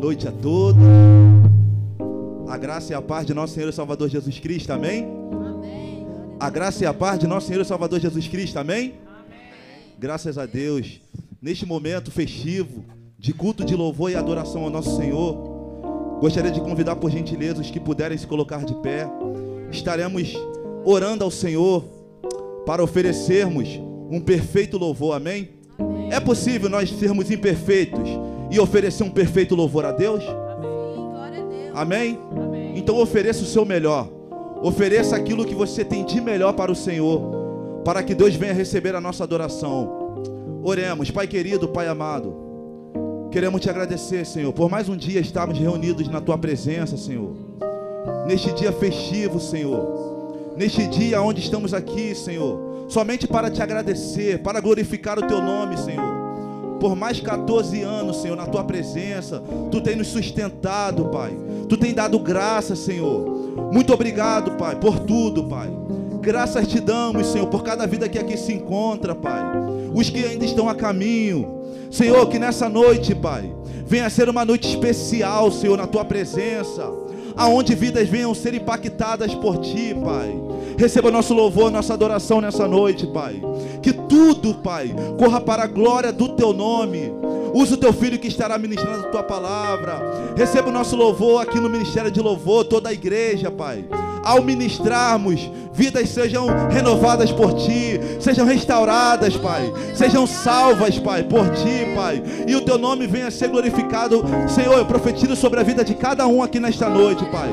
Noite a todos. A graça e a paz de nosso Senhor e Salvador Jesus Cristo, amém? Amém. A graça e a paz de nosso Senhor e Salvador Jesus Cristo, amém? Graças a Deus, neste momento festivo de culto de louvor e adoração ao nosso Senhor, gostaria de convidar por gentileza os que puderem se colocar de pé. Estaremos orando ao Senhor para oferecermos um perfeito louvor, amém? É possível nós sermos imperfeitos e oferecer um perfeito louvor a Deus? Sim, glória a Deus. Amém? Então ofereça o seu melhor. Ofereça aquilo que você tem de melhor para o Senhor, para que Deus venha receber a nossa adoração. Oremos, Pai querido, Pai amado. Queremos te agradecer, Senhor, por mais um dia estarmos reunidos na tua presença, Senhor. Neste dia festivo, Senhor. Neste dia onde estamos aqui, Senhor, somente para te agradecer, para glorificar o teu nome, Senhor por mais 14 anos, Senhor, na tua presença. Tu tem nos sustentado, Pai. Tu tem dado graça, Senhor. Muito obrigado, Pai, por tudo, Pai. Graças te damos, Senhor, por cada vida que aqui se encontra, Pai. Os que ainda estão a caminho. Senhor, que nessa noite, Pai, venha ser uma noite especial, Senhor, na tua presença. Aonde vidas venham ser impactadas por ti, Pai. Receba nosso louvor, nossa adoração nessa noite, Pai. Que tudo, Pai, corra para a glória do teu nome. Usa o teu filho que estará ministrando a tua palavra. Receba o nosso louvor aqui no Ministério de Louvor, toda a igreja, Pai. Ao ministrarmos, vidas sejam renovadas por ti, sejam restauradas, Pai. Sejam salvas, Pai, por ti, Pai. E o teu nome venha a ser glorificado. Senhor, eu profetizo sobre a vida de cada um aqui nesta noite, Pai.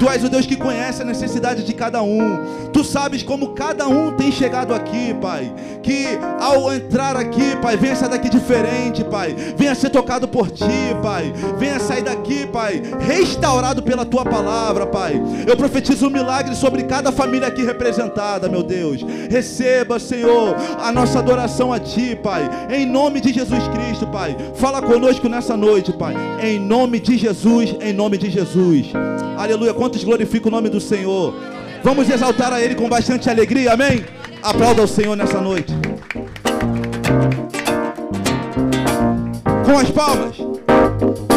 Tu és o Deus que conhece a necessidade de cada um. Tu sabes como cada um tem chegado aqui, Pai. Que ao entrar aqui, Pai, venha sair daqui diferente, Pai. Venha ser tocado por Ti, Pai. Venha sair daqui, Pai, restaurado pela Tua palavra, Pai. Eu profetizo um milagre sobre cada família aqui representada, meu Deus. Receba, Senhor, a nossa adoração a Ti, Pai. Em nome de Jesus Cristo, Pai. Fala conosco nessa noite, Pai. Em nome de Jesus, em nome de Jesus. Aleluia. Quantos glorificam o nome do Senhor? Vamos exaltar a Ele com bastante alegria, amém? Aplauda o Senhor nessa noite. Com as palmas.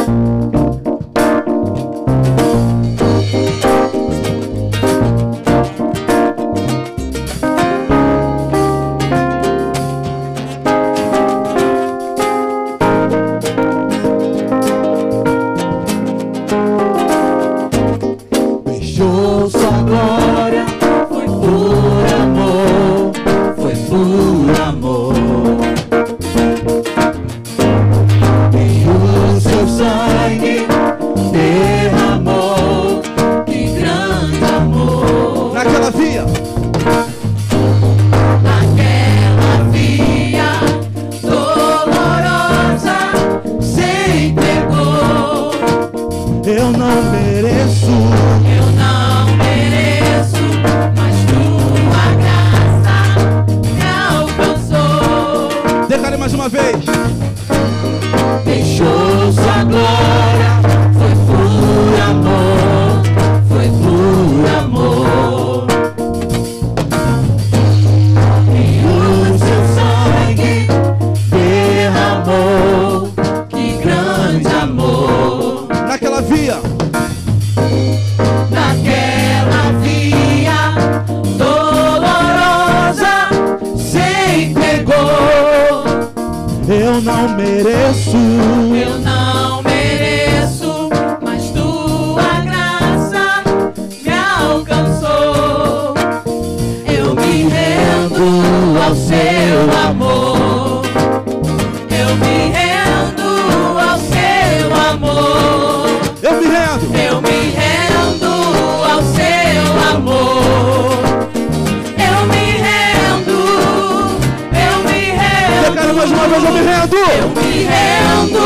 Uma vez. Eu me rendo. Eu me rendo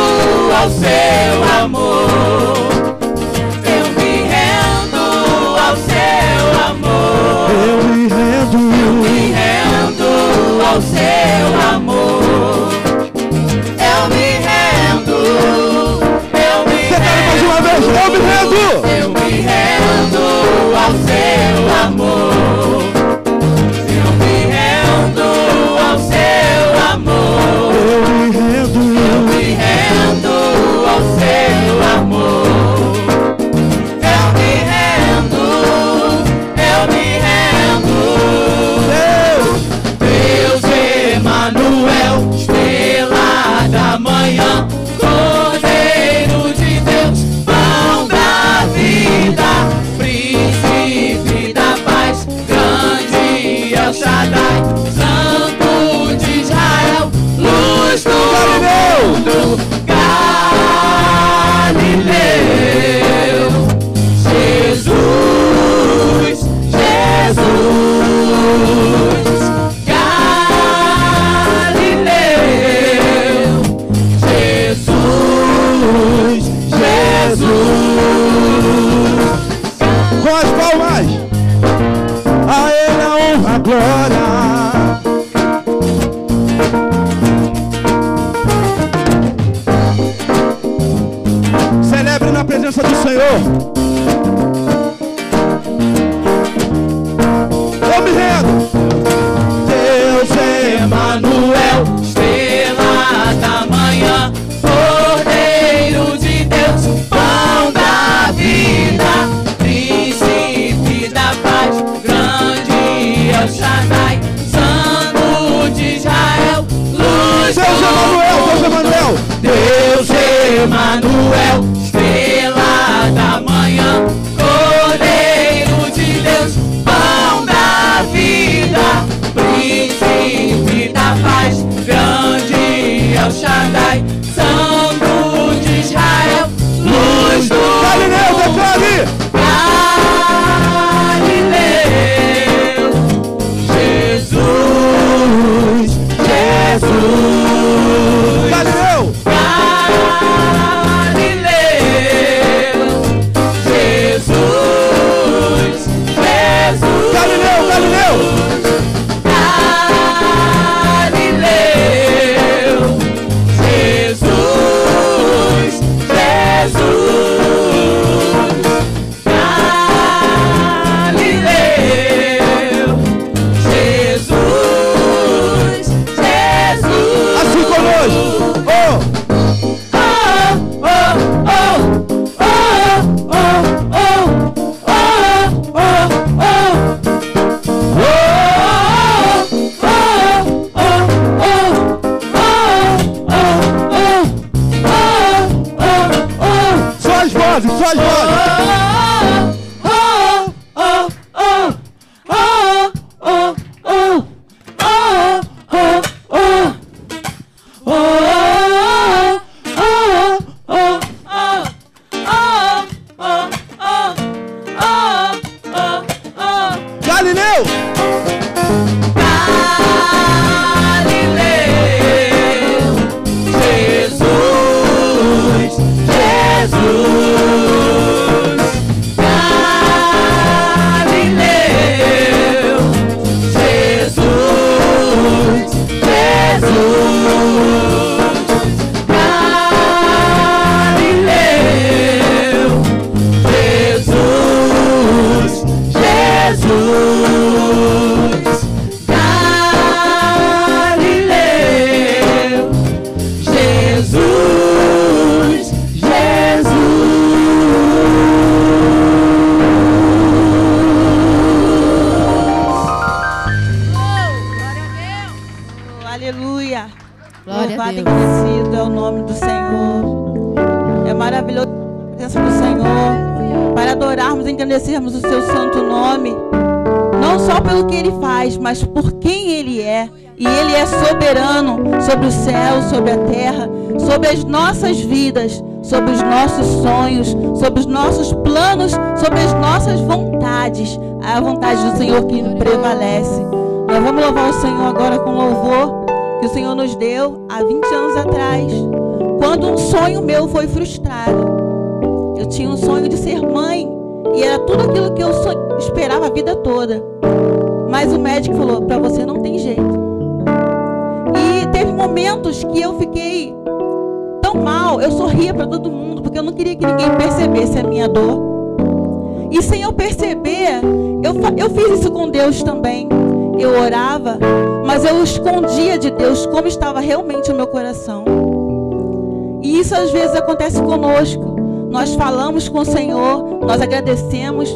ao seu amor. Eu me rendo ao seu amor. Eu me rendo. Me rendo ao seu amor. Eu me rendo. Eu me Declare mais uma vez. Eu me rendo. eu me rendo ao seu amor. Nossos sonhos, sobre os nossos planos, sobre as nossas vontades. A vontade do Senhor que prevalece. Nós vamos louvar o Senhor agora com louvor que o Senhor nos deu há 20 anos atrás, quando um sonho meu foi frustrado. Eu tinha um sonho de ser mãe e era tudo aquilo que eu esperava a vida toda. Mas o médico falou: para você não tem jeito. E teve momentos que eu fiquei eu sorria para todo mundo, porque eu não queria que ninguém percebesse a minha dor. E sem eu perceber, eu, eu fiz isso com Deus também. Eu orava, mas eu escondia de Deus como estava realmente o meu coração. E isso às vezes acontece conosco. Nós falamos com o Senhor, nós agradecemos,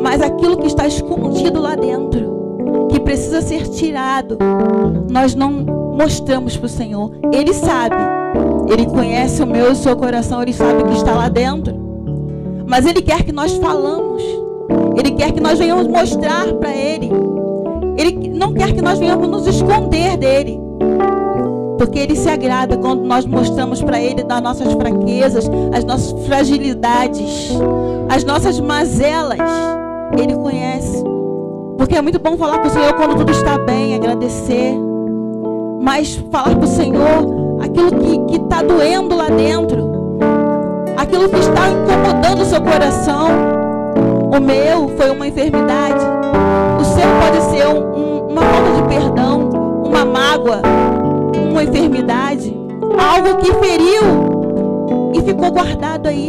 mas aquilo que está escondido lá dentro, que precisa ser tirado, nós não mostramos para o Senhor. Ele sabe, Ele conhece o meu e o seu coração, Ele sabe o que está lá dentro. Mas Ele quer que nós falamos, Ele quer que nós venhamos mostrar para Ele. Ele não quer que nós venhamos nos esconder dele. Porque ele se agrada quando nós mostramos para ele das nossas fraquezas, as nossas fragilidades, as nossas mazelas. Ele conhece. Porque é muito bom falar com o Senhor quando tudo está bem, agradecer. Mas falar com o Senhor aquilo que está doendo lá dentro. Aquilo que está incomodando o seu coração. O meu foi uma enfermidade. O seu pode ser um, um, uma falta de perdão, uma mágoa, uma enfermidade. Algo que feriu e ficou guardado aí.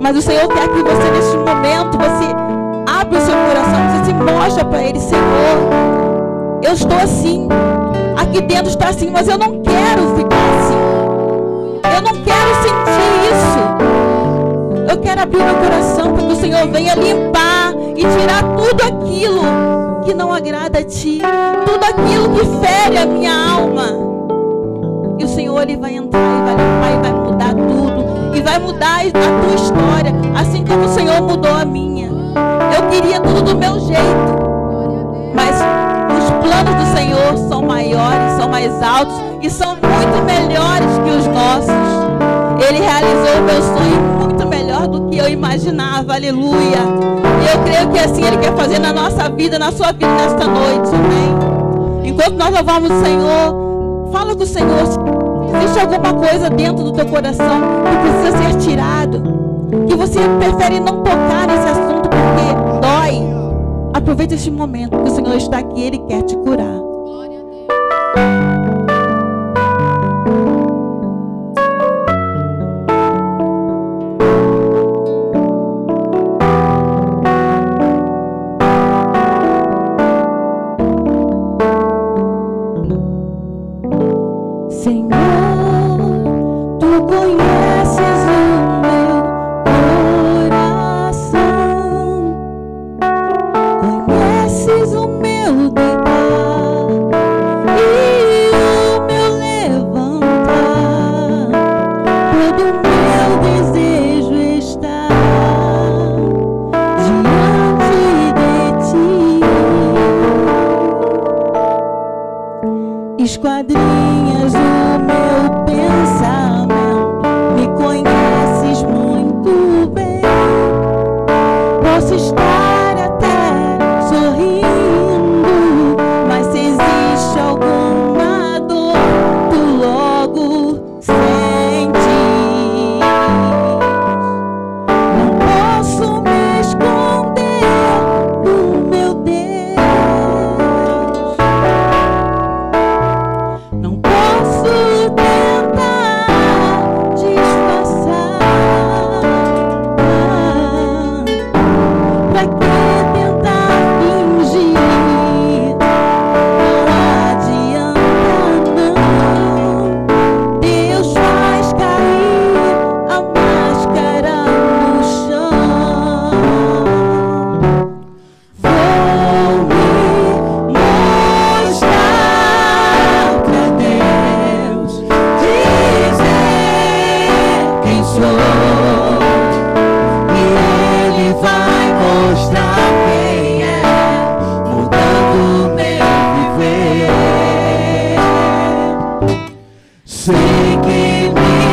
Mas o Senhor quer que você, neste momento, você abra o seu coração, você se mostra para Ele, Senhor. Eu estou assim. Aqui dentro está assim, mas eu não quero ficar. Eu não quero sentir isso. Eu quero abrir meu coração para que o Senhor venha limpar e tirar tudo aquilo que não agrada a Ti, tudo aquilo que fere a minha alma. E o Senhor ele vai entrar e vai limpar e vai mudar tudo e vai mudar a tua história, assim como o Senhor mudou a minha. Eu queria tudo do meu jeito, mas planos do Senhor são maiores, são mais altos e são muito melhores que os nossos. Ele realizou o meu sonho muito melhor do que eu imaginava, aleluia. Eu creio que assim Ele quer fazer na nossa vida, na sua vida nesta noite, amém? Enquanto nós louvamos o Senhor, fala com o Senhor. Se existe alguma coisa dentro do teu coração que precisa ser tirado, que você prefere não tocar nesse assunto porque aproveita este momento que o Senhor está aqui, Ele quer te curar. Sei que me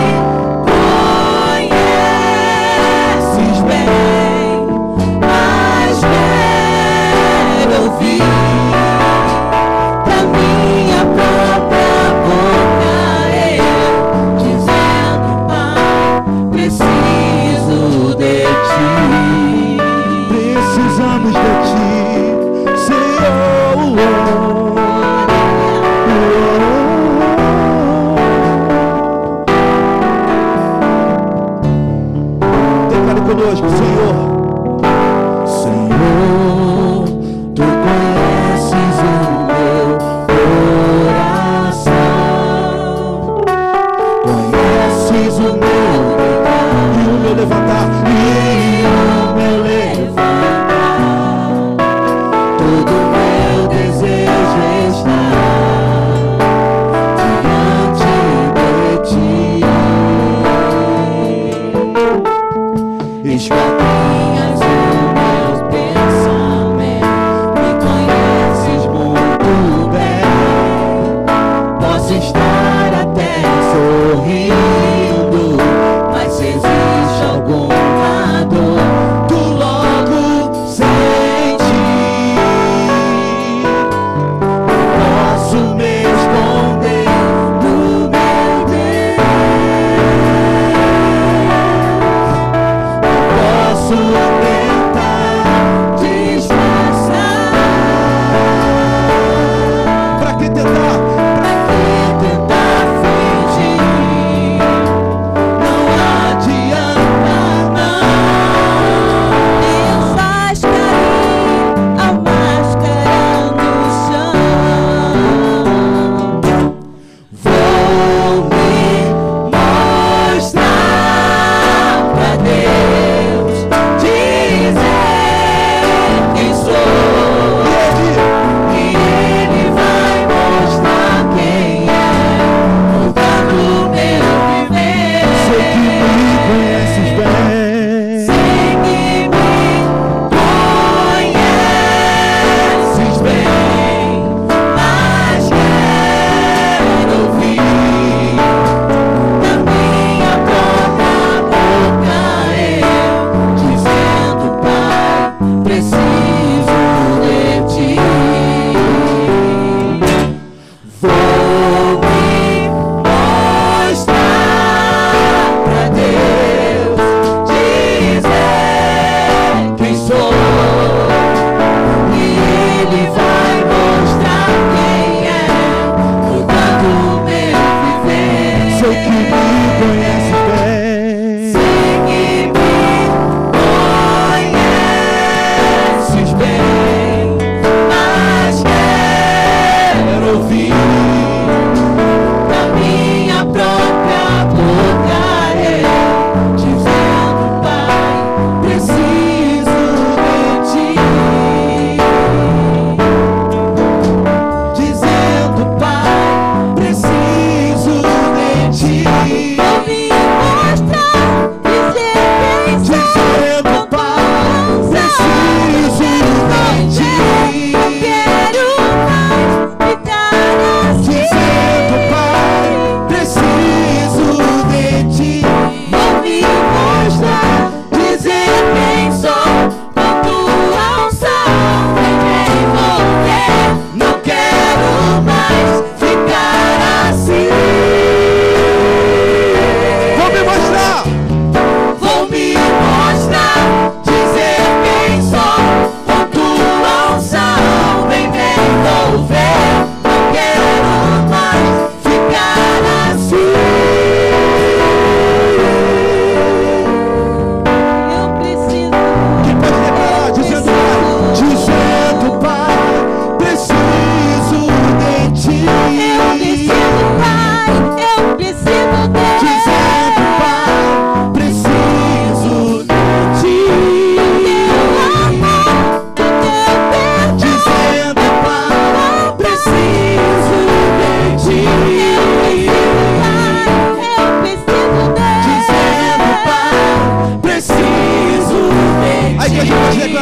Diga,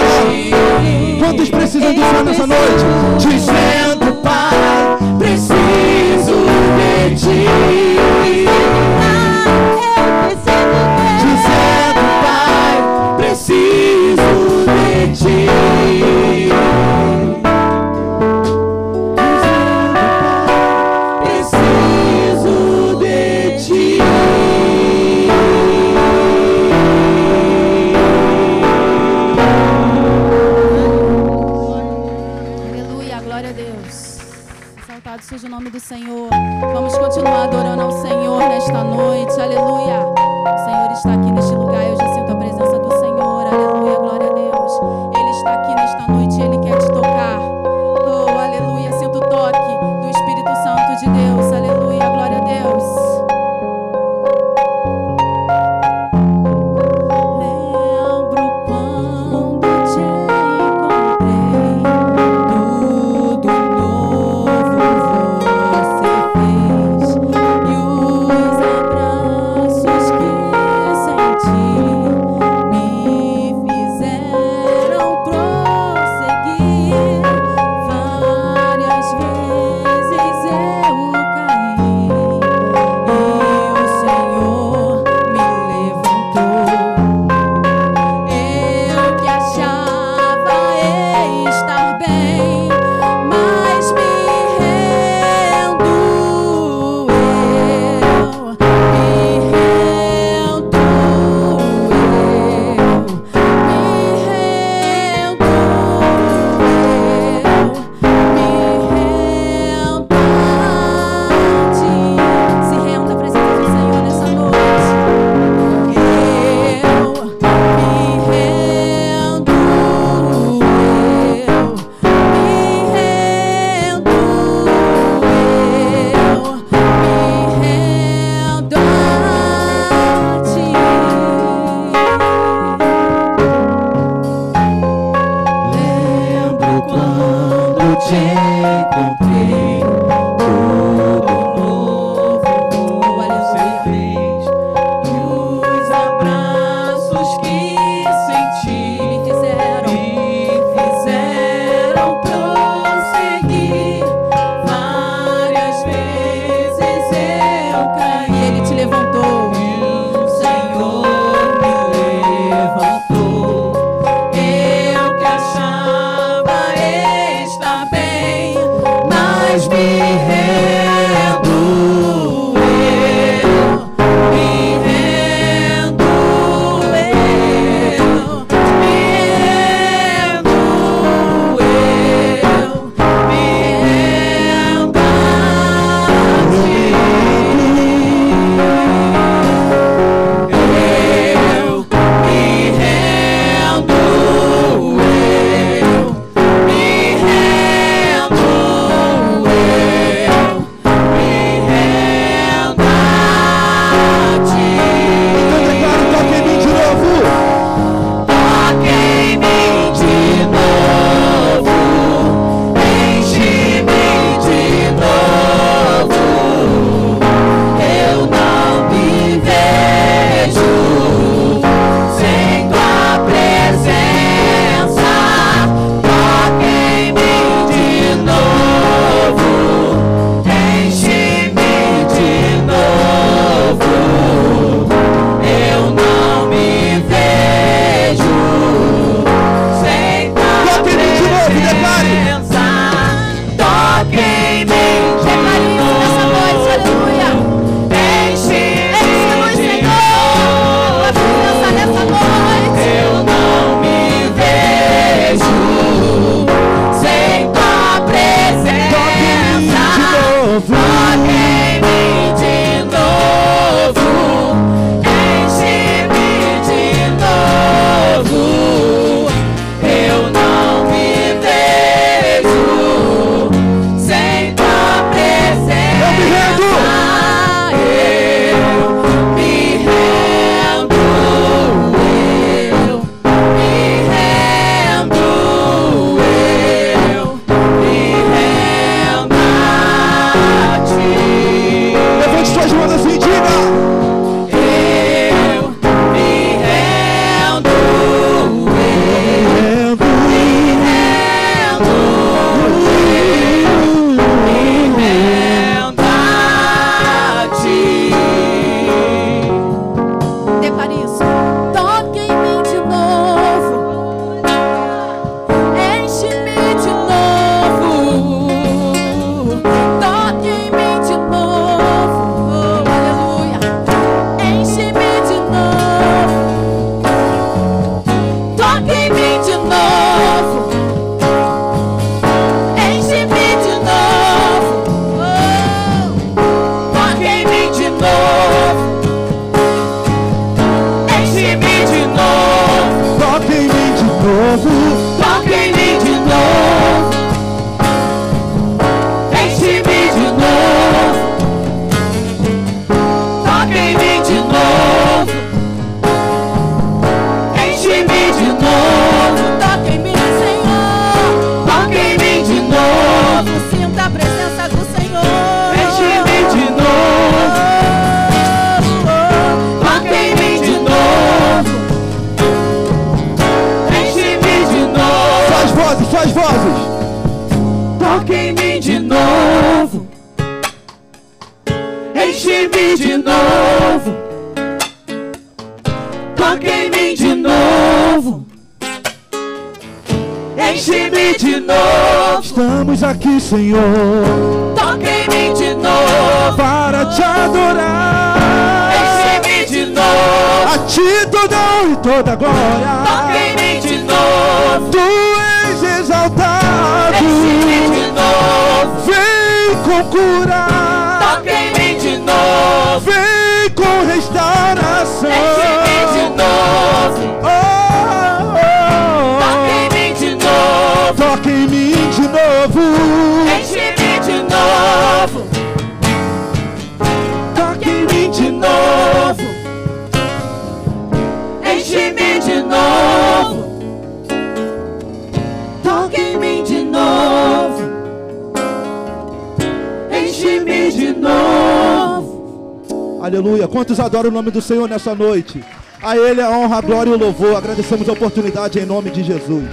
Adoram o nome do Senhor nessa noite? A Ele a honra, a glória e o louvor. Agradecemos a oportunidade em nome de Jesus.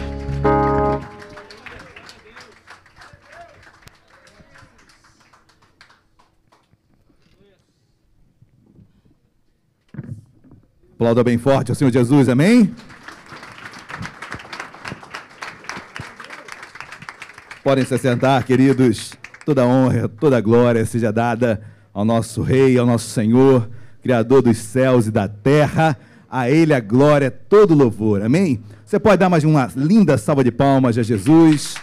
Aplauda bem forte ao Senhor Jesus, amém? Podem se assentar, queridos. Toda honra, toda glória seja dada ao nosso Rei, ao nosso Senhor, Criador dos céus e da terra. A Ele a glória, todo louvor, amém? Você pode dar mais uma linda salva de palmas a Jesus.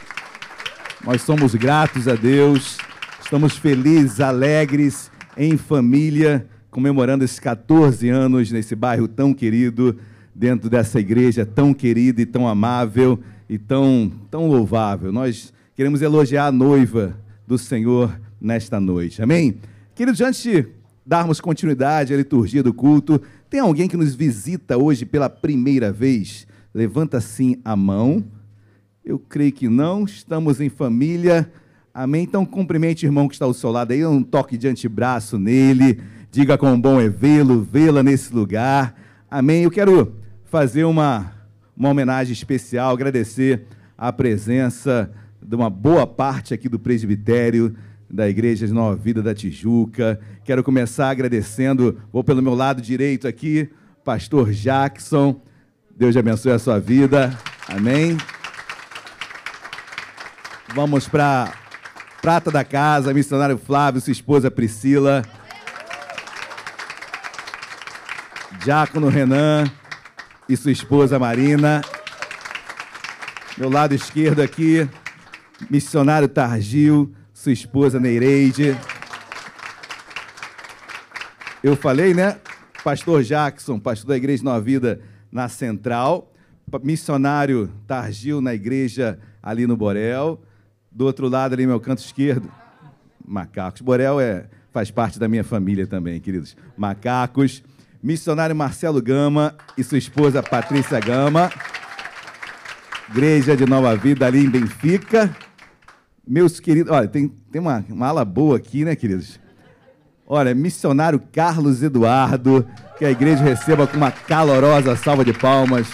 Nós somos gratos a Deus, estamos felizes, alegres, em família, comemorando esses 14 anos nesse bairro tão querido, dentro dessa igreja tão querida e tão amável e tão, tão louvável. Nós queremos elogiar a noiva do Senhor nesta noite, amém? Queridos, antes de darmos continuidade à liturgia do culto, tem alguém que nos visita hoje pela primeira vez? Levanta assim a mão. Eu creio que não, estamos em família. Amém? Então cumprimente o irmão que está ao seu lado aí, um toque de antebraço nele. Diga quão bom é vê-lo, vê-la nesse lugar. Amém? Eu quero fazer uma, uma homenagem especial, agradecer a presença de uma boa parte aqui do presbitério da Igreja de Nova Vida da Tijuca. Quero começar agradecendo, vou pelo meu lado direito aqui, pastor Jackson. Deus abençoe a sua vida. Amém. Vamos para prata da casa, missionário Flávio, sua esposa Priscila. Diácono Renan e sua esposa Marina. Meu lado esquerdo aqui, missionário Targil, sua esposa Nereide. Eu falei, né? Pastor Jackson, pastor da Igreja Nova Vida na Central. Missionário Targil na igreja ali no Borel. Do outro lado, ali, meu canto esquerdo, Macacos. Borel é, faz parte da minha família também, queridos. Macacos. Missionário Marcelo Gama e sua esposa Patrícia Gama. Igreja de Nova Vida ali em Benfica. Meus queridos, olha, tem, tem uma, uma ala boa aqui, né, queridos? Olha, missionário Carlos Eduardo, que a igreja receba com uma calorosa salva de palmas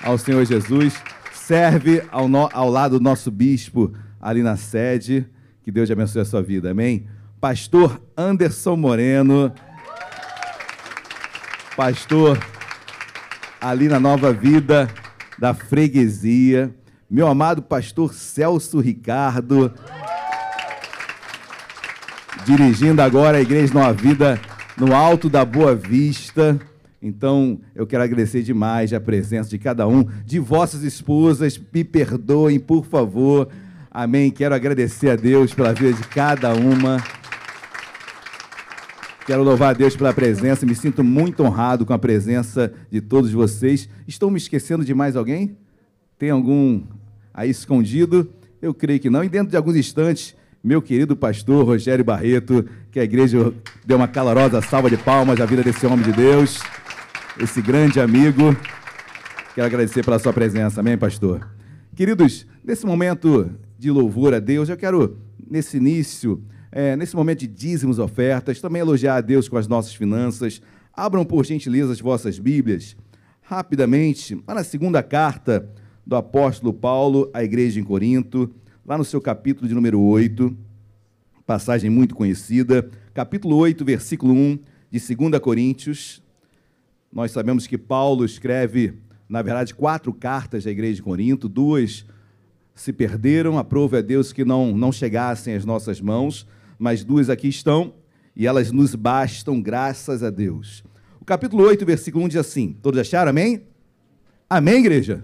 ao Senhor Jesus. Serve ao, no- ao lado do nosso bispo ali na sede. Que Deus abençoe a sua vida, amém? Pastor Anderson Moreno. Pastor ali na Nova Vida da Freguesia. Meu amado pastor Celso Ricardo dirigindo agora a Igreja Nova Vida no Alto da Boa Vista. Então, eu quero agradecer demais a presença de cada um, de vossas esposas, me perdoem, por favor. Amém. Quero agradecer a Deus pela vida de cada uma. Quero louvar a Deus pela presença, me sinto muito honrado com a presença de todos vocês. Estou me esquecendo de mais alguém? Tem algum aí escondido? Eu creio que não. E dentro de alguns instantes, meu querido pastor Rogério Barreto, que a igreja deu uma calorosa salva de palmas à vida desse homem de Deus, esse grande amigo. Quero agradecer pela sua presença, amém, pastor? Queridos, nesse momento de louvor a Deus, eu quero, nesse início, eh, nesse momento de dízimos ofertas, também elogiar a Deus com as nossas finanças. Abram, por gentileza, as vossas Bíblias. Rapidamente, lá na segunda carta do apóstolo Paulo à igreja em Corinto, lá no seu capítulo de número 8, passagem muito conhecida, capítulo 8, versículo 1 de 2 Coríntios. Nós sabemos que Paulo escreve, na verdade, quatro cartas à igreja de Corinto, duas se perderam, aprove a Deus que não, não chegassem às nossas mãos, mas duas aqui estão e elas nos bastam, graças a Deus. O capítulo 8, versículo 1 diz assim: Todos acharam? Amém? Amém, igreja?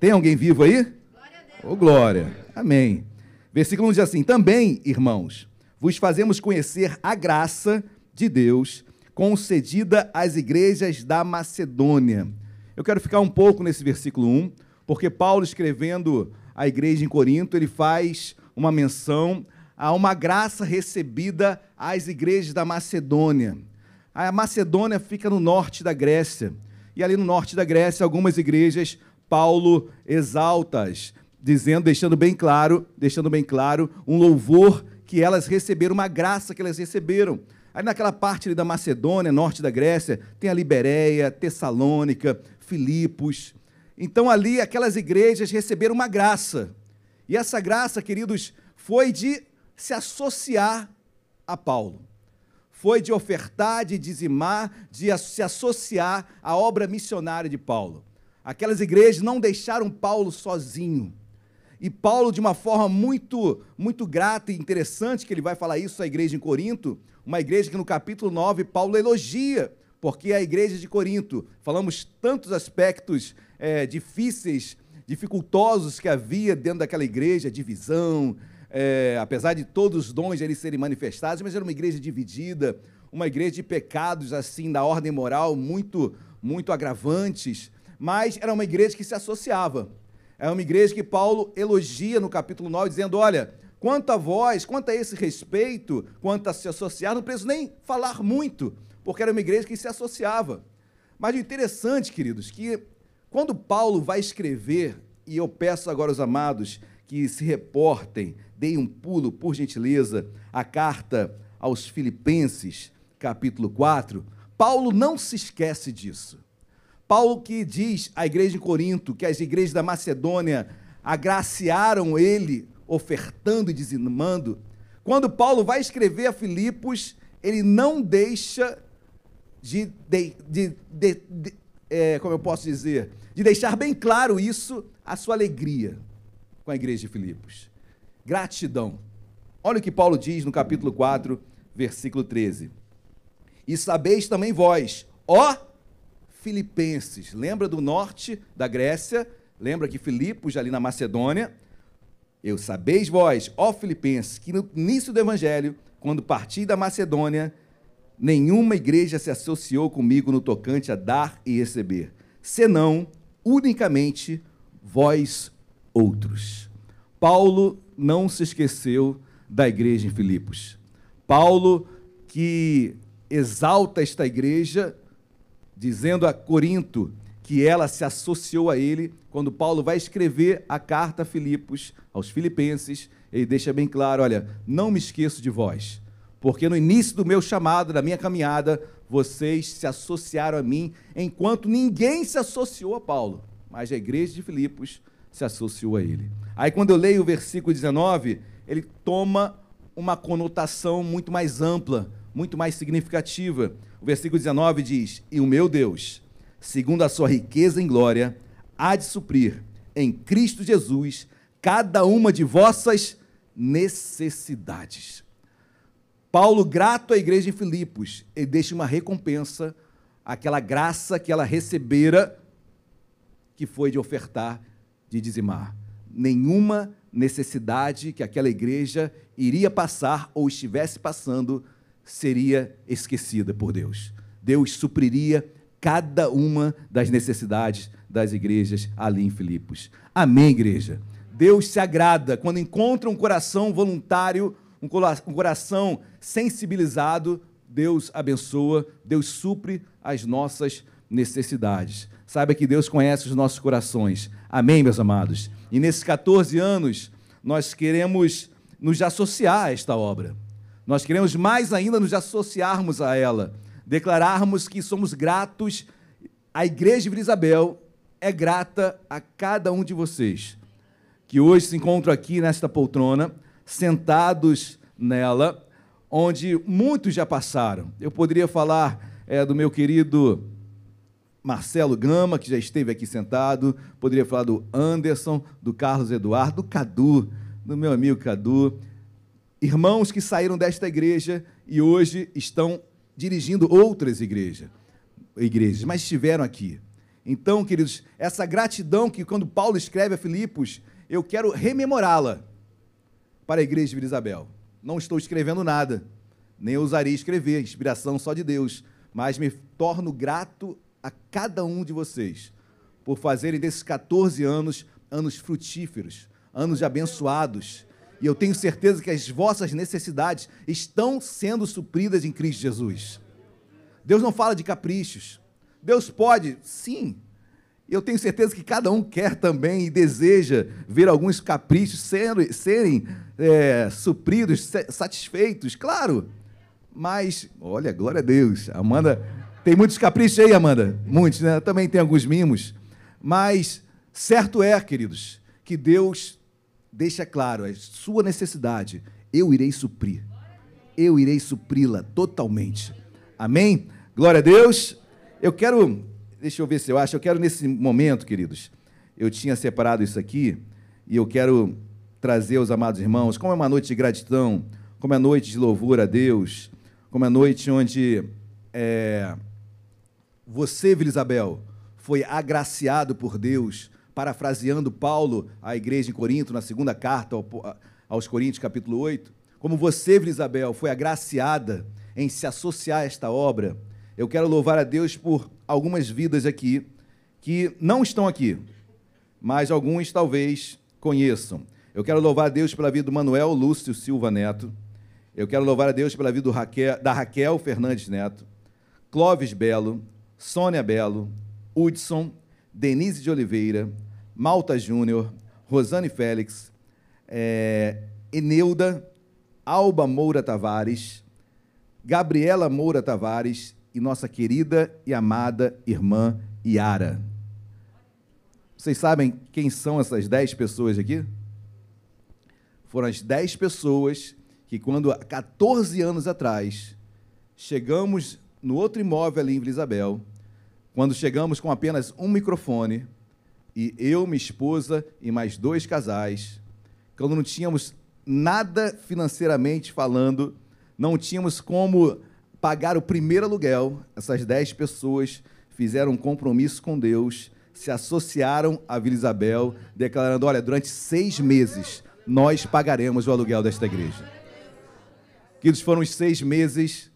Tem alguém vivo aí? Glória a Deus. Oh, glória. Amém. Versículo 1 diz assim: Também, irmãos, vos fazemos conhecer a graça de Deus concedida às igrejas da Macedônia. Eu quero ficar um pouco nesse versículo 1, porque Paulo, escrevendo à igreja em Corinto, ele faz uma menção a uma graça recebida às igrejas da Macedônia. A Macedônia fica no norte da Grécia. E ali no norte da Grécia, algumas igrejas, Paulo exalta-as, dizendo, deixando bem claro, deixando bem claro, um louvor que elas receberam, uma graça que elas receberam. Aí naquela parte da Macedônia, norte da Grécia, tem a Liberéia, Tessalônica, Filipos. Então ali aquelas igrejas receberam uma graça. E essa graça, queridos, foi de se associar a Paulo. Foi de ofertar, de dizimar, de se associar à obra missionária de Paulo. Aquelas igrejas não deixaram Paulo sozinho. E Paulo, de uma forma muito, muito grata e interessante, que ele vai falar isso à igreja em Corinto, uma igreja que no capítulo 9 Paulo elogia, porque a igreja de Corinto. Falamos tantos aspectos é, difíceis, dificultosos que havia dentro daquela igreja, divisão, é, apesar de todos os dons eles serem manifestados, mas era uma igreja dividida, uma igreja de pecados assim da ordem moral muito, muito agravantes, mas era uma igreja que se associava. É uma igreja que Paulo elogia no capítulo 9, dizendo: olha, quanto a vós, quanto a esse respeito, quanto a se associar, não preciso nem falar muito, porque era uma igreja que se associava. Mas o interessante, queridos, que quando Paulo vai escrever, e eu peço agora aos amados que se reportem, deem um pulo, por gentileza, a carta aos Filipenses, capítulo 4, Paulo não se esquece disso. Paulo que diz à igreja em Corinto que as igrejas da Macedônia agraciaram ele, ofertando e dizimando. Quando Paulo vai escrever a Filipos, ele não deixa de, de, de, de é, como eu posso dizer, de deixar bem claro isso, a sua alegria com a igreja de Filipos. Gratidão. Olha o que Paulo diz no capítulo 4, versículo 13. E sabeis também vós, ó Filipenses, lembra do norte da Grécia, lembra que Filipos, ali na Macedônia, eu sabeis vós, ó Filipenses, que no início do evangelho, quando parti da Macedônia, nenhuma igreja se associou comigo no tocante a dar e receber, senão unicamente vós outros. Paulo não se esqueceu da igreja em Filipos. Paulo, que exalta esta igreja, dizendo a Corinto que ela se associou a ele, quando Paulo vai escrever a carta a Filipos, aos filipenses, ele deixa bem claro: olha, não me esqueço de vós, porque no início do meu chamado, da minha caminhada, vocês se associaram a mim, enquanto ninguém se associou a Paulo, mas a igreja de Filipos se associou a ele. Aí quando eu leio o versículo 19, ele toma uma conotação muito mais ampla, muito mais significativa. O versículo 19 diz: E o meu Deus, segundo a sua riqueza em glória, há de suprir em Cristo Jesus cada uma de vossas necessidades. Paulo, grato à igreja em Filipos, ele deixa uma recompensa, aquela graça que ela recebera, que foi de ofertar de dizimar. Nenhuma necessidade que aquela igreja iria passar ou estivesse passando seria esquecida por Deus. Deus supriria cada uma das necessidades das igrejas ali em Filipos. Amém, igreja? Deus se agrada quando encontra um coração voluntário, um coração sensibilizado. Deus abençoa, Deus supre as nossas necessidades. Saiba que Deus conhece os nossos corações. Amém, meus amados? E nesses 14 anos, nós queremos nos associar a esta obra. Nós queremos mais ainda nos associarmos a ela, declararmos que somos gratos. A Igreja de Isabel é grata a cada um de vocês. que hoje se encontram aqui nesta poltrona, sentados nela, onde muitos já passaram. Eu poderia falar é, do meu querido Marcelo Gama, que já esteve aqui sentado, poderia falar do Anderson, do Carlos Eduardo, do Cadu, do meu amigo Cadu, irmãos que saíram desta igreja e hoje estão dirigindo outras igrejas, igrejas, mas estiveram aqui. Então, queridos, essa gratidão que quando Paulo escreve a Filipos, eu quero rememorá-la para a igreja de Vila Isabel. Não estou escrevendo nada, nem ousaria escrever, inspiração só de Deus, mas me torno grato a cada um de vocês por fazerem desses 14 anos anos frutíferos, anos abençoados. E eu tenho certeza que as vossas necessidades estão sendo supridas em Cristo Jesus. Deus não fala de caprichos. Deus pode, sim. Eu tenho certeza que cada um quer também e deseja ver alguns caprichos serem, serem é, supridos, satisfeitos, claro. Mas, olha, glória a Deus. Amanda, tem muitos caprichos aí, Amanda? Muitos, né? Também tem alguns mimos. Mas, certo é, queridos, que Deus deixa claro a sua necessidade. Eu irei suprir. Eu irei supri-la totalmente. Amém? Glória a Deus. Eu quero, deixa eu ver se eu acho, eu quero nesse momento, queridos, eu tinha separado isso aqui e eu quero trazer aos amados irmãos, como é uma noite de gratidão, como é noite de louvor a Deus, como é noite onde é, você, Vila Isabel, foi agraciado por Deus, parafraseando Paulo à igreja em Corinto, na segunda carta aos Coríntios, capítulo 8, como você, Isabel, foi agraciada em se associar a esta obra, eu quero louvar a Deus por algumas vidas aqui que não estão aqui, mas alguns talvez conheçam. Eu quero louvar a Deus pela vida do Manuel Lúcio Silva Neto. Eu quero louvar a Deus pela vida Raquel, da Raquel Fernandes Neto, Clóvis Belo, Sônia Belo, Hudson, Denise de Oliveira, Malta Júnior, Rosane Félix, é, Eneuda, Alba Moura Tavares, Gabriela Moura Tavares e nossa querida e amada irmã Yara. Vocês sabem quem são essas dez pessoas aqui? Foram as dez pessoas que, quando há 14 anos atrás, chegamos no outro imóvel ali em Vila Isabel, quando chegamos com apenas um microfone, e eu, minha esposa e mais dois casais, quando não tínhamos nada financeiramente falando, não tínhamos como pagar o primeiro aluguel, essas dez pessoas fizeram um compromisso com Deus, se associaram a Vila Isabel, declarando: olha, durante seis meses nós pagaremos o aluguel desta igreja. Queridos, foram os seis meses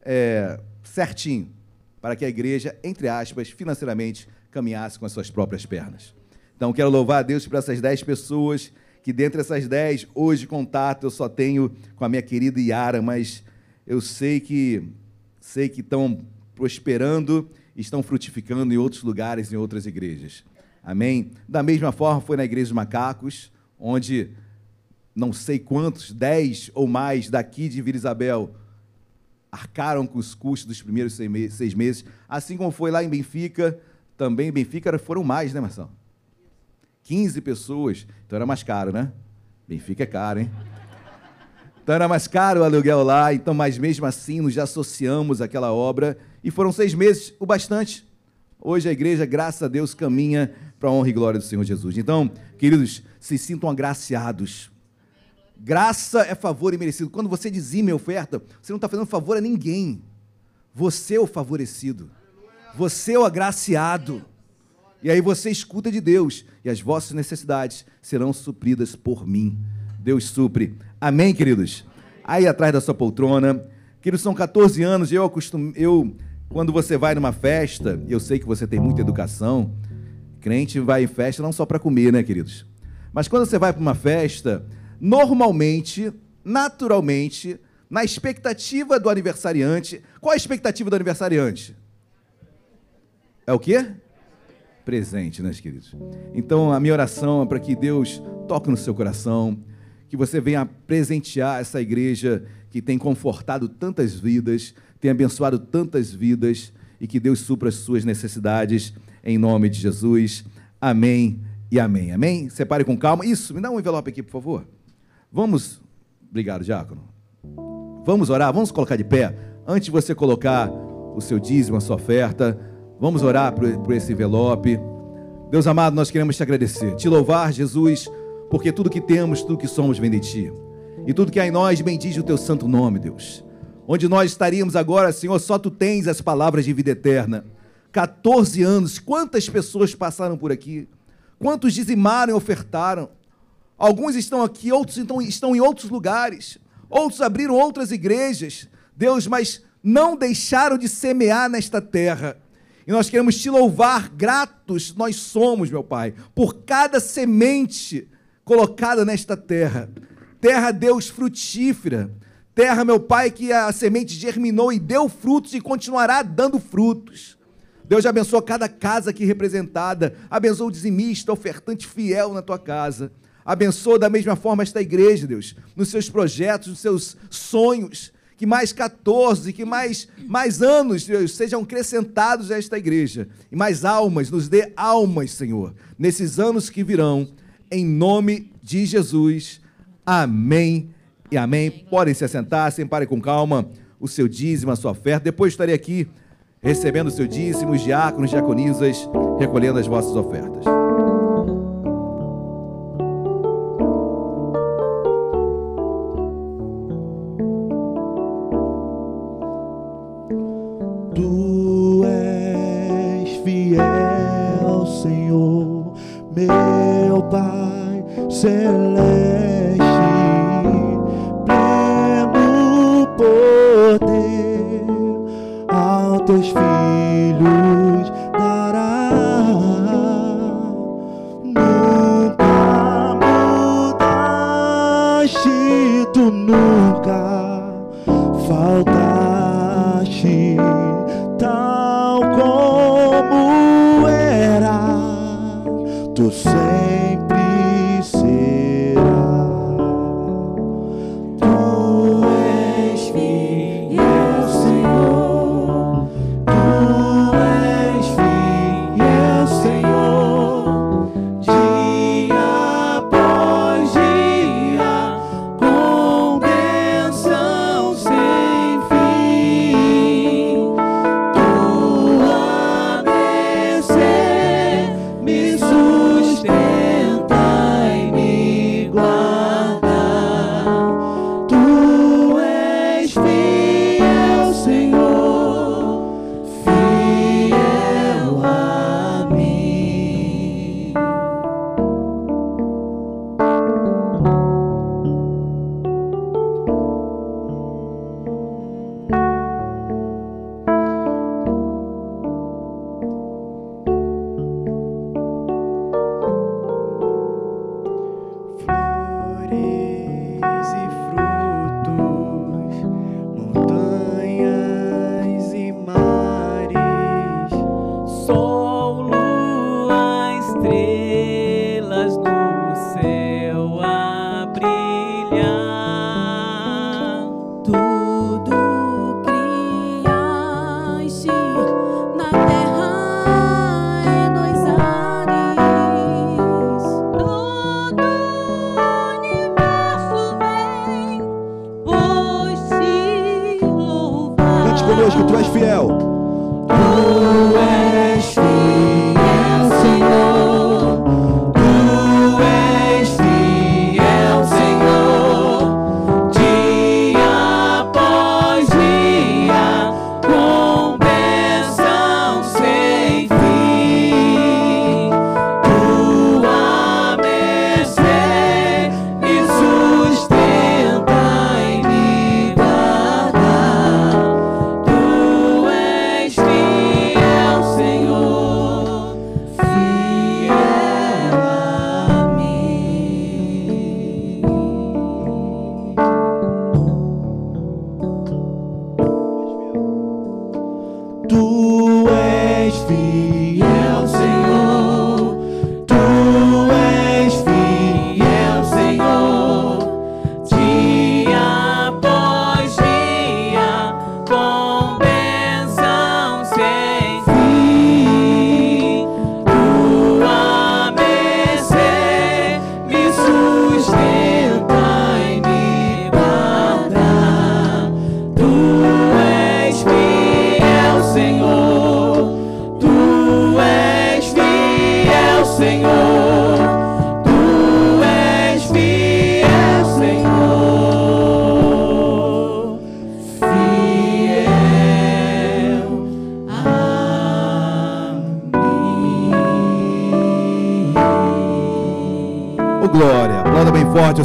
é, certinho para que a igreja, entre aspas, financeiramente caminhasse com as suas próprias pernas. Então, quero louvar a Deus por essas dez pessoas, que dentre essas dez, hoje contato eu só tenho com a minha querida Yara, mas eu sei que sei que estão prosperando, estão frutificando em outros lugares, em outras igrejas. Amém? Da mesma forma, foi na igreja dos macacos, onde não sei quantos, dez ou mais daqui de Vila Isabel arcaram com os custos dos primeiros seis meses, assim como foi lá em Benfica, também em Benfica foram mais, né, Marcelo? 15 pessoas, então era mais caro, né? Benfica é caro, hein? Então era mais caro o aluguel lá, então, mas mesmo assim nos associamos àquela obra e foram seis meses o bastante. Hoje a igreja, graças a Deus, caminha para a honra e glória do Senhor Jesus. Então, queridos, se sintam agraciados. Graça é favor e merecido. Quando você dizime a oferta, você não está fazendo favor a ninguém. Você é o favorecido. Você é o agraciado. E aí você escuta de Deus e as vossas necessidades serão supridas por mim. Deus supre. Amém, queridos? Aí atrás da sua poltrona. Queridos, são 14 anos. Eu acostumo. Eu, quando você vai numa festa, eu sei que você tem muita educação. Crente vai em festa não só para comer, né, queridos? Mas quando você vai para uma festa, normalmente, naturalmente, na expectativa do aniversariante. Qual a expectativa do aniversariante? É o quê? Presente, né, queridos? Então, a minha oração é para que Deus toque no seu coração que você venha presentear essa igreja que tem confortado tantas vidas, tem abençoado tantas vidas e que Deus supra as suas necessidades em nome de Jesus. Amém e amém. Amém? Separe com calma. Isso, me dá um envelope aqui, por favor. Vamos. Obrigado, Diácono. Vamos orar, vamos colocar de pé. Antes de você colocar o seu dízimo, a sua oferta, vamos orar por, por esse envelope. Deus amado, nós queremos te agradecer, te louvar, Jesus, porque tudo que temos, tudo que somos vem de ti. E tudo que há em nós bendiz o teu santo nome, Deus. Onde nós estaríamos agora, Senhor, só tu tens as palavras de vida eterna. 14 anos, quantas pessoas passaram por aqui? Quantos dizimaram e ofertaram? Alguns estão aqui, outros então estão em outros lugares. Outros abriram outras igrejas. Deus, mas não deixaram de semear nesta terra. E nós queremos te louvar, gratos nós somos, meu Pai, por cada semente colocada nesta terra. Terra, Deus, frutífera. Terra, meu Pai, que a semente germinou e deu frutos e continuará dando frutos. Deus abençoa cada casa aqui representada. Abençoa o dizimista, ofertante fiel na tua casa. Abençoa da mesma forma esta igreja, Deus, nos seus projetos, nos seus sonhos que mais 14, que mais, mais anos, Deus, sejam acrescentados a esta igreja. E mais almas, nos dê almas, Senhor, nesses anos que virão, em nome de Jesus. Amém e amém. Podem se assentar, separem com calma o seu dízimo, a sua oferta. Depois estarei aqui recebendo o seu dízimo, os diáconos, diaconisas, recolhendo as vossas ofertas.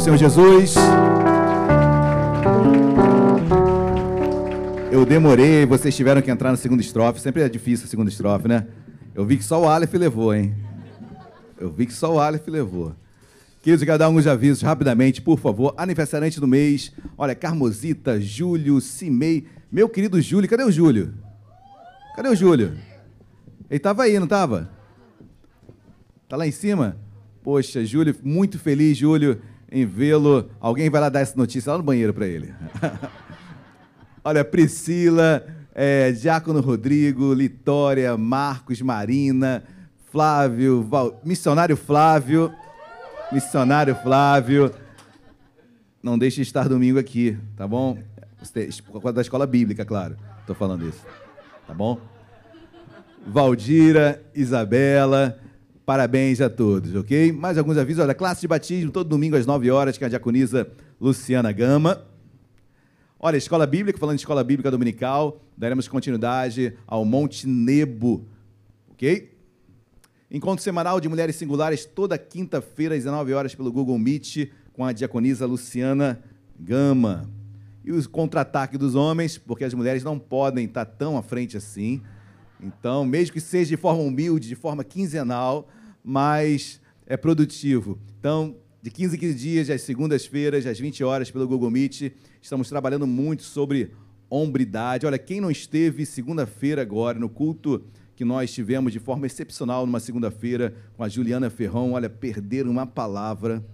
Senhor Jesus. Eu demorei, vocês tiveram que entrar na segunda estrofe. Sempre é difícil a segunda estrofe, né? Eu vi que só o Aleph levou, hein? Eu vi que só o Aleph levou. Queridos, quero dar alguns avisos rapidamente, por favor. Aniversariante do mês. Olha, Carmosita, Júlio, Cimei. Meu querido Júlio, cadê o Júlio? Cadê o Júlio? Ele estava aí, não estava? Tá lá em cima? Poxa, Júlio, muito feliz, Júlio, em vê-lo. Alguém vai lá dar essa notícia lá no banheiro para ele. Olha, Priscila, é, Diácono Rodrigo, Litória, Marcos, Marina, Flávio, Val... Missionário Flávio, Missionário Flávio. Não deixe de estar domingo aqui, tá bom? Da escola bíblica, claro. Estou falando isso. Tá bom? Valdira, Isabela, parabéns a todos, ok? Mais alguns avisos. Olha, classe de batismo, todo domingo às 9 horas, com a diaconisa Luciana Gama. Olha, escola bíblica, falando de escola bíblica dominical, daremos continuidade ao Monte Nebo, ok? Encontro semanal de mulheres singulares toda quinta-feira às 19 horas pelo Google Meet com a diaconisa Luciana Gama. E o contra-ataque dos homens, porque as mulheres não podem estar tão à frente assim. Então, mesmo que seja de forma humilde, de forma quinzenal, mas é produtivo. Então, de 15 em 15 dias, às segundas-feiras, às 20 horas, pelo Google Meet. Estamos trabalhando muito sobre hombridade. Olha, quem não esteve segunda-feira agora no culto que nós tivemos de forma excepcional numa segunda-feira com a Juliana Ferrão, olha, perder uma palavra.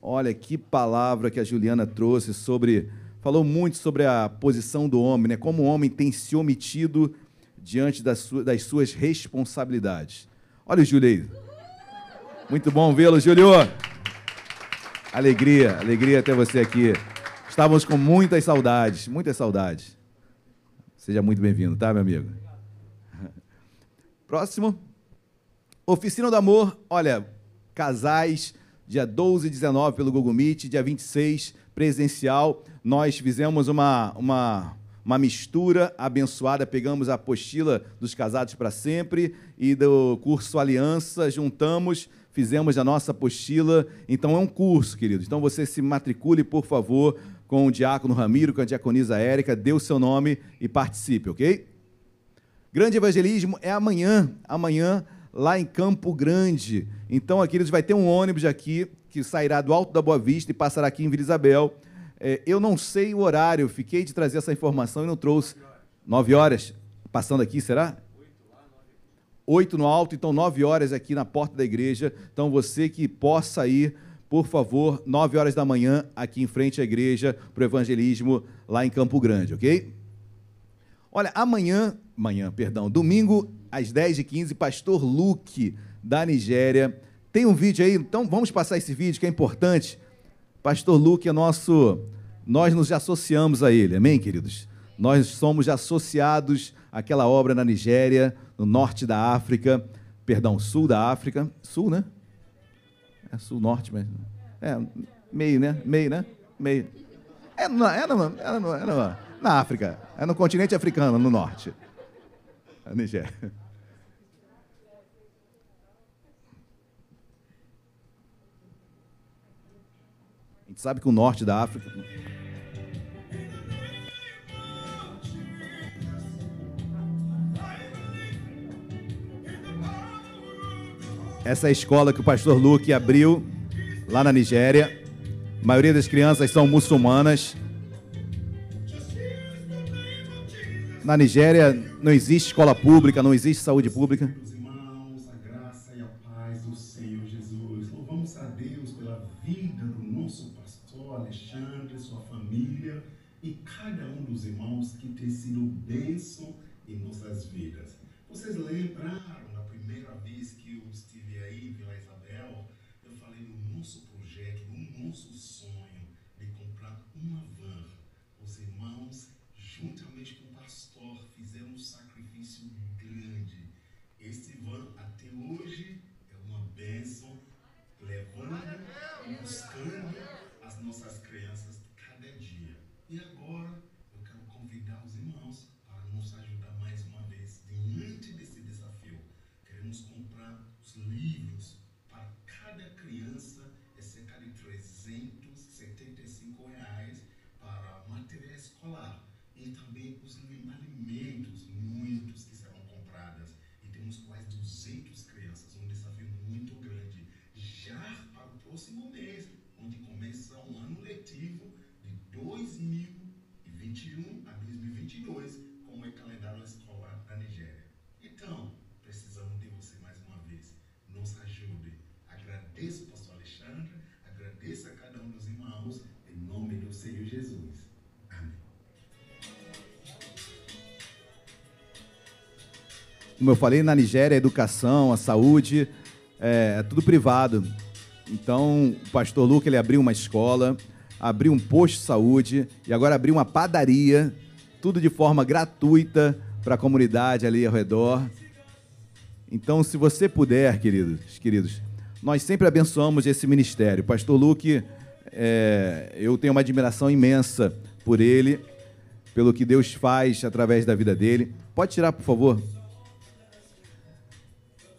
Olha que palavra que a Juliana trouxe sobre falou muito sobre a posição do homem, né? Como o homem tem se omitido diante das, das suas responsabilidades. Olha o Júlio aí. Muito bom vê-lo, Júlio. Alegria, alegria ter você aqui. Estávamos com muitas saudades, muitas saudades. Seja muito bem-vindo, tá, meu amigo? Próximo. Oficina do Amor, olha, casais, dia 12 e 19 pelo Google Meet, dia 26 presencial. Nós fizemos uma, uma, uma mistura abençoada, pegamos a apostila dos casados para sempre e do curso Aliança, juntamos fizemos a nossa apostila. Então é um curso, queridos. Então você se matricule, por favor, com o diácono Ramiro, com a diaconisa Érica, dê o seu nome e participe, ok? Grande evangelismo é amanhã, amanhã lá em Campo Grande. Então, aqui, queridos, vai ter um ônibus aqui que sairá do Alto da Boa Vista e passará aqui em Vila Isabel. É, eu não sei o horário, fiquei de trazer essa informação e não trouxe. Nove horas, passando aqui, será? oito no alto, então nove horas aqui na porta da igreja. Então você que possa ir, por favor, nove horas da manhã aqui em frente à igreja para o evangelismo lá em Campo Grande, ok? Olha, amanhã, amanhã, perdão, domingo às 10h15, pastor Luke da Nigéria. Tem um vídeo aí, então vamos passar esse vídeo que é importante. Pastor Luke é nosso, nós nos associamos a ele, amém, queridos? Nós somos associados àquela obra na Nigéria, no norte da África, perdão, sul da África, sul, né? É sul, norte, mas é meio, né? Meio, né? Meio. É, no, é, no, é, no, é na África, é no continente africano, no norte. A Nigéria. Gente sabe que o norte da África Essa é a escola que o pastor Luke abriu lá na Nigéria. A maioria das crianças são muçulmanas. Na Nigéria não existe escola pública, não existe saúde pública. Bênção em nossas vidas. Vocês lembraram Como eu falei, na Nigéria, a educação, a saúde, é, é tudo privado. Então, o pastor Luca ele abriu uma escola, abriu um posto de saúde e agora abriu uma padaria, tudo de forma gratuita para a comunidade ali ao redor. Então, se você puder, queridos, queridos, nós sempre abençoamos esse ministério. Pastor Luke, é, eu tenho uma admiração imensa por ele, pelo que Deus faz através da vida dele. Pode tirar, por favor?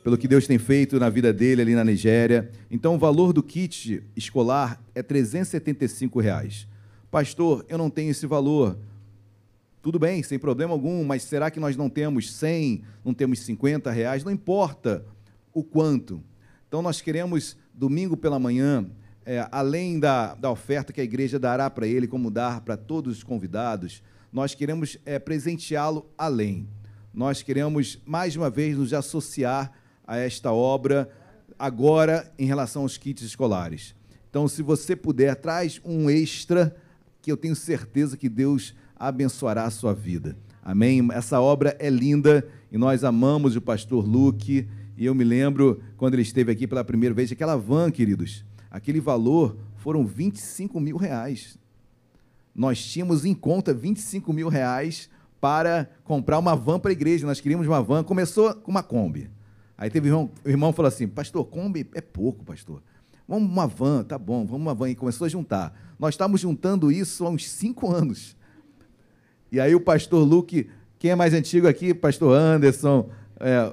Pelo que Deus tem feito na vida dele ali na Nigéria. Então, o valor do kit escolar é 375 reais. Pastor, eu não tenho esse valor. Tudo bem, sem problema algum, mas será que nós não temos 100, não temos 50 reais? Não importa o quanto. Então, nós queremos, domingo pela manhã, é, além da, da oferta que a igreja dará para ele, como dar para todos os convidados, nós queremos é, presenteá-lo além. Nós queremos, mais uma vez, nos associar a esta obra, agora em relação aos kits escolares. Então, se você puder, traz um extra, que eu tenho certeza que Deus abençoará a sua vida. Amém? Essa obra é linda e nós amamos o pastor Luke. E eu me lembro quando ele esteve aqui pela primeira vez, aquela van, queridos, aquele valor foram 25 mil reais. Nós tínhamos em conta 25 mil reais para comprar uma van para a igreja. Nós queríamos uma van, começou com uma Kombi. Aí teve irmão, o irmão falou assim: Pastor, Kombi é pouco, pastor. Vamos uma van, tá bom, vamos uma van. E começou a juntar. Nós estávamos juntando isso há uns cinco anos. E aí o pastor Luke, quem é mais antigo aqui? Pastor Anderson, é,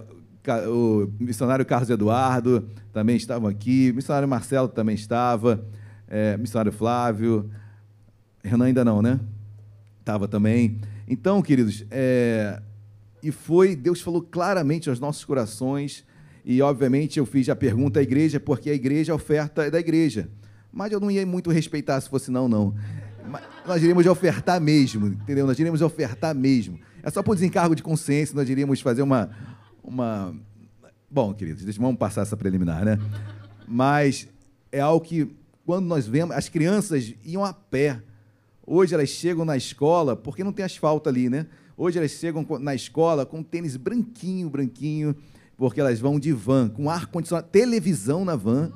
o missionário Carlos Eduardo também estavam aqui, missionário Marcelo também estava, é, missionário Flávio, Renan ainda não, né? Estava também. Então, queridos, é, e foi, Deus falou claramente aos nossos corações, e obviamente eu fiz a pergunta à igreja, porque a igreja, a oferta é da igreja. Mas eu não ia muito respeitar se fosse não, não. Mas nós iríamos ofertar mesmo, entendeu? Nós iríamos ofertar mesmo. É só por desencargo de consciência, nós iríamos fazer uma. uma... Bom, queridos, vamos passar essa preliminar, né? Mas é algo que, quando nós vemos, as crianças iam a pé. Hoje elas chegam na escola, porque não tem asfalto ali, né? Hoje elas chegam na escola com tênis branquinho, branquinho, porque elas vão de van, com ar-condicionado, televisão na van.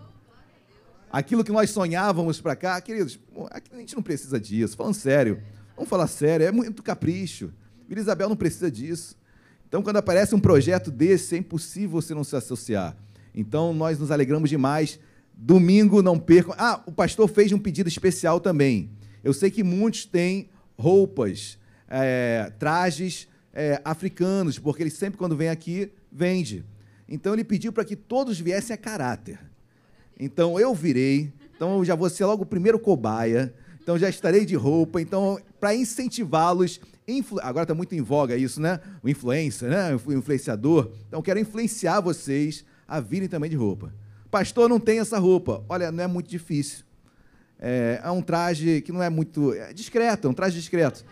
Aquilo que nós sonhávamos para cá, queridos, a gente não precisa disso, falando sério. Vamos falar sério, é muito capricho. Vila Isabel não precisa disso. Então, quando aparece um projeto desse, é impossível você não se associar. Então, nós nos alegramos demais. Domingo, não percam. Ah, o pastor fez um pedido especial também. Eu sei que muitos têm roupas, é, trajes é, africanos, porque ele sempre, quando vem aqui, vende. Então, ele pediu para que todos viessem a caráter. Então eu virei, então eu já vou ser logo o primeiro cobaia, então já estarei de roupa, então para incentivá-los, influ... agora está muito em voga isso, né? O influencer, né? O influenciador. Então quero influenciar vocês a virem também de roupa. Pastor, não tem essa roupa. Olha, não é muito difícil. É, é um traje que não é muito é discreto, é um traje discreto.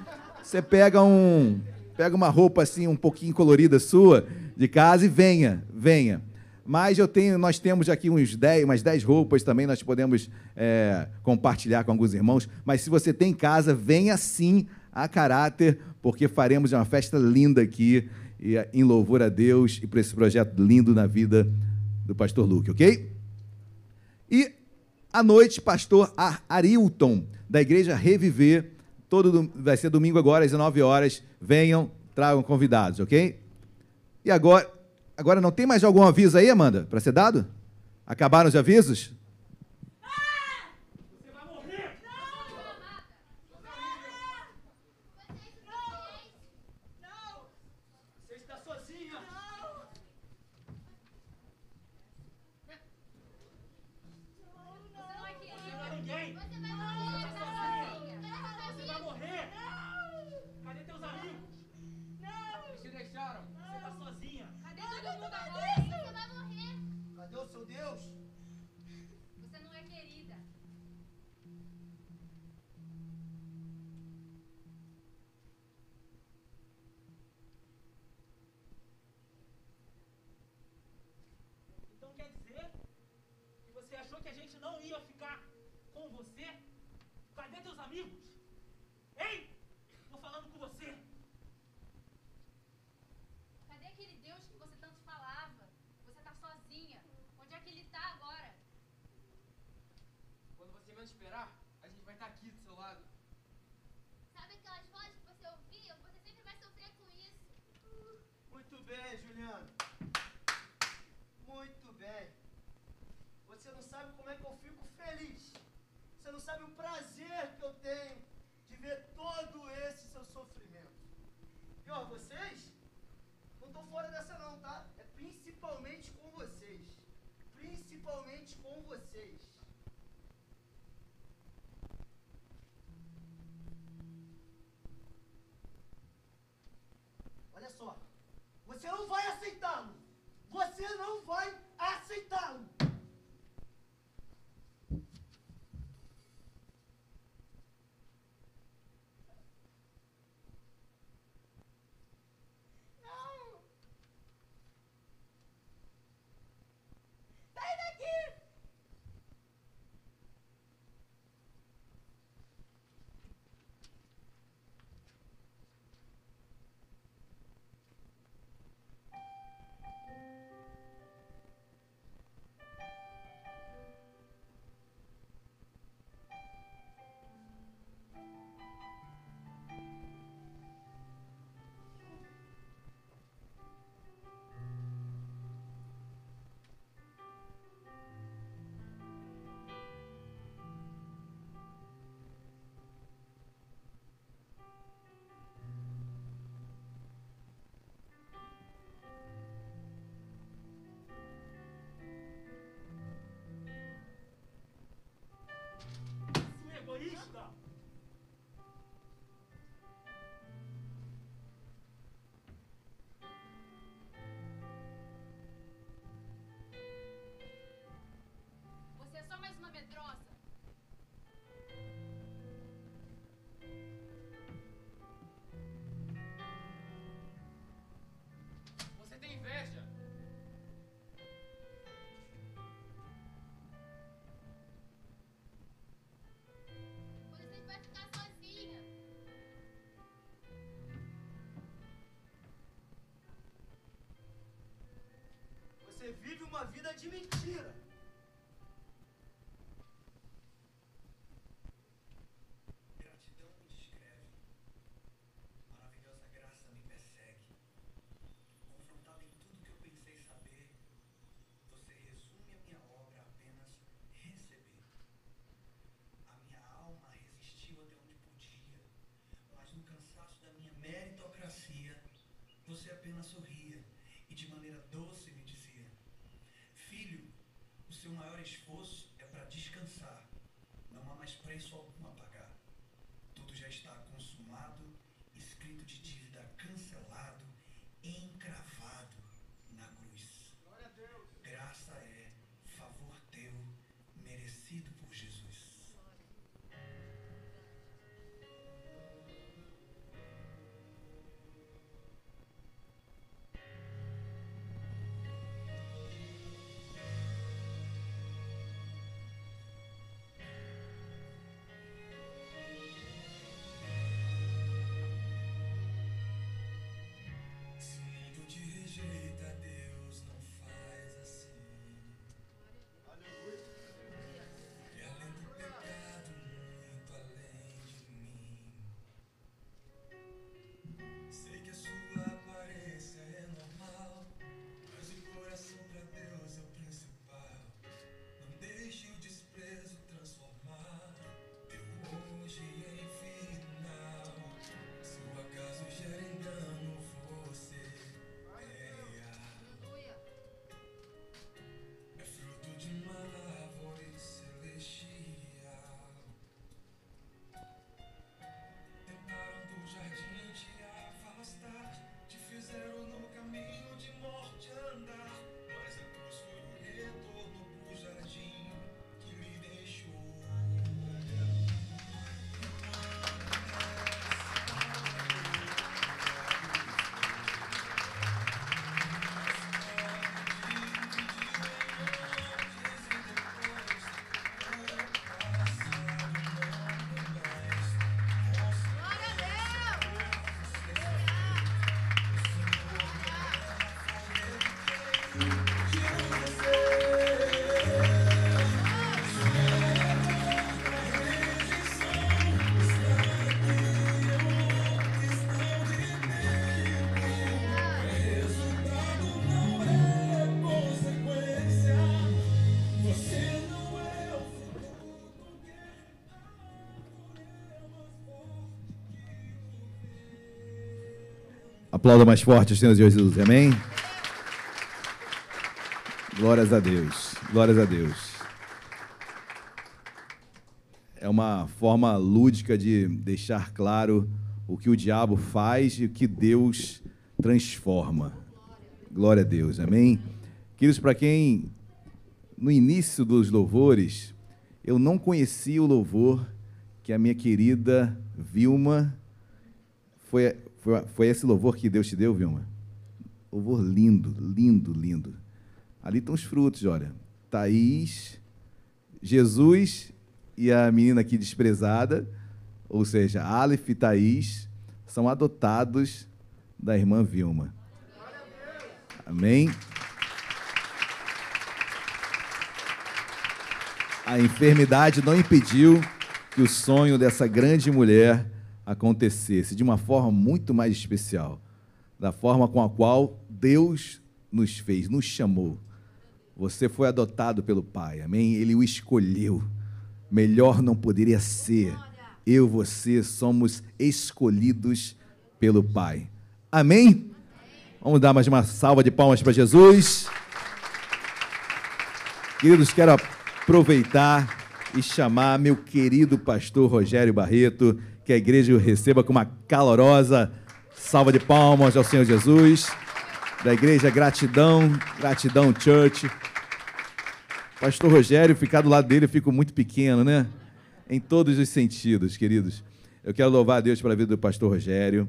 Você pega um, pega uma roupa assim um pouquinho colorida sua de casa e venha, venha. Mas eu tenho, nós temos aqui uns 10, umas 10 roupas também, nós podemos é, compartilhar com alguns irmãos. Mas se você tem em casa, venha sim a caráter, porque faremos uma festa linda aqui, e, em louvor a Deus e por esse projeto lindo na vida do pastor Luke, ok? E à noite, pastor Arilton, da igreja Reviver, todo, vai ser domingo agora, às 19 horas. Venham, tragam convidados, ok? E agora, Agora, não tem mais algum aviso aí, Amanda, para ser dado? Acabaram os avisos? quer dizer que você achou que a gente não ia ficar. é que eu fico feliz. Você não sabe o prazer que eu tenho de ver todo esse seu sofrimento. E ó, vocês não estou fora dessa não, tá? É principalmente com vocês. Principalmente com vocês. uma vida de mentira. Aplauda mais forte Senhor Jesus, amém? Glórias a Deus, glórias a Deus. É uma forma lúdica de deixar claro o que o diabo faz e o que Deus transforma. Glória a Deus, amém? Queridos, para quem no início dos louvores, eu não conhecia o louvor que a minha querida Vilma foi, foi, foi esse louvor que Deus te deu, Vilma? Louvor lindo, lindo, lindo. Ali estão os frutos, olha. Thaís, Jesus e a menina aqui desprezada, ou seja, Aleph e Thaís, são adotados da irmã Vilma. Amém? A enfermidade não impediu que o sonho dessa grande mulher acontecesse de uma forma muito mais especial, da forma com a qual Deus nos fez, nos chamou. Você foi adotado pelo Pai, amém? Ele o escolheu. Melhor não poderia ser. Eu, você somos escolhidos pelo Pai. Amém? Vamos dar mais uma salva de palmas para Jesus. Queridos, quero aproveitar e chamar meu querido pastor Rogério Barreto, que a igreja o receba com uma calorosa salva de palmas ao Senhor Jesus. Da igreja Gratidão, Gratidão Church. Pastor Rogério, ficar do lado dele eu fico muito pequeno, né? Em todos os sentidos, queridos. Eu quero louvar a Deus pela vida do pastor Rogério.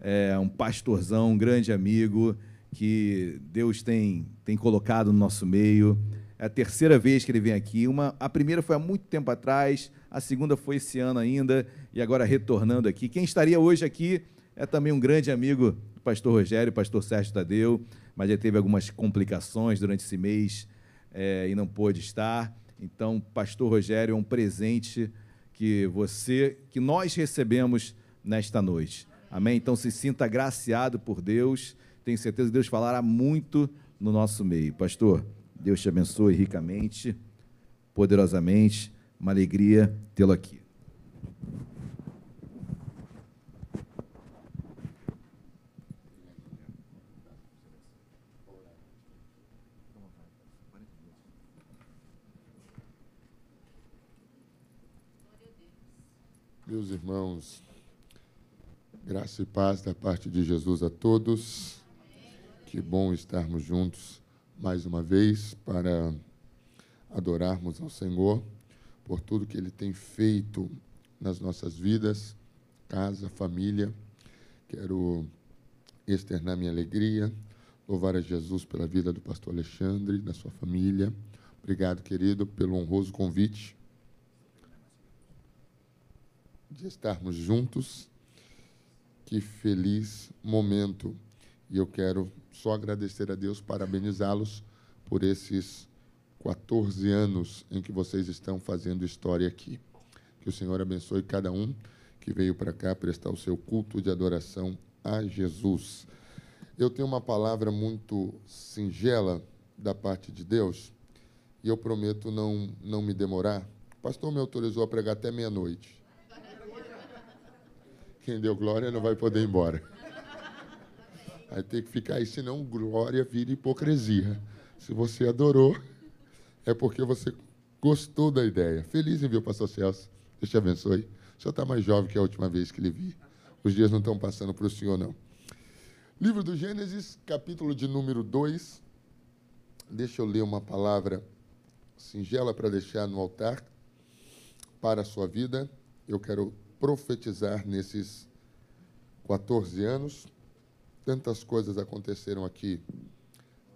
É um pastorzão, um grande amigo que Deus tem, tem colocado no nosso meio. É a terceira vez que ele vem aqui. Uma, a primeira foi há muito tempo atrás, a segunda foi esse ano ainda, e agora retornando aqui. Quem estaria hoje aqui é também um grande amigo do pastor Rogério, pastor Sérgio Tadeu, mas já teve algumas complicações durante esse mês é, e não pôde estar. Então, pastor Rogério é um presente que você, que nós recebemos nesta noite. Amém? Então se sinta agraciado por Deus. Tenho certeza que Deus falará muito no nosso meio. Pastor, Deus te abençoe ricamente, poderosamente. Uma alegria tê-lo aqui. Meus irmãos, graça e paz da parte de Jesus a todos. Que bom estarmos juntos mais uma vez para adorarmos ao Senhor por tudo que Ele tem feito nas nossas vidas, casa, família. Quero externar minha alegria, louvar a Jesus pela vida do pastor Alexandre, da sua família. Obrigado, querido, pelo honroso convite de estarmos juntos. Que feliz momento. E eu quero só agradecer a Deus, parabenizá-los por esses 14 anos em que vocês estão fazendo história aqui. Que o Senhor abençoe cada um que veio para cá prestar o seu culto de adoração a Jesus. Eu tenho uma palavra muito singela da parte de Deus e eu prometo não, não me demorar. O pastor me autorizou a pregar até meia-noite. Quem deu glória não vai poder ir embora. Vai ter que ficar aí, senão glória vira hipocrisia. Se você adorou, é porque você gostou da ideia. Feliz em ver o pastor Celso. Deus te abençoe. O senhor está mais jovem que a última vez que lhe vi. Os dias não estão passando para o senhor, não. Livro do Gênesis, capítulo de número 2. Deixa eu ler uma palavra singela para deixar no altar para a sua vida. Eu quero profetizar nesses 14 anos. Tantas coisas aconteceram aqui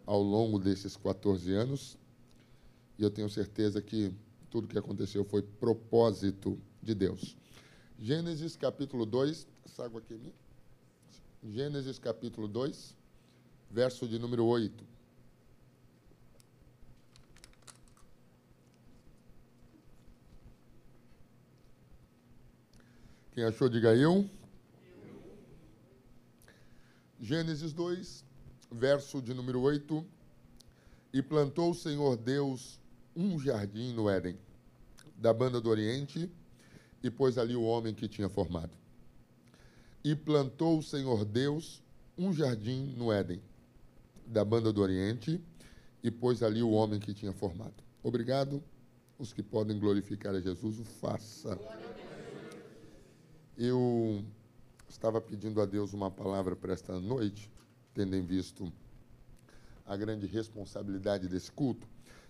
ao longo desses 14 anos, e eu tenho certeza que tudo que aconteceu foi propósito de Deus. Gênesis capítulo 2, essa água aqui é? Gênesis capítulo 2, verso de número 8. Quem achou, diga eu. Gênesis 2, verso de número 8. E plantou o Senhor Deus um jardim no Éden, da banda do Oriente, e pôs ali o homem que tinha formado. E plantou o Senhor Deus um jardim no Éden, da banda do Oriente, e pôs ali o homem que tinha formado. Obrigado. Os que podem glorificar a Jesus, o faça. Eu estava pedindo a Deus uma palavra para esta noite, tendo em visto a grande responsabilidade desse culto.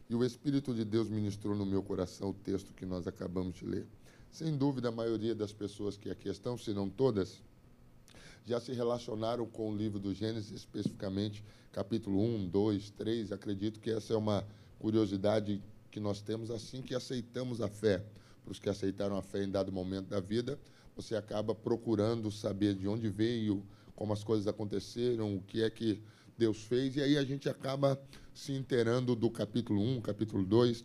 E o Espírito de Deus ministrou no meu coração o texto que nós acabamos de ler. Sem dúvida, a maioria das pessoas que aqui estão, se não todas, já se relacionaram com o livro do Gênesis, especificamente capítulo 1, 2, 3. Acredito que essa é uma curiosidade que nós temos assim que aceitamos a fé. Para os que aceitaram a fé em dado momento da vida, você acaba procurando saber de onde veio, como as coisas aconteceram, o que é que Deus fez, e aí a gente acaba se inteirando do capítulo 1, capítulo 2,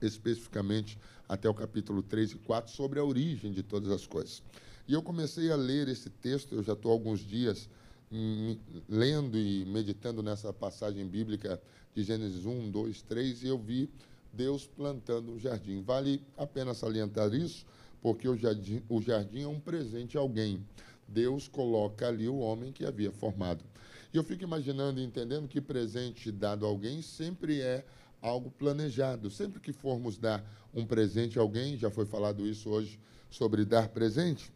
especificamente até o capítulo 3 e 4, sobre a origem de todas as coisas. E eu comecei a ler esse texto, eu já estou alguns dias hum, lendo e meditando nessa passagem bíblica de Gênesis 1, 2, 3, e eu vi Deus plantando um jardim. Vale a pena salientar isso, porque o jardim, o jardim é um presente a alguém. Deus coloca ali o homem que havia formado. E eu fico imaginando e entendendo que presente dado a alguém sempre é algo planejado. Sempre que formos dar um presente a alguém, já foi falado isso hoje sobre dar presente,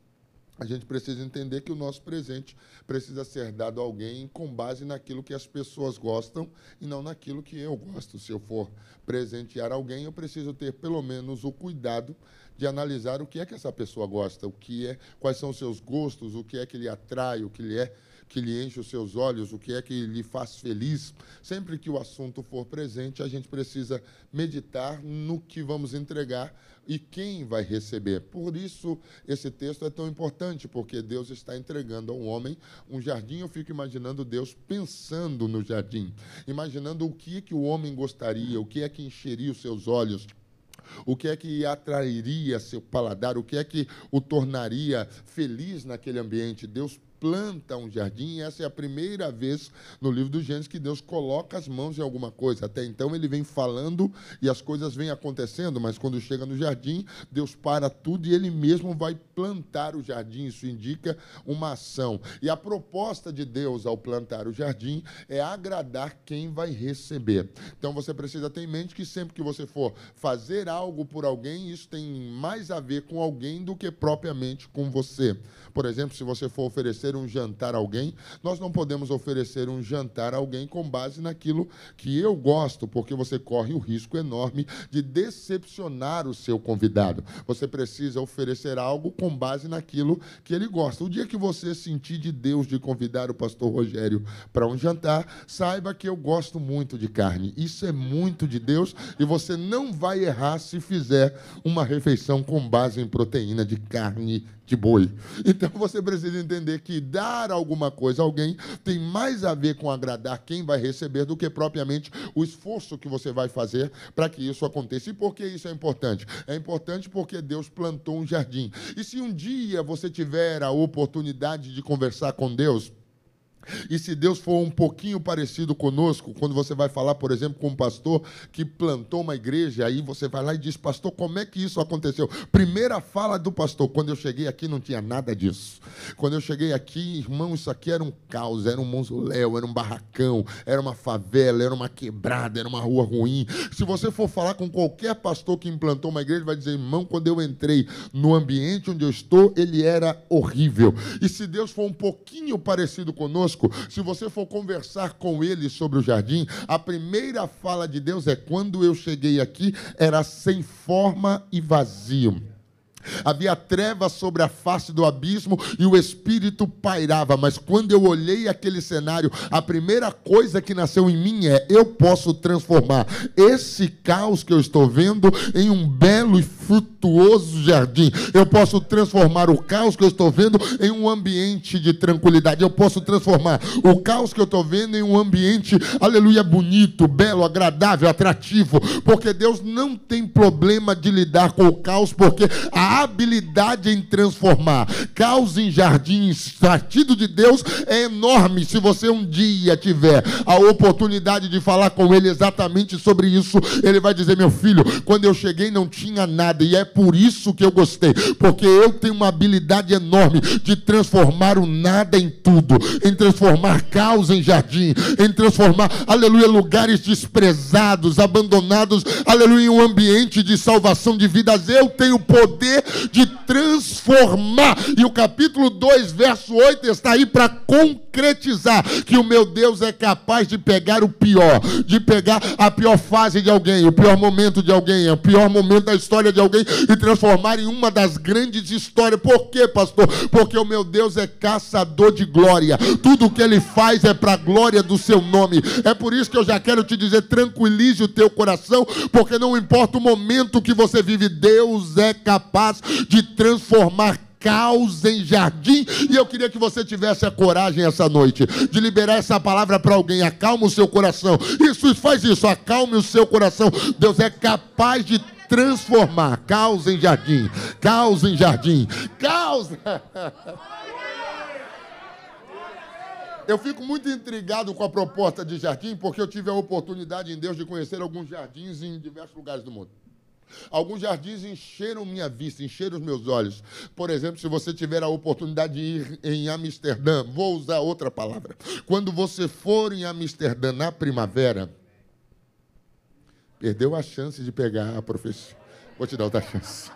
a gente precisa entender que o nosso presente precisa ser dado a alguém com base naquilo que as pessoas gostam e não naquilo que eu gosto. Se eu for presentear alguém, eu preciso ter pelo menos o cuidado de analisar o que é que essa pessoa gosta, o que é, quais são os seus gostos, o que é que lhe atrai, o que lhe é que lhe enche os seus olhos, o que é que lhe faz feliz. Sempre que o assunto for presente, a gente precisa meditar no que vamos entregar e quem vai receber. Por isso, esse texto é tão importante, porque Deus está entregando ao homem um jardim. Eu fico imaginando Deus pensando no jardim, imaginando o que, é que o homem gostaria, o que é que encheria os seus olhos o que é que atrairia seu paladar, o que é que o tornaria feliz naquele ambiente. Deus planta um jardim, e essa é a primeira vez no livro do Gênesis que Deus coloca as mãos em alguma coisa. Até então ele vem falando e as coisas vêm acontecendo, mas quando chega no jardim, Deus para tudo e ele mesmo vai plantar o jardim. Isso indica uma ação. E a proposta de Deus ao plantar o jardim é agradar quem vai receber. Então você precisa ter em mente que sempre que você for fazer algo por alguém, isso tem mais a ver com alguém do que propriamente com você. Por exemplo, se você for oferecer um jantar a alguém, nós não podemos oferecer um jantar a alguém com base naquilo que eu gosto, porque você corre o risco enorme de decepcionar o seu convidado. Você precisa oferecer algo com base naquilo que ele gosta. O dia que você sentir de Deus de convidar o pastor Rogério para um jantar, saiba que eu gosto muito de carne. Isso é muito de Deus e você não vai errar se fizer uma refeição com base em proteína de carne de boi. Então você precisa entender que dar alguma coisa a alguém tem mais a ver com agradar quem vai receber do que propriamente o esforço que você vai fazer para que isso aconteça. E por que isso é importante? É importante porque Deus plantou um jardim. E se um dia você tiver a oportunidade de conversar com Deus, e se Deus for um pouquinho parecido conosco, quando você vai falar, por exemplo, com um pastor que plantou uma igreja, aí você vai lá e diz, pastor, como é que isso aconteceu? Primeira fala do pastor, quando eu cheguei aqui não tinha nada disso. Quando eu cheguei aqui, irmão, isso aqui era um caos, era um mausoléu, era um barracão, era uma favela, era uma quebrada, era uma rua ruim. Se você for falar com qualquer pastor que implantou uma igreja, vai dizer, irmão, quando eu entrei no ambiente onde eu estou, ele era horrível. E se Deus for um pouquinho parecido conosco, conosco. Se você for conversar com ele sobre o jardim, a primeira fala de Deus é: quando eu cheguei aqui, era sem forma e vazio. Havia trevas sobre a face do abismo e o espírito pairava. Mas quando eu olhei aquele cenário, a primeira coisa que nasceu em mim é: eu posso transformar esse caos que eu estou vendo em um belo e frutuoso jardim. Eu posso transformar o caos que eu estou vendo em um ambiente de tranquilidade. Eu posso transformar o caos que eu estou vendo em um ambiente, aleluia, bonito, belo, agradável, atrativo. Porque Deus não tem problema de lidar com o caos, porque a habilidade em transformar. Caos em jardins, partido de Deus é enorme. Se você um dia tiver a oportunidade de falar com ele exatamente sobre isso, ele vai dizer: Meu filho, quando eu cheguei não tinha nada, e é por isso que eu gostei, porque eu tenho uma habilidade enorme de transformar o nada em tudo, em transformar caos em jardim, em transformar, aleluia, lugares desprezados, abandonados, aleluia, em um ambiente de salvação de vidas. Eu tenho poder de transformar. E o capítulo 2, verso 8 está aí para concretizar que o meu Deus é capaz de pegar o pior, de pegar a pior fase de alguém, o pior momento de alguém, o pior momento da história de alguém e transformar em uma das grandes histórias. Por quê, pastor? Porque o meu Deus é caçador de glória. Tudo que ele faz é para a glória do seu nome. É por isso que eu já quero te dizer: tranquilize o teu coração, porque não importa o momento que você vive, Deus é capaz de transformar caos em jardim. E eu queria que você tivesse a coragem essa noite de liberar essa palavra para alguém. Acalma o seu coração. Isso, faz isso, acalme o seu coração. Deus é capaz de transformar caos em jardim, caos em jardim, caos. Eu fico muito intrigado com a proposta de jardim, porque eu tive a oportunidade em Deus de conhecer alguns jardins em diversos lugares do mundo. Alguns jardins encheram minha vista, encheram os meus olhos. Por exemplo, se você tiver a oportunidade de ir em Amsterdã, vou usar outra palavra. Quando você for em Amsterdã na primavera, perdeu a chance de pegar a professora. Vou te dar outra chance.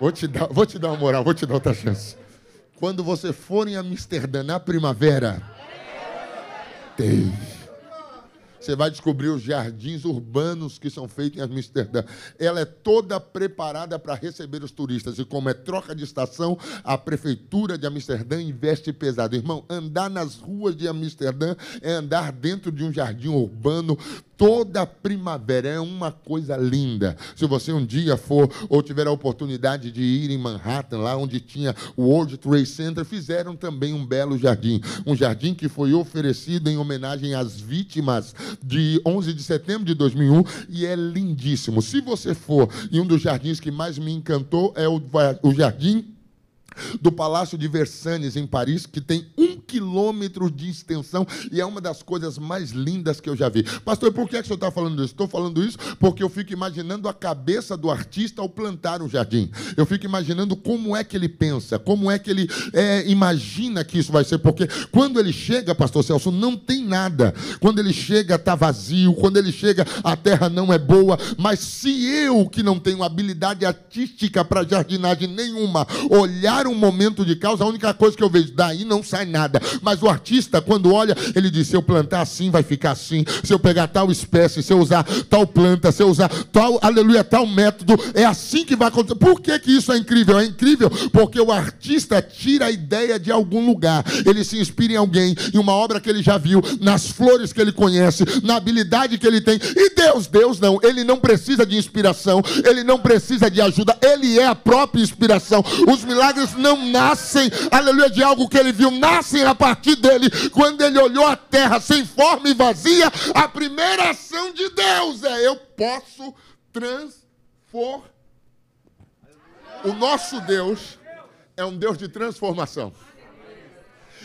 Vou te dar, vou te dar uma moral, vou te dar outra chance. Quando você for em Amsterdã na primavera, tem. Você vai descobrir os jardins urbanos que são feitos em Amsterdã. Ela é toda preparada para receber os turistas. E como é troca de estação, a prefeitura de Amsterdã investe pesado. Irmão, andar nas ruas de Amsterdã é andar dentro de um jardim urbano toda primavera. É uma coisa linda. Se você um dia for ou tiver a oportunidade de ir em Manhattan, lá onde tinha o World Trade Center, fizeram também um belo jardim. Um jardim que foi oferecido em homenagem às vítimas de 11 de setembro de 2001 e é lindíssimo. Se você for em um dos jardins que mais me encantou, é o, o jardim do Palácio de Versalhes, em Paris, que tem um quilômetro de extensão e é uma das coisas mais lindas que eu já vi. Pastor, por que, é que o senhor está falando isso? Estou falando isso porque eu fico imaginando a cabeça do artista ao plantar um jardim. Eu fico imaginando como é que ele pensa, como é que ele é, imagina que isso vai ser, porque quando ele chega, pastor Celso, não tem nada. Quando ele chega, está vazio. Quando ele chega, a terra não é boa. Mas se eu, que não tenho habilidade artística para jardinagem nenhuma, olhar um momento de causa, a única coisa que eu vejo, daí não sai nada. Mas o artista, quando olha, ele diz: se eu plantar assim, vai ficar assim. Se eu pegar tal espécie, se eu usar tal planta, se eu usar tal, aleluia, tal método, é assim que vai acontecer. Por que, que isso é incrível? É incrível porque o artista tira a ideia de algum lugar. Ele se inspira em alguém, em uma obra que ele já viu, nas flores que ele conhece, na habilidade que ele tem. E Deus, Deus não, ele não precisa de inspiração, ele não precisa de ajuda, ele é a própria inspiração. Os milagres não nascem, aleluia, de algo que ele viu, nascem a partir dele. Quando ele olhou a terra sem forma e vazia, a primeira ação de Deus é: eu posso transformar. O nosso Deus é um Deus de transformação.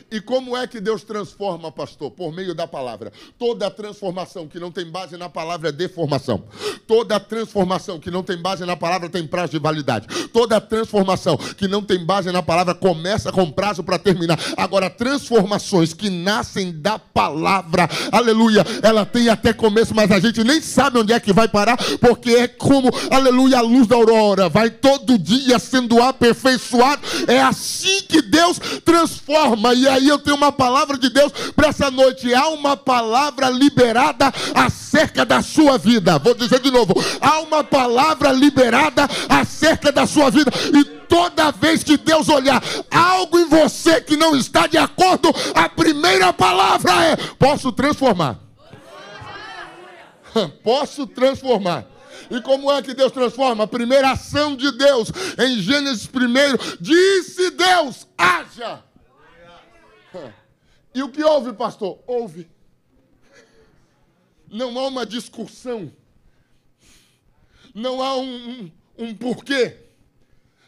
E como é que Deus transforma, pastor? Por meio da palavra. Toda transformação que não tem base na palavra é deformação. Toda transformação que não tem base na palavra tem prazo de validade. Toda transformação que não tem base na palavra começa com prazo para terminar. Agora, transformações que nascem da palavra, aleluia, ela tem até começo, mas a gente nem sabe onde é que vai parar, porque é como, aleluia, a luz da aurora, vai todo dia sendo aperfeiçoado. É assim que Deus transforma. E aí eu tenho uma palavra de Deus para essa noite. Há uma palavra liberada acerca da sua vida. Vou dizer de novo: há uma palavra liberada acerca da sua vida. E toda vez que Deus olhar algo em você que não está de acordo, a primeira palavra é: posso transformar. Posso transformar. E como é que Deus transforma? A primeira ação de Deus, em Gênesis 1, disse Deus: haja. E o que houve, pastor? Houve. Não há uma discussão. Não há um, um, um porquê.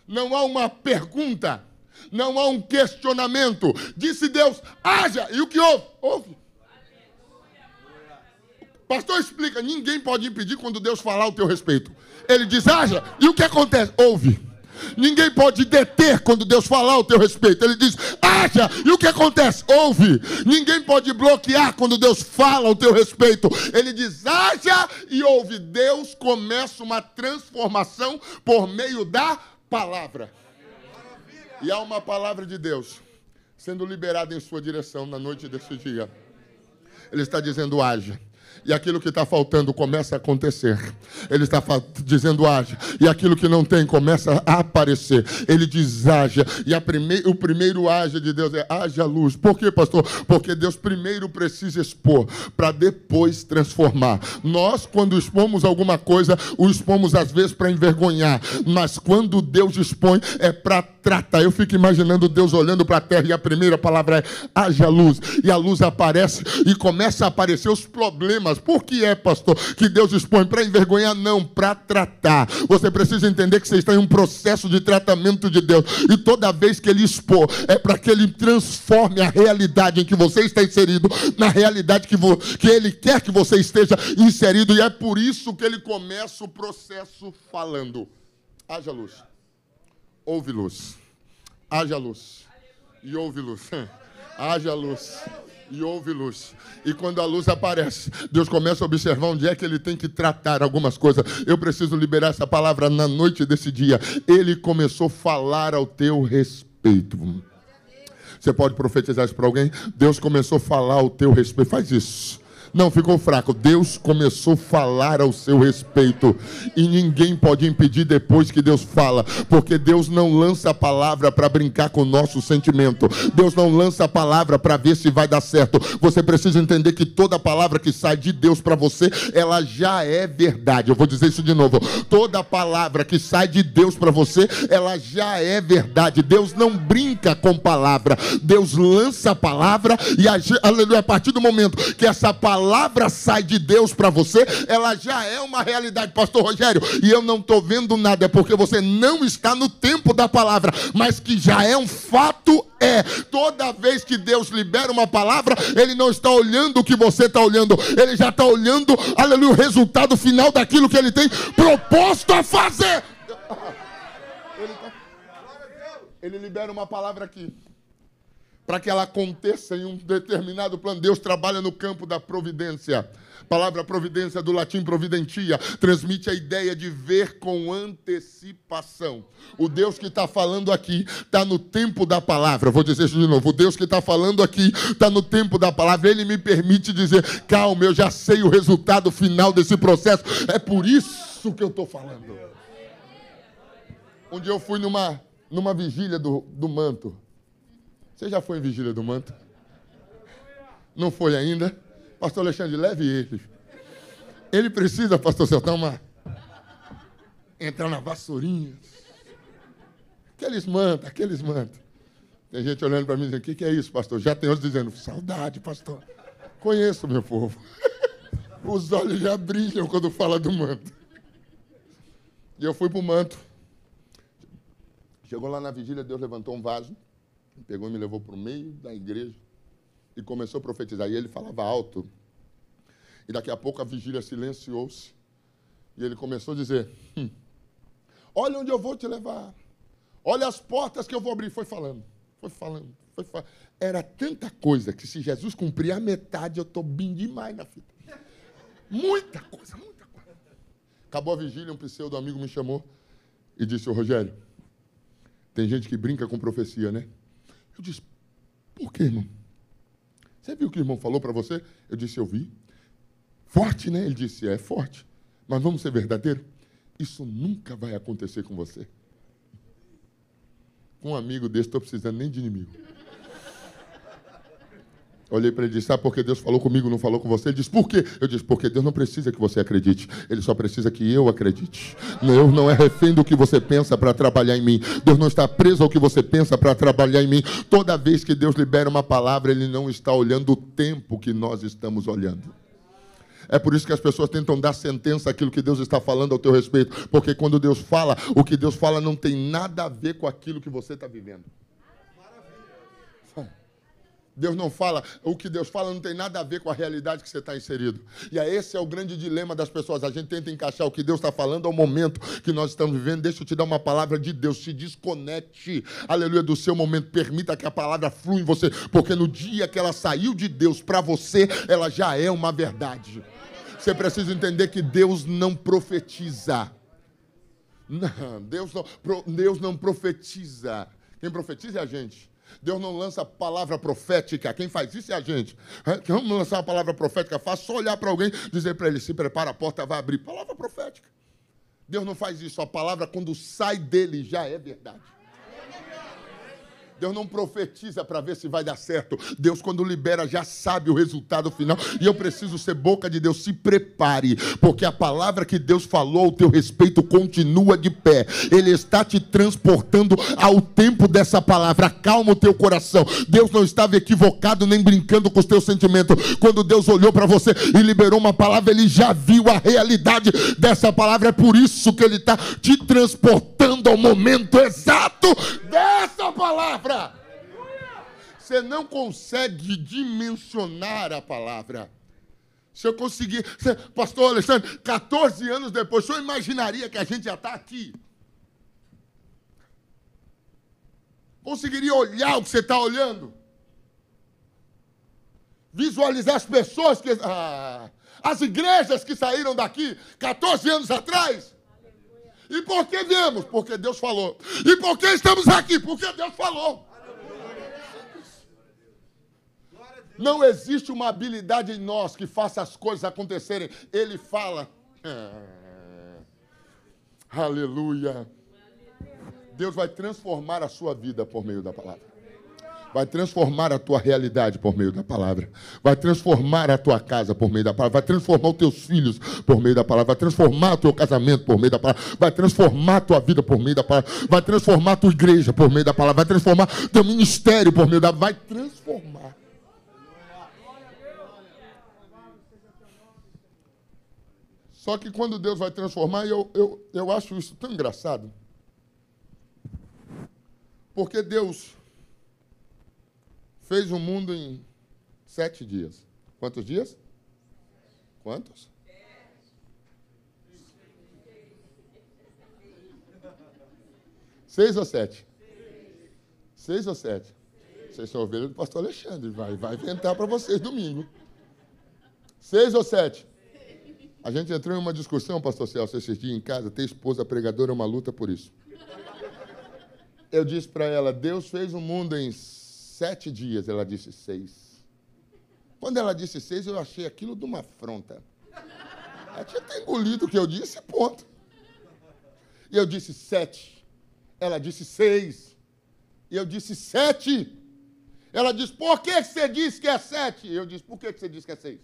não há uma pergunta, não há um questionamento. Disse Deus, haja, e o que houve? Houve. Pastor explica, ninguém pode impedir quando Deus falar o teu respeito. Ele diz, haja, e o que acontece? Houve. Ninguém pode deter quando Deus falar o teu respeito. Ele diz, haja, e o que acontece? Ouve. Ninguém pode bloquear quando Deus fala o teu respeito. Ele diz, haja e ouve. Deus começa uma transformação por meio da palavra. E há uma palavra de Deus sendo liberada em sua direção na noite desse dia. Ele está dizendo, haja e aquilo que está faltando começa a acontecer. Ele está dizendo haja, e aquilo que não tem começa a aparecer. Ele diz haja, e prime o primeiro haja de Deus é haja luz. Por quê, pastor? Porque Deus primeiro precisa expor, para depois transformar. Nós, quando expomos alguma coisa, o expomos às vezes para envergonhar, mas quando Deus expõe, é para tratar. Eu fico imaginando Deus olhando para a terra e a primeira palavra é haja luz, e a luz aparece e começa a aparecer os problemas problemas. Por que é, pastor, que Deus expõe? Para envergonhar? Não, para tratar. Você precisa entender que você está em um processo de tratamento de Deus. E toda vez que Ele expor, é para que Ele transforme a realidade em que você está inserido na realidade que, que Ele quer que você esteja inserido. E é por isso que Ele começa o processo falando: haja luz, ouve luz, haja luz e ouve luz, haja luz e houve luz. E quando a luz aparece, Deus começa a observar onde é que ele tem que tratar algumas coisas. Eu preciso liberar essa palavra na noite desse dia. Ele começou a falar ao teu respeito. Você pode profetizar isso para alguém? Deus começou a falar ao teu respeito. Faz isso. Não ficou fraco. Deus começou a falar ao seu respeito. E ninguém pode impedir depois que Deus fala. Porque Deus não lança a palavra para brincar com o nosso sentimento. Deus não lança a palavra para ver se vai dar certo. Você precisa entender que toda palavra que sai de Deus para você, ela já é verdade. Eu vou dizer isso de novo. Toda palavra que sai de Deus para você, ela já é verdade. Deus não brinca com palavra. Deus lança a palavra e aleluia, a partir do momento que essa palavra palavra sai de Deus para você, ela já é uma realidade, Pastor Rogério. E eu não estou vendo nada, é porque você não está no tempo da palavra, mas que já é um fato. É toda vez que Deus libera uma palavra, Ele não está olhando o que você está olhando, Ele já está olhando, aleluia, o resultado final daquilo que Ele tem proposto a fazer. Ele, tá... Ele libera uma palavra aqui para que ela aconteça em um determinado plano. Deus trabalha no campo da providência. Palavra providência do latim providentia transmite a ideia de ver com antecipação. O Deus que está falando aqui está no tempo da palavra. Vou dizer isso de novo. O Deus que está falando aqui está no tempo da palavra. Ele me permite dizer: calma, eu já sei o resultado final desse processo. É por isso que eu estou falando. Um dia eu fui numa, numa vigília do, do manto. Você já foi em vigília do manto? Não foi ainda? Pastor Alexandre, leve ele. Ele precisa, pastor Celtão, uma... entrar na vassourinha. Aqueles mantos, aqueles mantos. Tem gente olhando para mim dizendo, o que, que é isso, pastor? Já tem outros dizendo, saudade, pastor. Conheço, meu povo. Os olhos já brilham quando fala do manto. E eu fui para o manto. Chegou lá na vigília, Deus levantou um vaso pegou e me levou para o meio da igreja e começou a profetizar. E ele falava alto. E daqui a pouco a vigília silenciou-se. E ele começou a dizer: hum, Olha onde eu vou te levar. Olha as portas que eu vou abrir. Foi falando, foi falando, foi falando. Era tanta coisa que se Jesus cumprir a metade, eu estou bem demais na fita. Muita coisa, muita coisa. Acabou a vigília, um pseudo amigo me chamou e disse: Ô Rogério, tem gente que brinca com profecia, né? Eu disse, por que, irmão? Você viu o que o irmão falou para você? Eu disse, eu vi. Forte, né? Ele disse, é forte. Mas vamos ser verdadeiros? Isso nunca vai acontecer com você. Com um amigo desse, estou precisando nem de inimigo. Olhei para ele e disse: Sabe por que Deus falou comigo, não falou com você? Ele disse: Por quê? Eu disse: Porque Deus não precisa que você acredite, Ele só precisa que eu acredite. Deus não é refém do que você pensa para trabalhar em mim. Deus não está preso ao que você pensa para trabalhar em mim. Toda vez que Deus libera uma palavra, Ele não está olhando o tempo que nós estamos olhando. É por isso que as pessoas tentam dar sentença àquilo que Deus está falando ao teu respeito. Porque quando Deus fala, o que Deus fala não tem nada a ver com aquilo que você está vivendo. Deus não fala, o que Deus fala não tem nada a ver com a realidade que você está inserido. E esse é o grande dilema das pessoas. A gente tenta encaixar o que Deus está falando ao momento que nós estamos vivendo. Deixa eu te dar uma palavra de Deus. Se desconecte, aleluia, do seu momento. Permita que a palavra flua em você. Porque no dia que ela saiu de Deus para você, ela já é uma verdade. Você precisa entender que Deus não profetiza. Não, Deus não, Deus não profetiza. Quem profetiza é a gente. Deus não lança palavra profética. Quem faz isso é a gente. Vamos lançar uma palavra profética. Faz só olhar para alguém dizer para ele: se prepara, a porta vai abrir. Palavra profética. Deus não faz isso. A palavra, quando sai dele, já é verdade. Deus não profetiza para ver se vai dar certo. Deus, quando libera, já sabe o resultado final. E eu preciso ser boca de Deus. Se prepare, porque a palavra que Deus falou ao teu respeito continua de pé. Ele está te transportando ao tempo dessa palavra. Calma o teu coração. Deus não estava equivocado nem brincando com os teus sentimentos. Quando Deus olhou para você e liberou uma palavra, ele já viu a realidade dessa palavra. É por isso que ele está te transportando ao momento exato dessa palavra. Você não consegue dimensionar a palavra. Se eu conseguir. Pastor Alexandre, 14 anos depois, senhor imaginaria que a gente já está aqui? Conseguiria olhar o que você está olhando? Visualizar as pessoas que. Ah, as igrejas que saíram daqui 14 anos atrás? E por que viemos? Porque Deus falou. E por que estamos aqui? Porque Deus falou. Não existe uma habilidade em nós que faça as coisas acontecerem. Ele fala. Ah, aleluia. Deus vai transformar a sua vida por meio da palavra vai transformar a tua realidade por meio da palavra, vai transformar a tua casa por meio da palavra, vai transformar os teus filhos por meio da palavra, vai transformar o teu casamento por meio da palavra, vai transformar a tua vida por meio da palavra, vai transformar a tua igreja por meio da palavra, vai transformar teu ministério por meio da vai transformar. Só que quando Deus vai transformar, eu, eu, eu acho isso tão engraçado. Porque Deus fez o mundo em sete dias. Quantos dias? Quantos? Seis ou sete? Seis ou sete? Vocês são ovelhas do pastor Alexandre. Vai, vai inventar para vocês domingo. Seis ou sete? A gente entrou em uma discussão, pastor Celso, esses dias em casa. Ter esposa pregadora é uma luta por isso. Eu disse para ela: Deus fez o mundo em sete dias, ela disse seis. Quando ela disse seis, eu achei aquilo de uma afronta. Ela tinha engolido o que eu disse, ponto. E eu disse sete. Ela disse seis. E eu disse sete. Ela disse, por que você disse que é sete? Eu disse, por que você disse que é seis?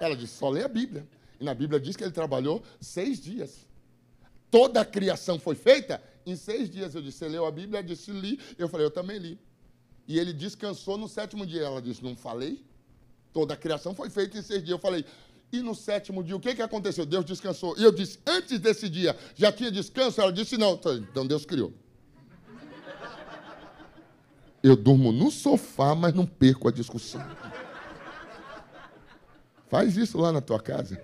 Ela disse, só lê a Bíblia. E na Bíblia diz que ele trabalhou seis dias. Toda a criação foi feita em seis dias. Eu disse, você leu a Bíblia? Ela disse, li. Eu falei, eu também li. E ele descansou no sétimo dia. Ela disse: Não falei? Toda a criação foi feita em seis dias. Eu falei: E no sétimo dia, o que, que aconteceu? Deus descansou. E eu disse: Antes desse dia, já tinha descanso? Ela disse: Não. Então Deus criou. Eu durmo no sofá, mas não perco a discussão. Faz isso lá na tua casa.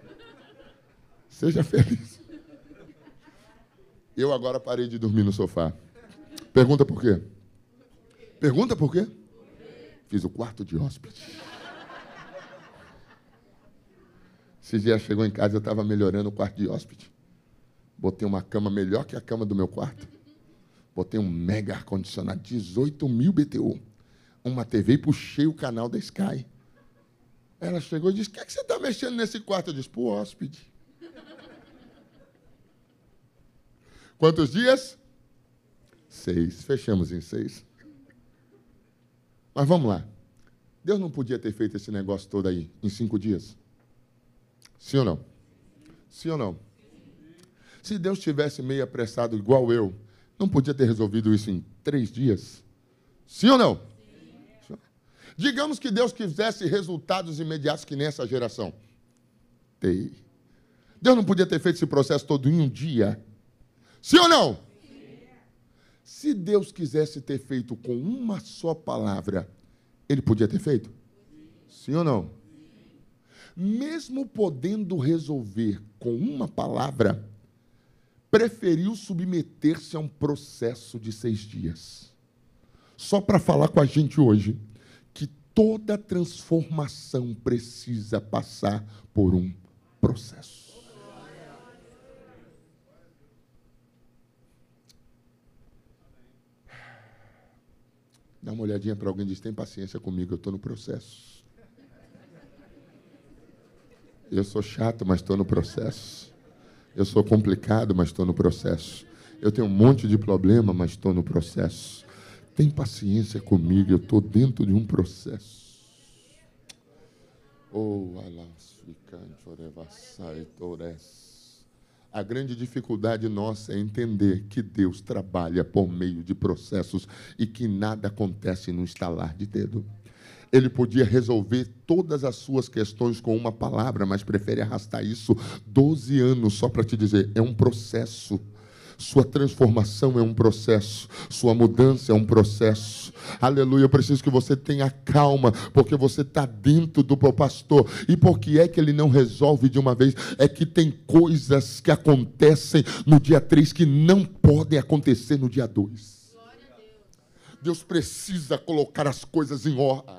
Seja feliz. Eu agora parei de dormir no sofá. Pergunta por quê? Pergunta por quê? Fiz o quarto de hóspede. Esse dia chegou em casa, eu estava melhorando o quarto de hóspede. Botei uma cama melhor que a cama do meu quarto. Botei um mega ar-condicionado, 18 mil BTU. Uma TV e puxei o canal da Sky. Ela chegou e disse: O que, é que você está mexendo nesse quarto? Eu disse: Pro hóspede. Quantos dias? Seis. Fechamos em seis. Mas vamos lá. Deus não podia ter feito esse negócio todo aí em cinco dias? Sim ou não? Sim ou não? Se Deus tivesse meio apressado igual eu, não podia ter resolvido isso em três dias? Sim ou não? Sim. Digamos que Deus quisesse resultados imediatos que nessa geração. matei. Deus não podia ter feito esse processo todo em um dia? Sim ou não? Se Deus quisesse ter feito com uma só palavra, ele podia ter feito? Sim ou não? Mesmo podendo resolver com uma palavra, preferiu submeter-se a um processo de seis dias. Só para falar com a gente hoje que toda transformação precisa passar por um processo. Dá uma olhadinha para alguém e diz: tem paciência comigo, eu estou no processo. Eu sou chato, mas estou no processo. Eu sou complicado, mas estou no processo. Eu tenho um monte de problema, mas estou no processo. Tem paciência comigo, eu estou dentro de um processo. Oh, alas, ficante, orevassai, tores. A grande dificuldade nossa é entender que Deus trabalha por meio de processos e que nada acontece no estalar de dedo. Ele podia resolver todas as suas questões com uma palavra, mas prefere arrastar isso 12 anos só para te dizer: é um processo. Sua transformação é um processo, sua mudança é um processo. Aleluia, eu preciso que você tenha calma, porque você está dentro do pastor. E por que é que ele não resolve de uma vez? É que tem coisas que acontecem no dia 3 que não podem acontecer no dia 2. Deus precisa colocar as coisas em ordem.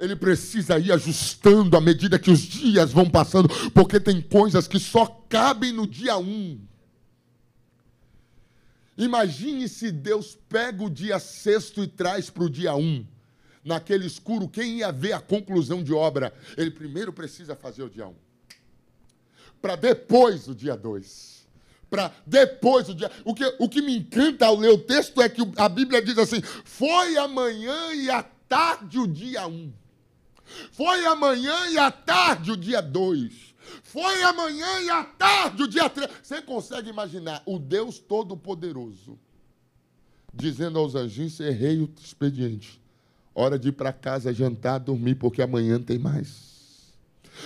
Ele precisa ir ajustando à medida que os dias vão passando, porque tem coisas que só cabem no dia 1. Um. Imagine se Deus pega o dia sexto e traz para o dia 1. Um. Naquele escuro, quem ia ver a conclusão de obra? Ele primeiro precisa fazer o dia 1. Um. Para depois o dia 2 para depois o dia. O que, o que me encanta ao ler o texto é que a Bíblia diz assim: foi amanhã e à tarde o dia 1. Um. Foi amanhã e à tarde o dia 2. Foi amanhã e à tarde o dia 3. Você consegue imaginar o Deus Todo-Poderoso dizendo aos anjinhos: errei o expediente. Hora de ir para casa jantar, dormir, porque amanhã tem mais.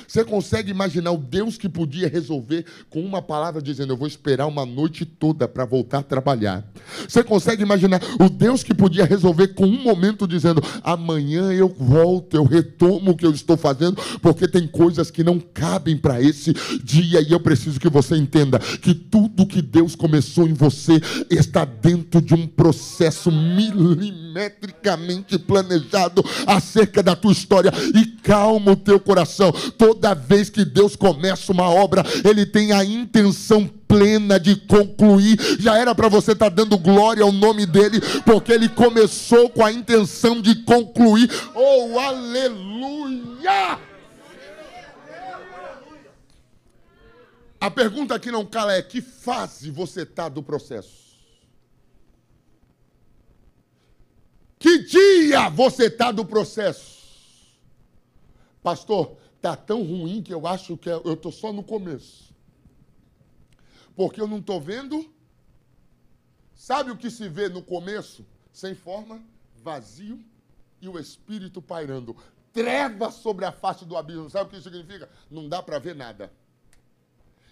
Você consegue imaginar o Deus que podia resolver com uma palavra dizendo: Eu vou esperar uma noite toda para voltar a trabalhar? Você consegue imaginar o Deus que podia resolver com um momento dizendo: Amanhã eu volto, eu retomo o que eu estou fazendo, porque tem coisas que não cabem para esse dia e eu preciso que você entenda que tudo que Deus começou em você está dentro de um processo milimetricamente planejado acerca da tua história e calma o teu coração Toda vez que Deus começa uma obra, Ele tem a intenção plena de concluir. Já era para você estar tá dando glória ao nome dele, porque ele começou com a intenção de concluir. Oh, aleluia! A pergunta que não cala é: que fase você está do processo? Que dia você está do processo? Pastor, está tão ruim que eu acho que eu estou só no começo. Porque eu não estou vendo. Sabe o que se vê no começo? Sem forma, vazio e o espírito pairando. Trevas sobre a face do abismo. Sabe o que isso significa? Não dá para ver nada.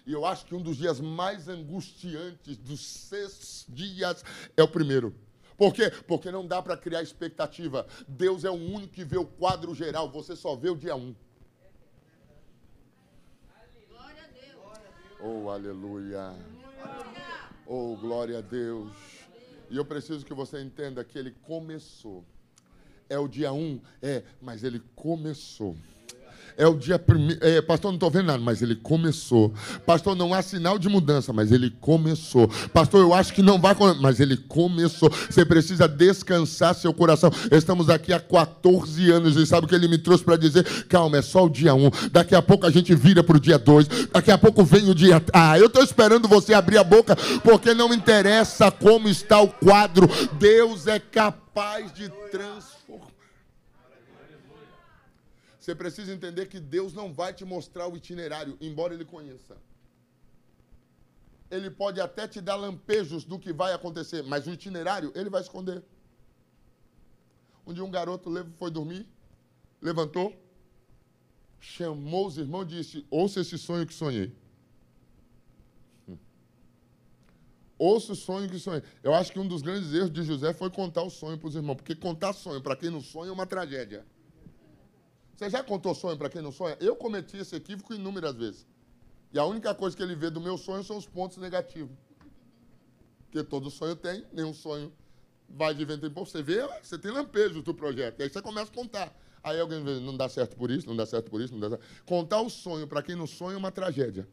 E eu acho que um dos dias mais angustiantes dos seis dias é o primeiro. Por quê? Porque não dá para criar expectativa. Deus é o único que vê o quadro geral, você só vê o dia um. Oh, aleluia. Oh, glória a Deus. E eu preciso que você entenda que ele começou. É o dia um? É, mas ele começou. É o dia primeiro. É, pastor, não estou vendo nada, mas ele começou. Pastor, não há sinal de mudança, mas ele começou. Pastor, eu acho que não vai, mas ele começou. Você precisa descansar seu coração. Estamos aqui há 14 anos e sabe o que ele me trouxe para dizer? Calma, é só o dia 1. Um. Daqui a pouco a gente vira para o dia 2. Daqui a pouco vem o dia. Ah, eu estou esperando você abrir a boca, porque não interessa como está o quadro. Deus é capaz de transformar você precisa entender que Deus não vai te mostrar o itinerário, embora Ele conheça. Ele pode até te dar lampejos do que vai acontecer, mas o itinerário Ele vai esconder. Um dia um garoto foi dormir, levantou, chamou os irmãos e disse: Ouça esse sonho que sonhei. Hum. Ouça o sonho que sonhei. Eu acho que um dos grandes erros de José foi contar o sonho para os irmãos, porque contar sonho para quem não sonha é uma tragédia. Você já contou sonho para quem não sonha? Eu cometi esse equívoco inúmeras vezes. E a única coisa que ele vê do meu sonho são os pontos negativos. Porque todo sonho tem, nenhum sonho vai de vento em pouco. Você vê, você tem lampejos do projeto. E aí você começa a contar. Aí alguém vê, não dá certo por isso, não dá certo por isso, não dá certo. Contar o sonho para quem não sonha é uma tragédia.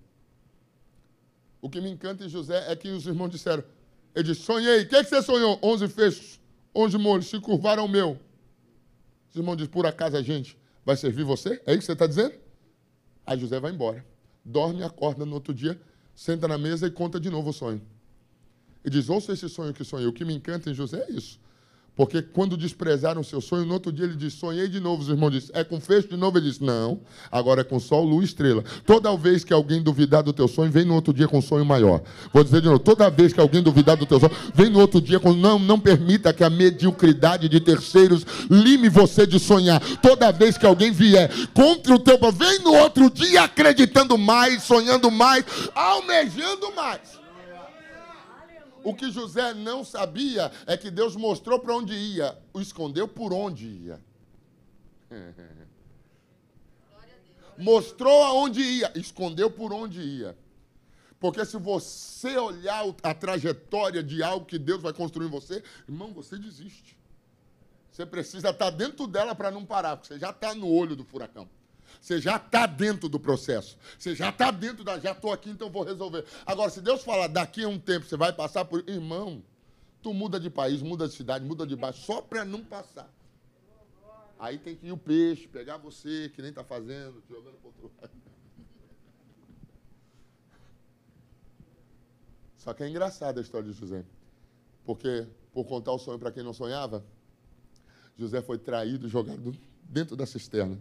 O que me encanta em José é que os irmãos disseram, ele disse, sonhei, o que, é que você sonhou? Onze fechos, onze molhos, se curvaram ao meu. Os irmãos dizem, por acaso a gente vai servir você? É isso que você está dizendo? Aí José vai embora. Dorme, acorda no outro dia, senta na mesa e conta de novo o sonho. E diz, ouça esse sonho que sonhei. O que me encanta em José é isso. Porque quando desprezaram o seu sonho, no outro dia ele disse, sonhei de novo. Os irmãos disseram, é com fecho de novo? Ele disse, não, agora é com sol, lua e estrela. Toda vez que alguém duvidar do teu sonho, vem no outro dia com um sonho maior. Vou dizer de novo, toda vez que alguém duvidar do teu sonho, vem no outro dia com... Não, não permita que a mediocridade de terceiros lime você de sonhar. Toda vez que alguém vier contra o teu... Vem no outro dia acreditando mais, sonhando mais, almejando mais. O que José não sabia é que Deus mostrou para onde ia, o escondeu por onde ia. Mostrou aonde ia, escondeu por onde ia. Porque se você olhar a trajetória de algo que Deus vai construir em você, irmão, você desiste. Você precisa estar dentro dela para não parar, porque você já está no olho do furacão. Você já está dentro do processo. Você já está dentro da. Já estou aqui, então vou resolver. Agora, se Deus falar daqui a um tempo você vai passar por. Irmão, tu muda de país, muda de cidade, muda de baixo, só para não passar. Aí tem que ir o peixe, pegar você, que nem está fazendo, te jogando para outro lado. Só que é engraçada a história de José. Porque, por contar o sonho para quem não sonhava, José foi traído, jogado dentro da cisterna.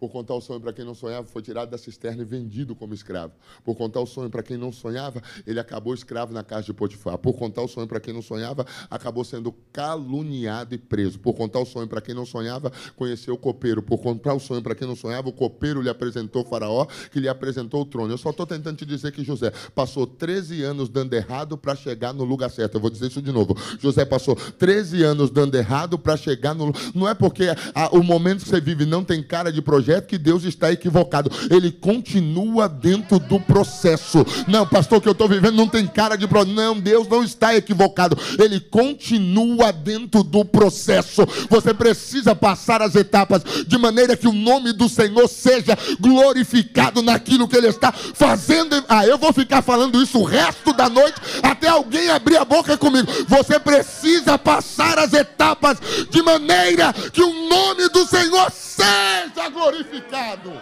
Por contar o sonho para quem não sonhava, foi tirado da cisterna e vendido como escravo. Por contar o sonho para quem não sonhava, ele acabou escravo na casa de Potifar. Por contar o sonho para quem não sonhava, acabou sendo caluniado e preso. Por contar o sonho para quem não sonhava, conheceu o copeiro. Por contar o sonho para quem não sonhava, o copeiro lhe apresentou o faraó, que lhe apresentou o trono. Eu só estou tentando te dizer que José passou 13 anos dando errado para chegar no lugar certo. Eu vou dizer isso de novo. José passou 13 anos dando errado para chegar no Não é porque a, o momento que você vive não tem cara de projeto projeto que Deus está equivocado. Ele continua dentro do processo. Não, pastor, que eu estou vivendo não tem cara de projeto. Não, Deus não está equivocado. Ele continua dentro do processo. Você precisa passar as etapas de maneira que o nome do Senhor seja glorificado naquilo que Ele está fazendo. Ah, eu vou ficar falando isso o resto da noite até alguém abrir a boca comigo. Você precisa passar as etapas de maneira que o nome do Senhor seja glorificado glorificado.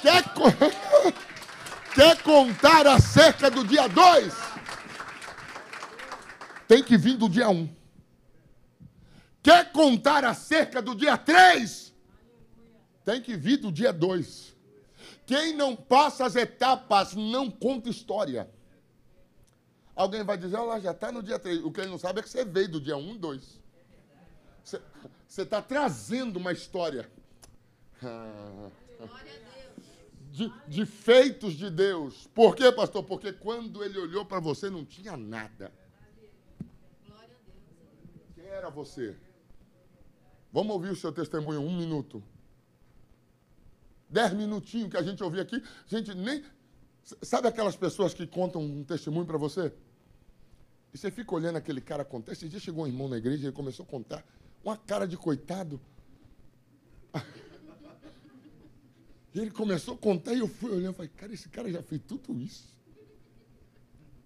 Quer, quer contar acerca do dia 2? Tem que vir do dia 1. Um. Quer contar acerca do dia 3? Tem que vir do dia 2. Quem não passa as etapas não conta história. Alguém vai dizer, olha lá, já está no dia 3. O que ele não sabe é que você veio do dia 1 um, e 2. Você está trazendo uma história de, de feitos de Deus. Por quê, pastor? Porque quando ele olhou para você não tinha nada. Quem era você? Vamos ouvir o seu testemunho um minuto. Dez minutinhos que a gente ouviu aqui. Gente, nem. Sabe aquelas pessoas que contam um testemunho para você? E você fica olhando aquele cara contar. Esse dia chegou um irmão na igreja e ele começou a contar uma cara de coitado. Ele começou a contar e eu fui olhando e falei, cara, esse cara já fez tudo isso.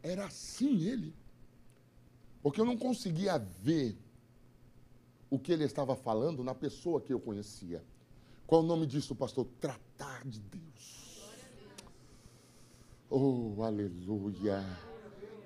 Era assim ele. Porque eu não conseguia ver o que ele estava falando na pessoa que eu conhecia. Qual o nome disso, pastor? Tratar de Deus. Oh, aleluia.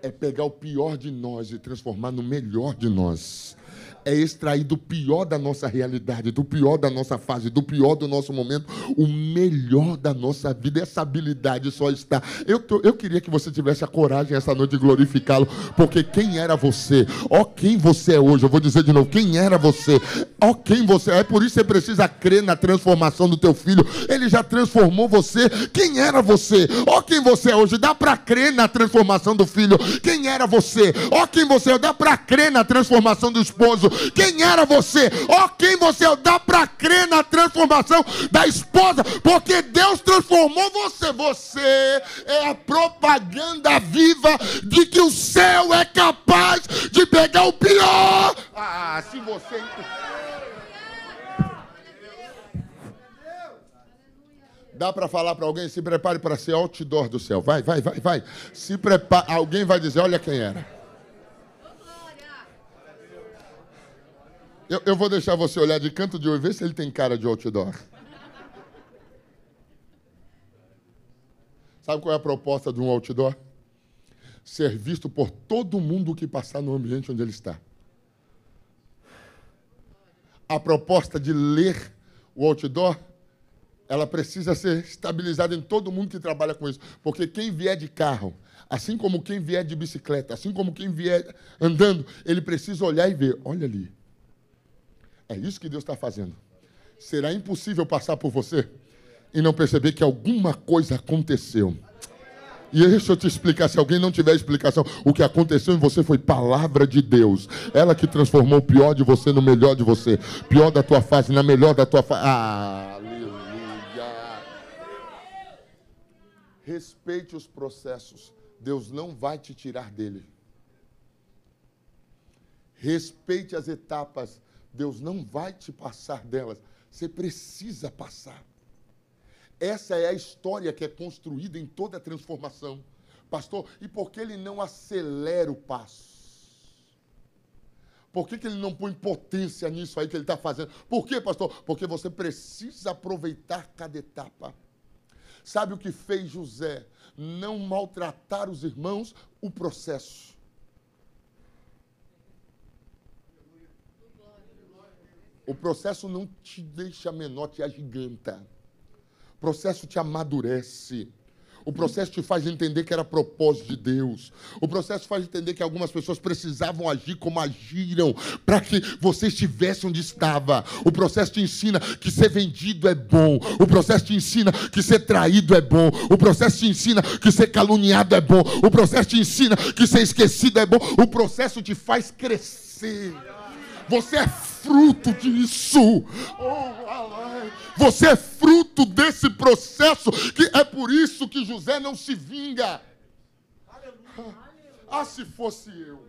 É pegar o pior de nós e transformar no melhor de nós. É extrair do pior da nossa realidade, do pior da nossa fase, do pior do nosso momento, o melhor da nossa vida. Essa habilidade só está. Eu, tô- eu queria que você tivesse a coragem essa noite de glorificá-lo, porque quem era você? Ó, quem você é hoje? Eu vou dizer de novo: quem era você? Ó, quem você é? É por isso que você precisa crer na transformação do teu filho. Ele já transformou você. Quem era você? Ó, quem você é hoje? Dá para crer na transformação do filho. Quem era você? Ó, quem você é? Dá para crer na transformação do esposo. Quem era você? Ó, quem você é? Dá para crer na transformação da esposa, porque Deus transformou você. Você é a propaganda viva de que o céu é capaz de pegar o pior. Ah, se você. Dá para falar para alguém, se prepare para ser outdoor do céu. Vai, vai, vai, vai. Se prepare. Alguém vai dizer, olha quem era. Eu, eu vou deixar você olhar de canto de olho, ver se ele tem cara de outdoor. Sabe qual é a proposta de um outdoor? Ser visto por todo mundo que passar no ambiente onde ele está. A proposta de ler o outdoor, ela precisa ser estabilizada em todo mundo que trabalha com isso. Porque quem vier de carro, assim como quem vier de bicicleta, assim como quem vier andando, ele precisa olhar e ver: olha ali. É isso que Deus está fazendo. Será impossível passar por você e não perceber que alguma coisa aconteceu. E deixa eu te explicar, se alguém não tiver explicação, o que aconteceu em você foi palavra de Deus. Ela que transformou o pior de você no melhor de você. Pior da tua fase, na melhor da tua fase. Ah, aleluia. Respeite os processos. Deus não vai te tirar dele. Respeite as etapas. Deus não vai te passar delas. Você precisa passar. Essa é a história que é construída em toda a transformação. Pastor, e por que ele não acelera o passo? Por que, que ele não põe potência nisso aí que ele está fazendo? Por quê, pastor? Porque você precisa aproveitar cada etapa. Sabe o que fez José? Não maltratar os irmãos, o processo. O processo não te deixa menor, te agiganta. O processo te amadurece. O processo te faz entender que era propósito de Deus. O processo faz entender que algumas pessoas precisavam agir como agiram para que você estivesse onde estava. O processo te ensina que ser vendido é bom. O processo te ensina que ser traído é bom. O processo te ensina que ser caluniado é bom. O processo te ensina que ser esquecido é bom. O processo te faz crescer. Você é fruto disso. Você é fruto desse processo, que é por isso que José não se vinga. Ah, se fosse eu.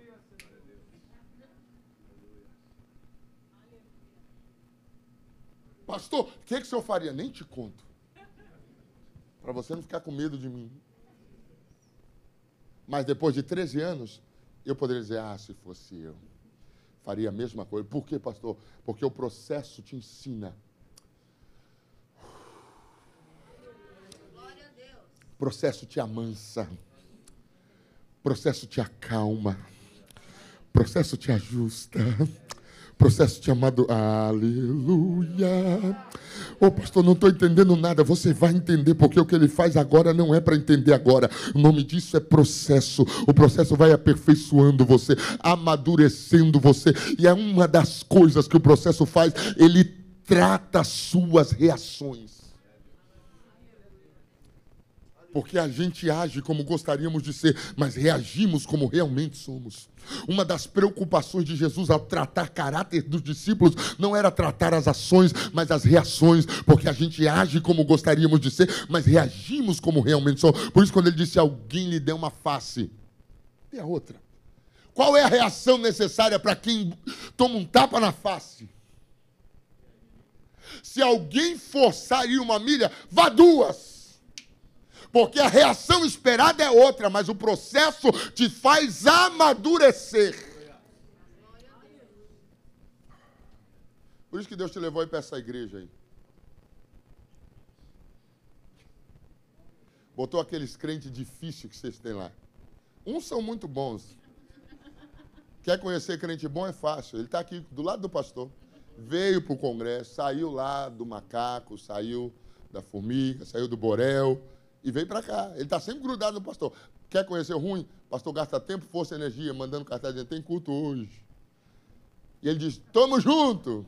Pastor, o que, que o senhor faria? Nem te conto. Para você não ficar com medo de mim. Mas depois de 13 anos, eu poderia dizer: ah, se fosse eu. Faria a mesma coisa. Por quê, pastor? Porque o processo te ensina. O processo te amansa. O processo te acalma. O processo te ajusta. Processo te amado. Aleluia. Ô pastor, não estou entendendo nada. Você vai entender, porque o que ele faz agora não é para entender agora. O nome disso é processo. O processo vai aperfeiçoando você, amadurecendo você. E é uma das coisas que o processo faz. Ele trata as suas reações. Porque a gente age como gostaríamos de ser, mas reagimos como realmente somos. Uma das preocupações de Jesus ao tratar caráter dos discípulos não era tratar as ações, mas as reações, porque a gente age como gostaríamos de ser, mas reagimos como realmente somos. Por isso, quando ele disse: Alguém lhe deu uma face, dê a outra. Qual é a reação necessária para quem toma um tapa na face? Se alguém forçar ir uma milha, vá duas. Porque a reação esperada é outra, mas o processo te faz amadurecer. Por isso que Deus te levou aí para essa igreja aí. Botou aqueles crentes difíceis que vocês têm lá. Uns são muito bons. Quer conhecer crente bom é fácil. Ele está aqui do lado do pastor. Veio para o congresso, saiu lá do macaco, saiu da formiga, saiu do borel e veio para cá. Ele está sempre grudado no pastor. Quer conhecer o ruim? Pastor gasta tempo, força e energia mandando cartaz dizendo: tem culto hoje. E ele diz: tamo junto.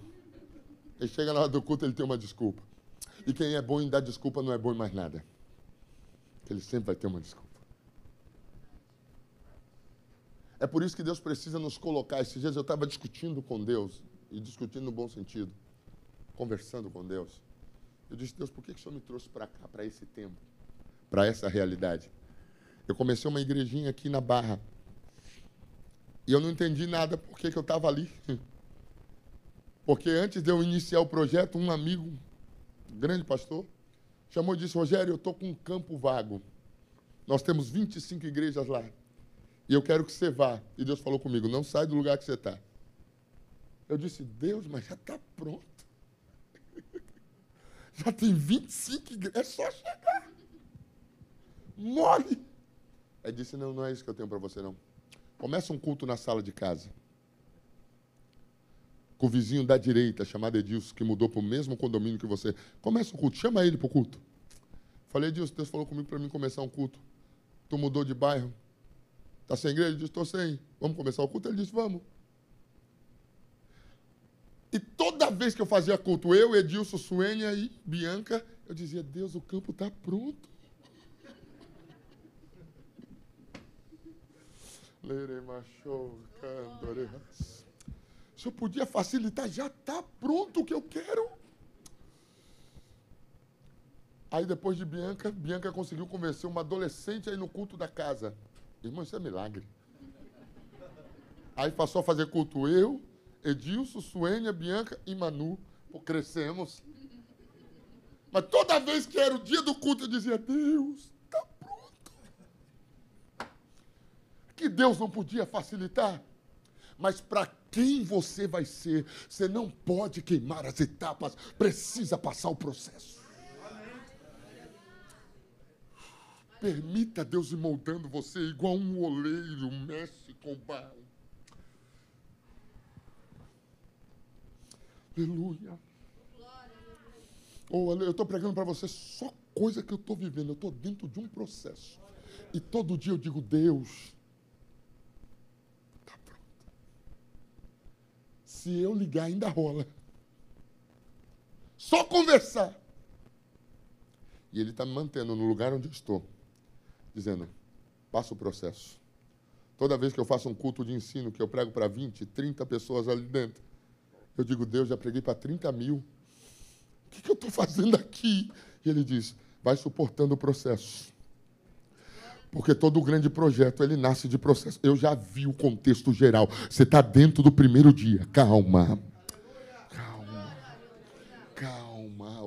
Ele chega na hora do culto, ele tem uma desculpa. E quem é bom em dar desculpa não é bom em mais nada. Ele sempre vai ter uma desculpa. É por isso que Deus precisa nos colocar. Esses dias eu estava discutindo com Deus, e discutindo no bom sentido, conversando com Deus. Eu disse, Deus, por que, que o Senhor me trouxe para cá, para esse tempo, para essa realidade? Eu comecei uma igrejinha aqui na Barra. E eu não entendi nada por que, que eu estava ali. Porque antes de eu iniciar o projeto, um amigo, um grande pastor, chamou e disse, Rogério, eu estou com um campo vago. Nós temos 25 igrejas lá. E eu quero que você vá. E Deus falou comigo: não sai do lugar que você está. Eu disse: Deus, mas já está pronto. Já tem 25 igrejas, é só chegar. Mole. Aí disse: não, não é isso que eu tenho para você, não. Começa um culto na sala de casa. Com o vizinho da direita, chamado Edilson, que mudou para o mesmo condomínio que você. Começa um culto, chama ele para o culto. Falei, Edilson, Deus falou comigo para mim começar um culto. Tu mudou de bairro, Está sem igreja? Ele disse, estou sem. Vamos começar o culto? Ele disse, vamos. E toda vez que eu fazia culto, eu, Edilson, Suênia e Bianca, eu dizia, Deus, o campo está pronto. Se eu podia facilitar, já está pronto o que eu quero. Aí depois de Bianca, Bianca conseguiu convencer uma adolescente aí no culto da casa. Irmão, isso é milagre. Aí passou a fazer culto eu, Edilson, Suênia, Bianca e Manu. Crescemos. Mas toda vez que era o dia do culto, eu dizia, Deus, está pronto. Que Deus não podia facilitar. Mas para quem você vai ser, você não pode queimar as etapas, precisa passar o processo. Permita Deus ir moldando você igual um oleiro mexe com barro. Aleluia. Oh, eu estou pregando para você só coisa que eu estou vivendo. Eu estou dentro de um processo. E todo dia eu digo, Deus, está pronto. Se eu ligar, ainda rola. Só conversar. E Ele está me mantendo no lugar onde eu estou dizendo: passa o processo. Toda vez que eu faço um culto de ensino, que eu prego para 20, 30 pessoas ali dentro, eu digo: Deus, já preguei para 30 mil. O que, que eu estou fazendo aqui? E ele diz: vai suportando o processo. Porque todo grande projeto, ele nasce de processo. Eu já vi o contexto geral. Você está dentro do primeiro dia. Calma.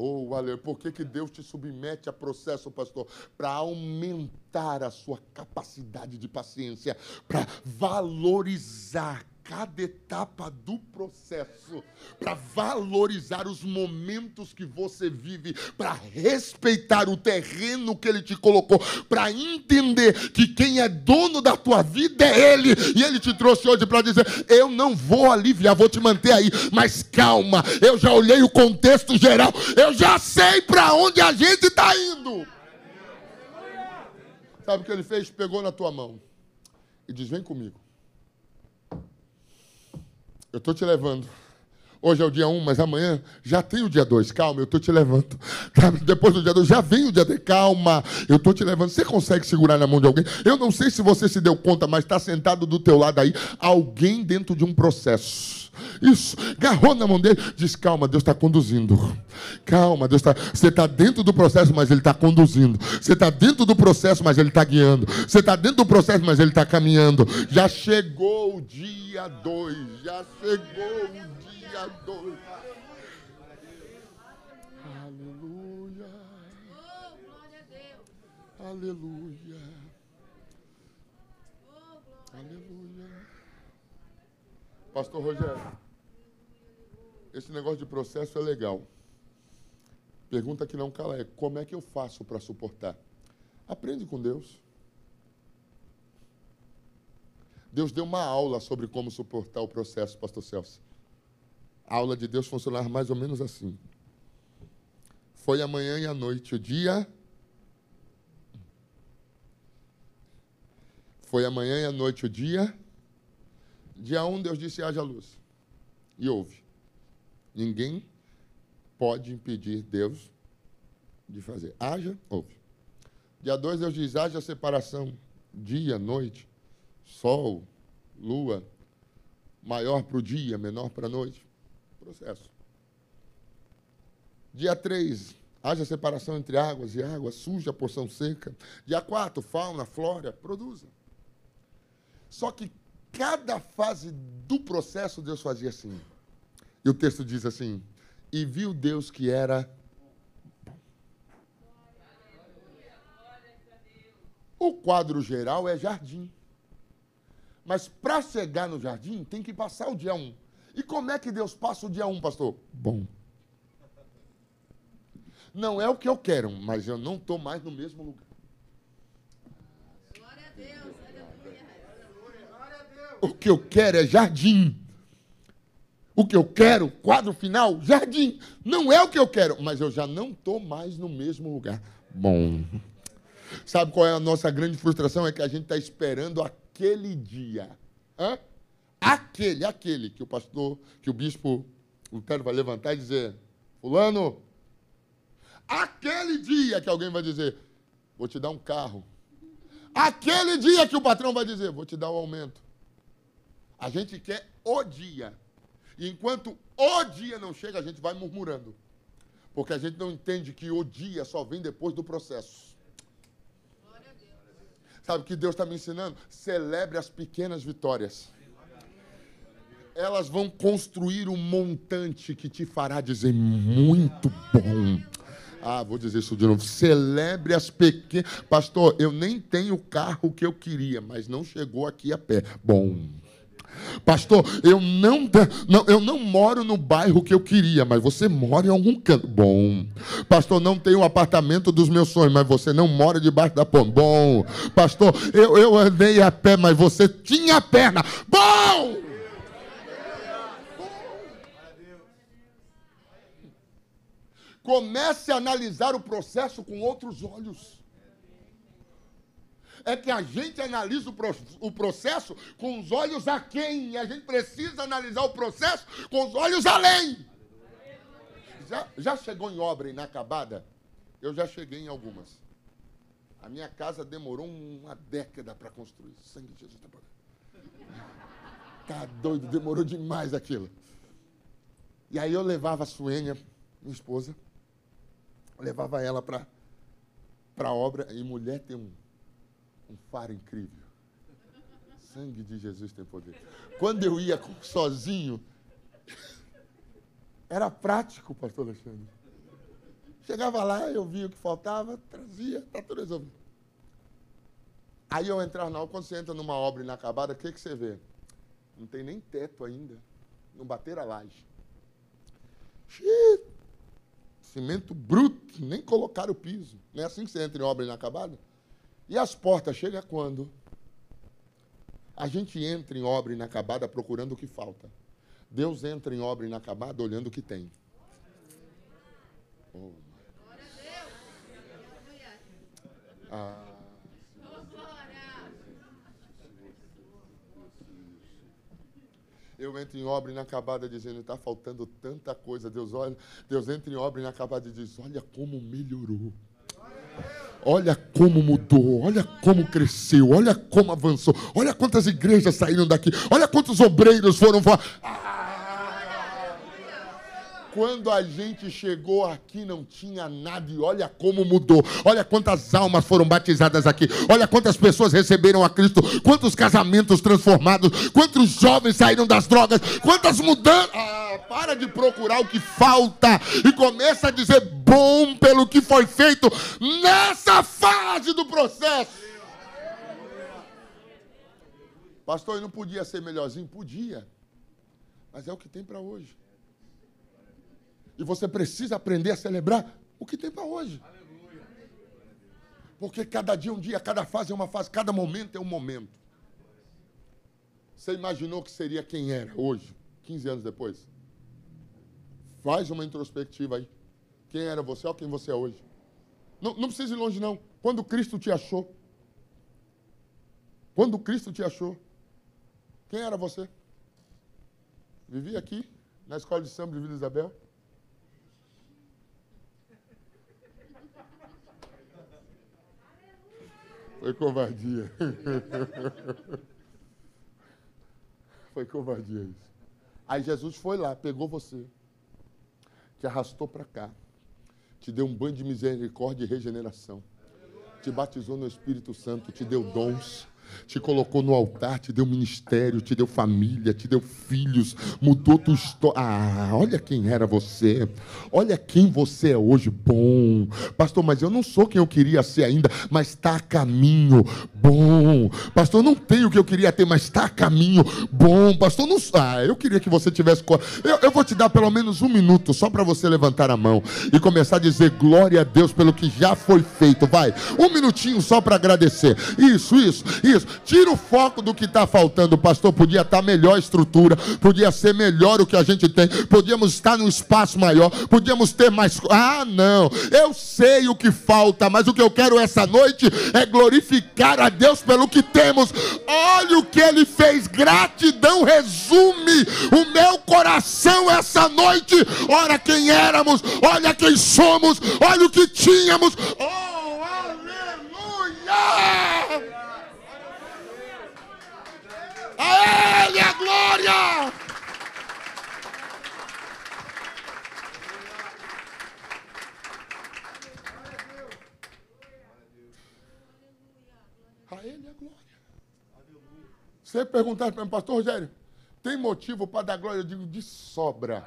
Oh, aleluia. Por que, que Deus te submete a processo, pastor? Para aumentar a sua capacidade de paciência, para valorizar cada etapa do processo, para valorizar os momentos que você vive, para respeitar o terreno que ele te colocou, para entender que quem é dono da tua vida é ele, e ele te trouxe hoje para dizer: Eu não vou aliviar, vou te manter aí, mas calma, eu já olhei o contexto geral, eu já sei para onde a gente está indo. Sabe o que ele fez? Pegou na tua mão e diz: Vem comigo. Eu estou te levando. Hoje é o dia 1, um, mas amanhã já tem o dia 2. Calma, eu estou te levando. Depois do dia 2 já vem o dia 3. Calma, eu estou te levando. Você consegue segurar na mão de alguém? Eu não sei se você se deu conta, mas está sentado do teu lado aí alguém dentro de um processo. Isso, agarrou na mão dele, diz: Calma, Deus está conduzindo. Calma, Deus está. Você está dentro do processo, mas Ele está conduzindo. Você está dentro do processo, mas Ele está guiando. Você está dentro do processo, mas Ele está caminhando. Já chegou o dia 2. Já chegou o dia 2. Aleluia. Aleluia. Aleluia. Pastor Rogério, esse negócio de processo é legal. Pergunta que não cala é: como é que eu faço para suportar? Aprende com Deus. Deus deu uma aula sobre como suportar o processo, pastor Celso. A aula de Deus funcionava mais ou menos assim. Foi a manhã e a noite, o dia. Foi a manhã e a noite, o dia. Dia 1, um, Deus disse: haja luz. E houve. Ninguém pode impedir Deus de fazer. Haja, houve. Dia 2, Deus diz: haja separação. Dia, noite, sol, lua. Maior para o dia, menor para a noite. Processo. Dia 3, haja separação entre águas e água, suja a porção seca. Dia 4, fauna, flora, produza. Só que cada fase do processo Deus fazia assim. E o texto diz assim: E viu Deus que era. O quadro geral é jardim. Mas para chegar no jardim, tem que passar o dia 1. Um. E como é que Deus passa o dia 1, um, pastor? Bom. Não é o que eu quero, mas eu não estou mais no mesmo lugar. Glória a Deus, O que eu quero é jardim. O que eu quero, quadro final, jardim. Não é o que eu quero, mas eu já não estou mais no mesmo lugar. Bom. Sabe qual é a nossa grande frustração? É que a gente está esperando aquele dia. Hã? Aquele, aquele que o pastor, que o bispo Lutero vai levantar e dizer: Fulano, aquele dia que alguém vai dizer: Vou te dar um carro. Aquele dia que o patrão vai dizer: Vou te dar um aumento. A gente quer o dia. E enquanto o dia não chega, a gente vai murmurando. Porque a gente não entende que o dia só vem depois do processo. Sabe o que Deus está me ensinando? Celebre as pequenas vitórias elas vão construir um montante que te fará dizer muito bom. Ah, vou dizer isso de novo. Celebre as pequenas. Pastor, eu nem tenho o carro que eu queria, mas não chegou aqui a pé. Bom. Pastor, eu não, não, eu não moro no bairro que eu queria, mas você mora em algum canto. Bom. Pastor, não tenho o apartamento dos meus sonhos, mas você não mora debaixo da ponte. Bom. Pastor, eu, eu andei a pé, mas você tinha perna. Bom. Comece a analisar o processo com outros olhos. É que a gente analisa o, processo com os olhos a quem? E a gente precisa analisar o processo com os olhos além. Já, já chegou em obra inacabada? Eu já cheguei em algumas. A minha casa demorou uma década para construir. Sangue de Jesus está Tá doido, demorou demais aquilo. E aí eu levava a Suênia, minha esposa, levava ela para a obra. E mulher tem um, um faro incrível. Sangue de Jesus tem poder. Quando eu ia sozinho, era prático, pastor Alexandre. Chegava lá, eu via o que faltava, trazia, está tudo resolvido. Aí eu entrava na quando você entra numa obra inacabada, o que, que você vê? Não tem nem teto ainda. Não bater a laje. Xiii, cimento bruto, nem colocar o piso. Não é assim que você entra em obra inacabada? E as portas chegam quando? A gente entra em obra inacabada procurando o que falta. Deus entra em obra inacabada olhando o que tem. Oh. Ah. Eu entro em obra inacabada dizendo, está faltando tanta coisa. Deus olha, Deus entra em obra inacabada e diz, olha como melhorou. Olha como mudou, olha como cresceu, olha como avançou, olha quantas igrejas saíram daqui, olha quantos obreiros foram. Ah, quando a gente chegou aqui não tinha nada e olha como mudou. Olha quantas almas foram batizadas aqui. Olha quantas pessoas receberam a Cristo. Quantos casamentos transformados. Quantos jovens saíram das drogas. Quantas mudanças. Ah, para de procurar o que falta e começa a dizer bom pelo que foi feito nessa fase do processo. Pastor, eu não podia ser melhorzinho? Podia. Mas é o que tem para hoje. E você precisa aprender a celebrar o que tem para hoje. Porque cada dia é um dia, cada fase é uma fase, cada momento é um momento. Você imaginou que seria quem era hoje, 15 anos depois? Faz uma introspectiva aí. Quem era você ou quem você é hoje? Não, não precisa ir longe, não. Quando Cristo te achou. Quando Cristo te achou. Quem era você? Vivia aqui, na escola de samba de Vila Isabel? Foi covardia. Foi covardia isso. Aí Jesus foi lá, pegou você, te arrastou para cá, te deu um banho de misericórdia e regeneração, te batizou no Espírito Santo, te deu dons te colocou no altar, te deu ministério, te deu família, te deu filhos, mudou tua história. Ah, olha quem era você, olha quem você é hoje. Bom, pastor, mas eu não sou quem eu queria ser ainda, mas está a caminho. Bom, pastor, não tenho o que eu queria ter, mas está a caminho. Bom, pastor, não. Ah, eu queria que você tivesse. Eu, eu vou te dar pelo menos um minuto só para você levantar a mão e começar a dizer glória a Deus pelo que já foi feito. Vai, um minutinho só para agradecer. Isso, isso, isso. Tira o foco do que está faltando. Pastor, podia estar tá melhor a estrutura, podia ser melhor o que a gente tem, podíamos estar num espaço maior, podíamos ter mais. Ah, não, eu sei o que falta, mas o que eu quero essa noite é glorificar a Deus pelo que temos. Olha o que ele fez, gratidão resume o meu coração essa noite. Olha quem éramos, olha quem somos, olha o que tínhamos. Oh, aleluia! A Ele a glória! A Ele a glória. Você perguntar para mim, pastor Rogério, tem motivo para dar glória? Eu digo, de sobra.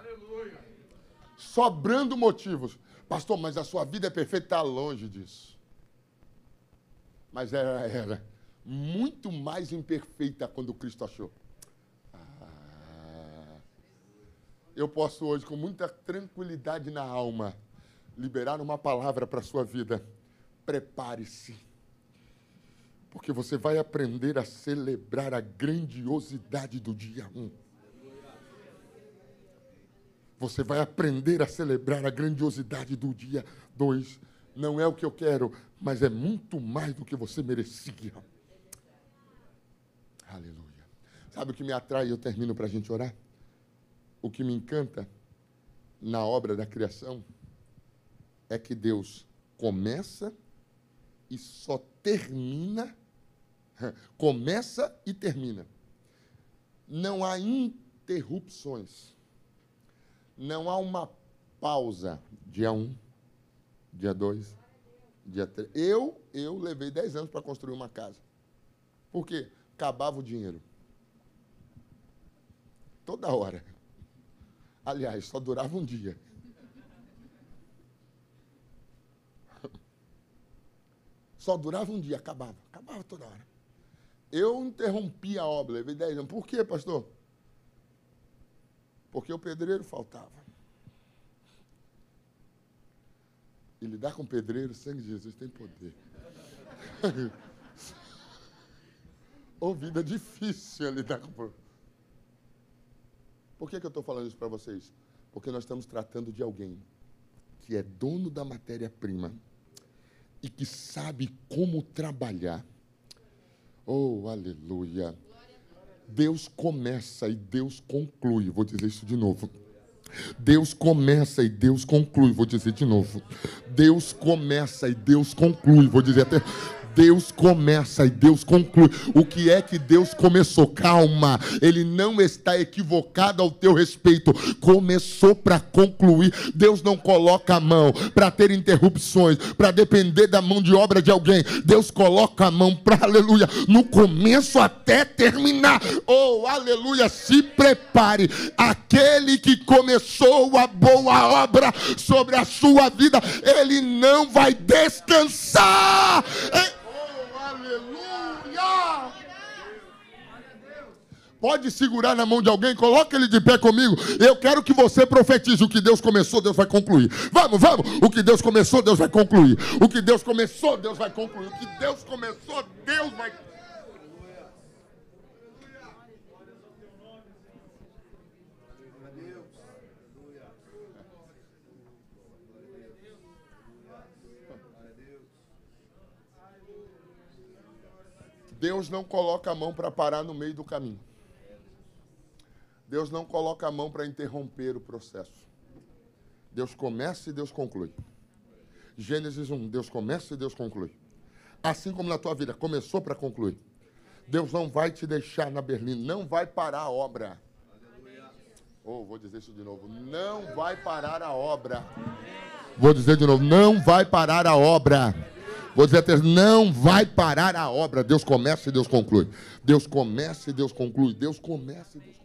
Sobrando motivos. Pastor, mas a sua vida é perfeita, está longe disso. Mas era, era muito mais imperfeita quando Cristo achou. Ah, eu posso hoje, com muita tranquilidade na alma, liberar uma palavra para a sua vida. Prepare-se. Porque você vai aprender a celebrar a grandiosidade do dia 1. Você vai aprender a celebrar a grandiosidade do dia 2. Não é o que eu quero, mas é muito mais do que você merecia. Aleluia. Sabe o que me atrai? Eu termino para a gente orar. O que me encanta na obra da criação é que Deus começa e só termina. Começa e termina. Não há interrupções. Não há uma pausa. Dia 1, um, dia 2, dia 3. Eu, eu levei 10 anos para construir uma casa. Por quê? Acabava o dinheiro. Toda hora. Aliás, só durava um dia. Só durava um dia, acabava. Acabava toda hora. Eu interrompi a obra, levei 10 anos. Por quê, pastor? Porque o pedreiro faltava. E lidar com pedreiro, sangue de Jesus tem poder. Ou vida difícil lidar com. Por que, que eu estou falando isso para vocês? Porque nós estamos tratando de alguém que é dono da matéria-prima e que sabe como trabalhar. Oh, aleluia. Deus começa e Deus conclui. Vou dizer isso de novo. Deus começa e Deus conclui. Vou dizer de novo. Deus começa e Deus conclui. Vou dizer até. Deus começa e Deus conclui. O que é que Deus começou? Calma, Ele não está equivocado ao teu respeito. Começou para concluir. Deus não coloca a mão para ter interrupções, para depender da mão de obra de alguém. Deus coloca a mão para, aleluia, no começo até terminar. Oh, aleluia, se prepare. Aquele que começou a boa obra sobre a sua vida, ele não vai descansar. pode segurar na mão de alguém, coloca ele de pé comigo. Eu quero que você profetize. O que Deus começou, Deus vai concluir. Vamos, vamos. O que Deus começou, Deus vai concluir. O que Deus começou, Deus vai concluir. O que Deus começou, Deus vai Deus não coloca a mão para parar no meio do caminho. Deus não coloca a mão para interromper o processo. Deus começa e Deus conclui. Gênesis 1, Deus começa e Deus conclui. Assim como na tua vida, começou para concluir. Deus não vai te deixar na berlina, não vai parar a obra. Oh, vou dizer isso de novo. Não vai parar a obra. Vou dizer de novo, não vai parar a obra. Vou dizer até, não vai parar a obra. Deus começa e Deus conclui. Deus começa e Deus conclui. Deus começa e Deus conclui.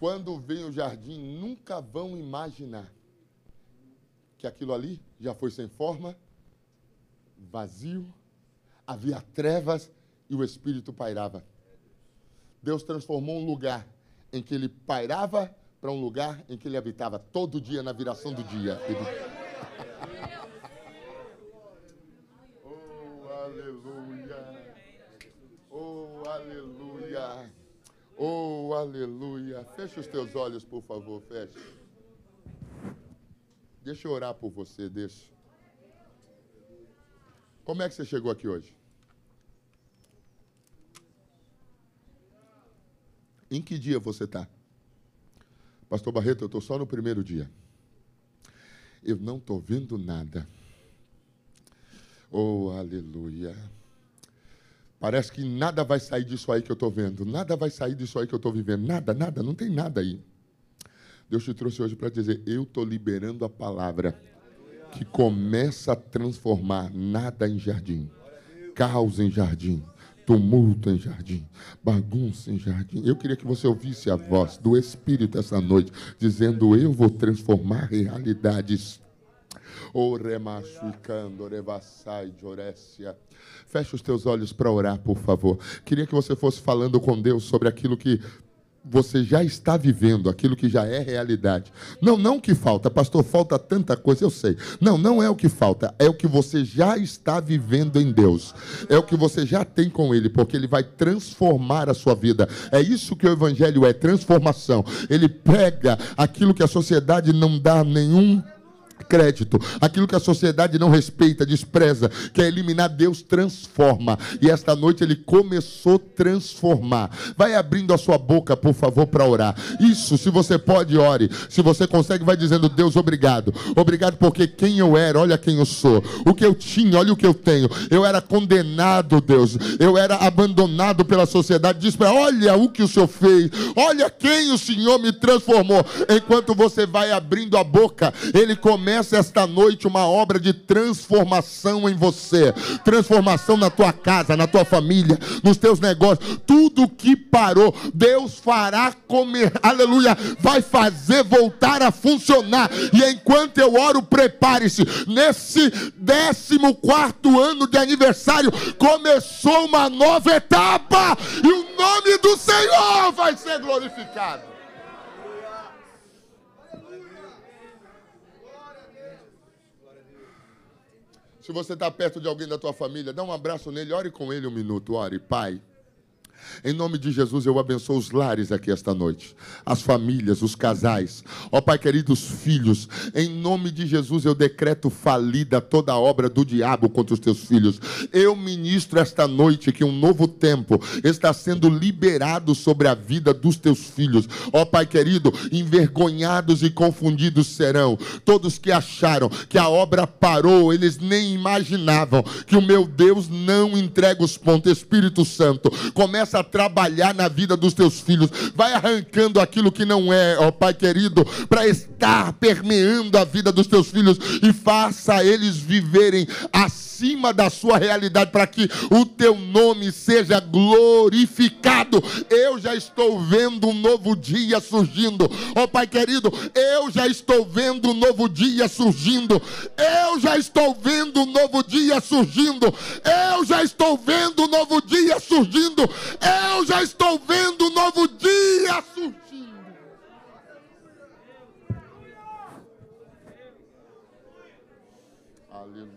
Quando vem o jardim, nunca vão imaginar que aquilo ali já foi sem forma, vazio, havia trevas e o Espírito pairava. Deus transformou um lugar em que ele pairava para um lugar em que ele habitava todo dia na viração do dia. Ele... oh, aleluia! Oh, aleluia! Oh, aleluia! Feche os teus olhos, por favor, feche. Deixa eu orar por você, deixa. Como é que você chegou aqui hoje? Em que dia você está? Pastor Barreto, eu estou só no primeiro dia. Eu não estou vendo nada. Oh, aleluia. Parece que nada vai sair disso aí que eu estou vendo. Nada vai sair disso aí que eu estou vivendo. Nada, nada, não tem nada aí. Deus te trouxe hoje para dizer: eu estou liberando a palavra que começa a transformar nada em jardim, caos em jardim, tumulto em jardim, bagunça em jardim. Eu queria que você ouvisse a voz do Espírito essa noite, dizendo: Eu vou transformar realidades. O. Feche os teus olhos para orar, por favor. Queria que você fosse falando com Deus sobre aquilo que você já está vivendo aquilo que já é realidade. Não, não o que falta, pastor, falta tanta coisa, eu sei. Não, não é o que falta, é o que você já está vivendo em Deus. É o que você já tem com Ele, porque Ele vai transformar a sua vida. É isso que o Evangelho é: transformação. Ele pega aquilo que a sociedade não dá nenhum crédito. Aquilo que a sociedade não respeita, despreza, quer eliminar, Deus transforma. E esta noite ele começou a transformar. Vai abrindo a sua boca, por favor, para orar. Isso, se você pode, ore. Se você consegue, vai dizendo: Deus, obrigado. Obrigado porque quem eu era, olha quem eu sou. O que eu tinha, olha o que eu tenho. Eu era condenado, Deus. Eu era abandonado pela sociedade. Diz para olha o que o Senhor fez. Olha quem o Senhor me transformou. Enquanto você vai abrindo a boca, ele começa esta noite uma obra de transformação em você, transformação na tua casa, na tua família, nos teus negócios, tudo que parou, Deus fará comer, aleluia, vai fazer voltar a funcionar. E enquanto eu oro, prepare-se, nesse 14 ano de aniversário, começou uma nova etapa, e o nome do Senhor vai ser glorificado. Se você está perto de alguém da tua família, dá um abraço nele, ore com ele um minuto, ore, Pai. Em nome de Jesus, eu abençoo os lares aqui esta noite, as famílias, os casais. Ó Pai querido, os filhos. Em nome de Jesus, eu decreto falida toda a obra do diabo contra os teus filhos. Eu ministro esta noite que um novo tempo está sendo liberado sobre a vida dos teus filhos. Ó Pai querido, envergonhados e confundidos serão todos que acharam que a obra parou, eles nem imaginavam que o meu Deus não entrega os pontos. Espírito Santo, começa a trabalhar na vida dos teus filhos. Vai arrancando aquilo que não é, ó Pai querido, para estar permeando a vida dos teus filhos e faça eles viverem acima da sua realidade para que o teu nome seja glorificado. Eu já estou vendo um novo dia surgindo. Ó Pai querido, eu já estou vendo um novo dia surgindo. Eu já estou vendo um novo dia surgindo. Eu já estou vendo um novo dia surgindo. Eu já estou vendo um novo dia surgindo. Aleluia.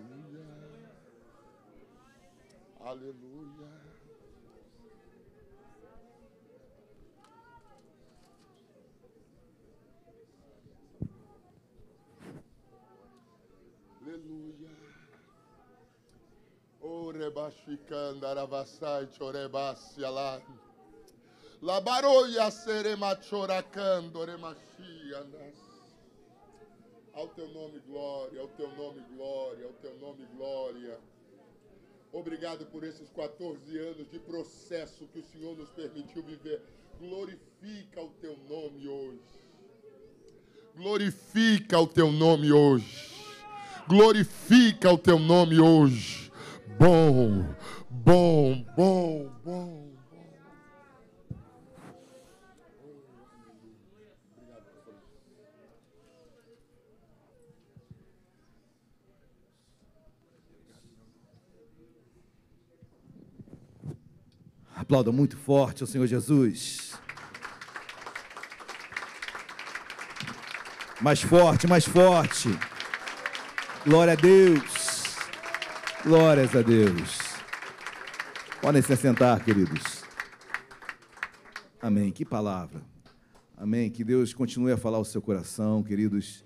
Aleluia. Aleluia. Lamashikandarabassai chorebassia lá. Labaroia seremachoracando remachiandas. Ao teu nome glória, ao teu nome glória, ao teu nome glória. Obrigado por esses 14 anos de processo que o Senhor nos permitiu viver. Glorifica o teu nome hoje. Glorifica o teu nome hoje. Glorifica o teu nome hoje. Bom, bom, bom, bom. Aplauda muito forte ao Senhor Jesus. Mais forte, mais forte. Glória a Deus. Glórias a Deus. Podem se assentar, queridos. Amém. Que palavra. Amém. Que Deus continue a falar o seu coração, queridos,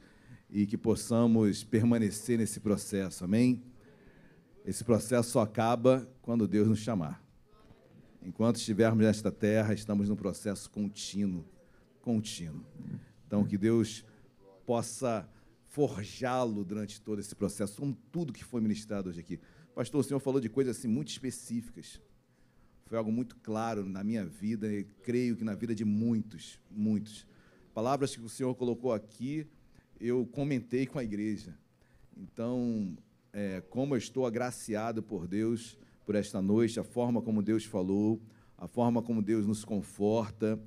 e que possamos permanecer nesse processo. Amém. Esse processo só acaba quando Deus nos chamar. Enquanto estivermos nesta terra, estamos num processo contínuo, contínuo. Então, que Deus possa forjá-lo durante todo esse processo, como tudo que foi ministrado hoje aqui. Pastor, o senhor falou de coisas assim muito específicas. Foi algo muito claro na minha vida e creio que na vida de muitos, muitos. Palavras que o senhor colocou aqui, eu comentei com a igreja. Então, é, como eu estou agraciado por Deus por esta noite, a forma como Deus falou, a forma como Deus nos conforta,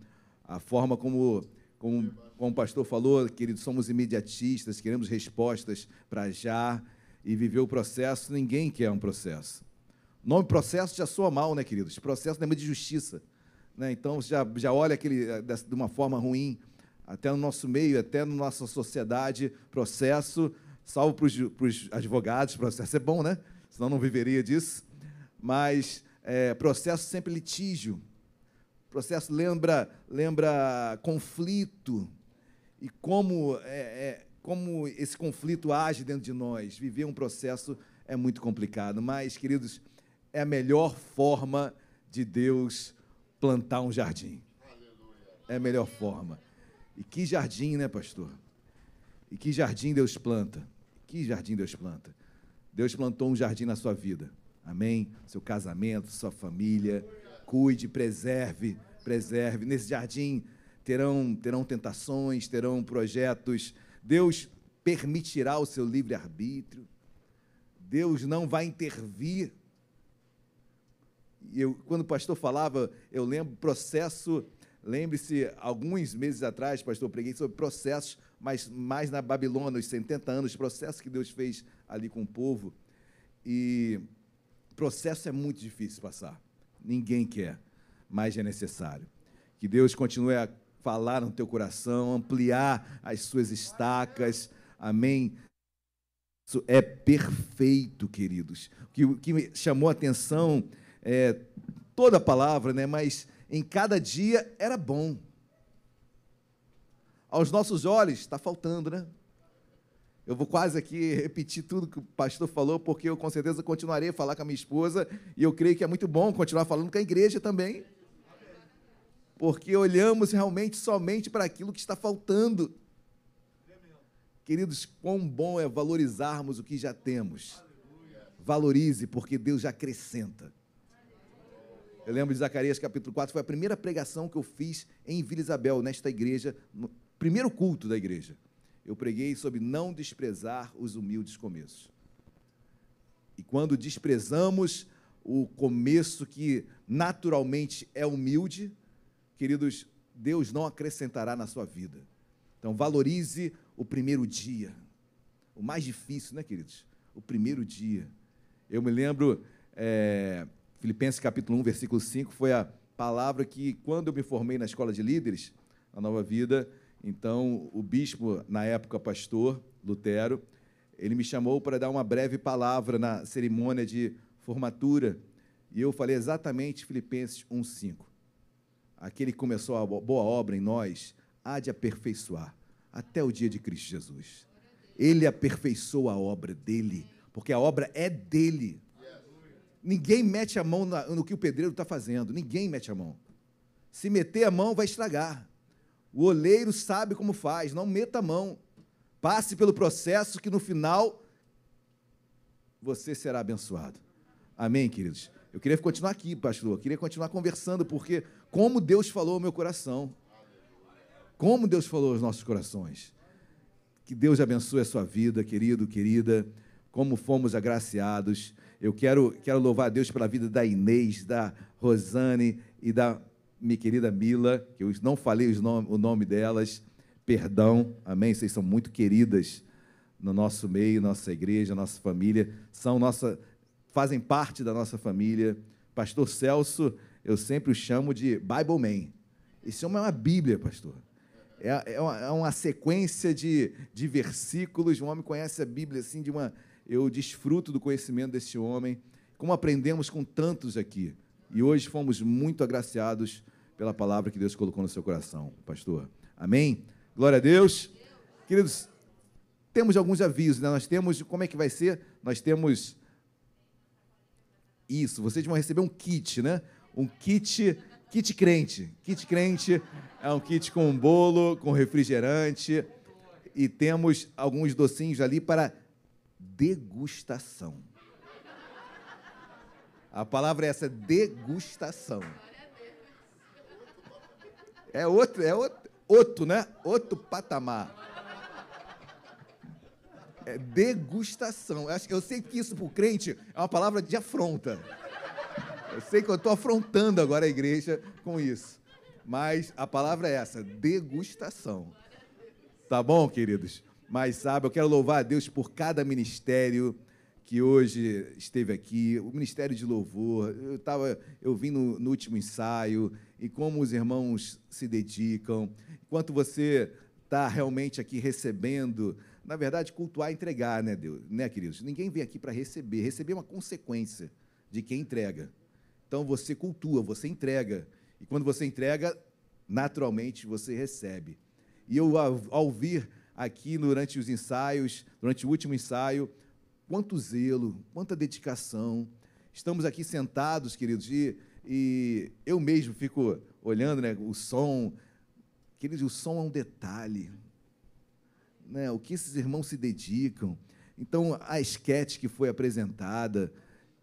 a forma como, como, como o pastor falou, querido, somos imediatistas, queremos respostas para já e viver o processo. Ninguém quer um processo. O nome processo já soa mal, né, queridos? Processo lembra de justiça. Né? Então, já, já olha aquele, eh, de uma forma ruim, até no nosso meio, até na nossa sociedade, processo, salvo para os advogados, processo é bom, né? Senão não viveria disso mas é, processo sempre litígio. Processo lembra, lembra conflito e como, é, é, como esse conflito age dentro de nós. Viver um processo é muito complicado, mas, queridos, é a melhor forma de Deus plantar um jardim. É a melhor forma. E que jardim, né, pastor? E que jardim Deus planta? Que jardim Deus planta? Deus plantou um jardim na sua vida. Amém? Seu casamento, sua família. Cuide, preserve, preserve. Nesse jardim terão, terão tentações, terão projetos. Deus permitirá o seu livre-arbítrio. Deus não vai intervir. Eu, quando o pastor falava, eu lembro processo. Lembre-se, alguns meses atrás, pastor, preguei sobre processos, mas mais na Babilônia, os 70 anos, processos que Deus fez ali com o povo. E processo é muito difícil passar. Ninguém quer, mas é necessário. Que Deus continue a falar no teu coração, ampliar as suas estacas. Amém. Isso é perfeito, queridos. O que, que me chamou a atenção é toda a palavra, né? mas em cada dia era bom. Aos nossos olhos, está faltando, né? Eu vou quase aqui repetir tudo que o pastor falou, porque eu com certeza continuarei a falar com a minha esposa, e eu creio que é muito bom continuar falando com a igreja também. Porque olhamos realmente somente para aquilo que está faltando. Queridos, quão bom é valorizarmos o que já temos. Valorize, porque Deus já acrescenta. Eu lembro de Zacarias capítulo 4, foi a primeira pregação que eu fiz em Vila Isabel, nesta igreja, no primeiro culto da igreja eu preguei sobre não desprezar os humildes começos. E quando desprezamos o começo que naturalmente é humilde, queridos, Deus não acrescentará na sua vida. Então, valorize o primeiro dia. O mais difícil, né, queridos? O primeiro dia. Eu me lembro, é, Filipenses capítulo 1, versículo 5, foi a palavra que, quando eu me formei na escola de líderes, na Nova Vida, então, o bispo, na época pastor, Lutero, ele me chamou para dar uma breve palavra na cerimônia de formatura. E eu falei exatamente Filipenses 1,5. Aquele que começou a boa obra em nós, há de aperfeiçoar até o dia de Cristo Jesus. Ele aperfeiçoa a obra dele, porque a obra é dele. Ninguém mete a mão no que o pedreiro está fazendo. Ninguém mete a mão. Se meter a mão, vai estragar. O oleiro sabe como faz. Não meta a mão. Passe pelo processo que no final você será abençoado. Amém, queridos? Eu queria continuar aqui, pastor. Eu queria continuar conversando, porque como Deus falou ao meu coração. Como Deus falou aos nossos corações. Que Deus abençoe a sua vida, querido, querida. Como fomos agraciados. Eu quero, quero louvar a Deus pela vida da Inês, da Rosane e da minha querida Mila, que eu não falei o nome delas. Perdão, amém? Vocês são muito queridas no nosso meio, nossa igreja, nossa família. São nossa, fazem parte da nossa família. Pastor Celso, eu sempre o chamo de Bible Man. Esse homem é uma Bíblia, pastor. É, é uma, é uma sequência de, de versículos. Um homem conhece a Bíblia assim de uma. Eu desfruto do conhecimento desse homem, como aprendemos com tantos aqui. E hoje fomos muito agraciados pela palavra que Deus colocou no seu coração, pastor. Amém? Glória a Deus. Queridos, temos alguns avisos, né? Nós temos, como é que vai ser? Nós temos isso, vocês vão receber um kit, né? Um kit, kit crente. Kit crente é um kit com bolo, com refrigerante e temos alguns docinhos ali para degustação. A palavra é essa, degustação. É outro, é outro, outro, né? Outro patamar. É degustação. Eu, sei que isso para o crente é uma palavra de afronta. Eu sei que eu estou afrontando agora a igreja com isso. Mas a palavra é essa, degustação. Tá bom, queridos? Mas sabe, eu quero louvar a Deus por cada ministério que hoje esteve aqui, o ministério de louvor. Eu tava, eu vim no, no último ensaio e como os irmãos se dedicam, enquanto você está realmente aqui recebendo, na verdade, cultuar e entregar, né, Deus, né, queridos? Ninguém vem aqui para receber, receber é uma consequência de quem entrega. Então você cultua, você entrega. E quando você entrega, naturalmente você recebe. E eu, ao, ao vir aqui durante os ensaios, durante o último ensaio, quanto zelo, quanta dedicação. Estamos aqui sentados, queridos, e, e eu mesmo fico olhando né, o som. Queridos, o som é um detalhe. Né, o que esses irmãos se dedicam. Então, a esquete que foi apresentada,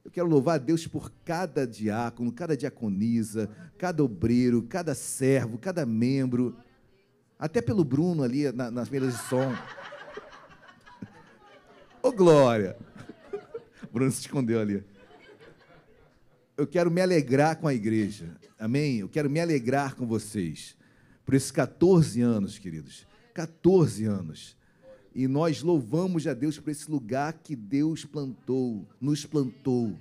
eu quero louvar a Deus por cada diácono, cada diaconisa, cada obreiro, cada servo, cada membro, até pelo Bruno ali na, nas mesas de som. Ô, Glória! O Bruno se escondeu ali. Eu quero me alegrar com a igreja, amém? Eu quero me alegrar com vocês por esses 14 anos, queridos. 14 anos. E nós louvamos a Deus por esse lugar que Deus plantou, nos plantou.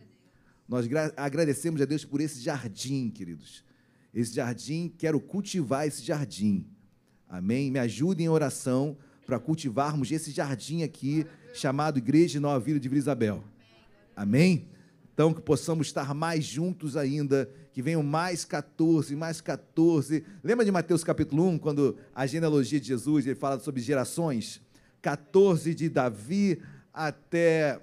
Nós agradecemos a Deus por esse jardim, queridos. Esse jardim, quero cultivar esse jardim. Amém? Me ajudem em oração para cultivarmos esse jardim aqui, chamado Igreja Nova Vida de Vila Isabel. Amém? Então, que possamos estar mais juntos ainda, que venham mais 14, mais 14. Lembra de Mateus capítulo 1, quando a genealogia de Jesus ele fala sobre gerações? 14 de Davi até.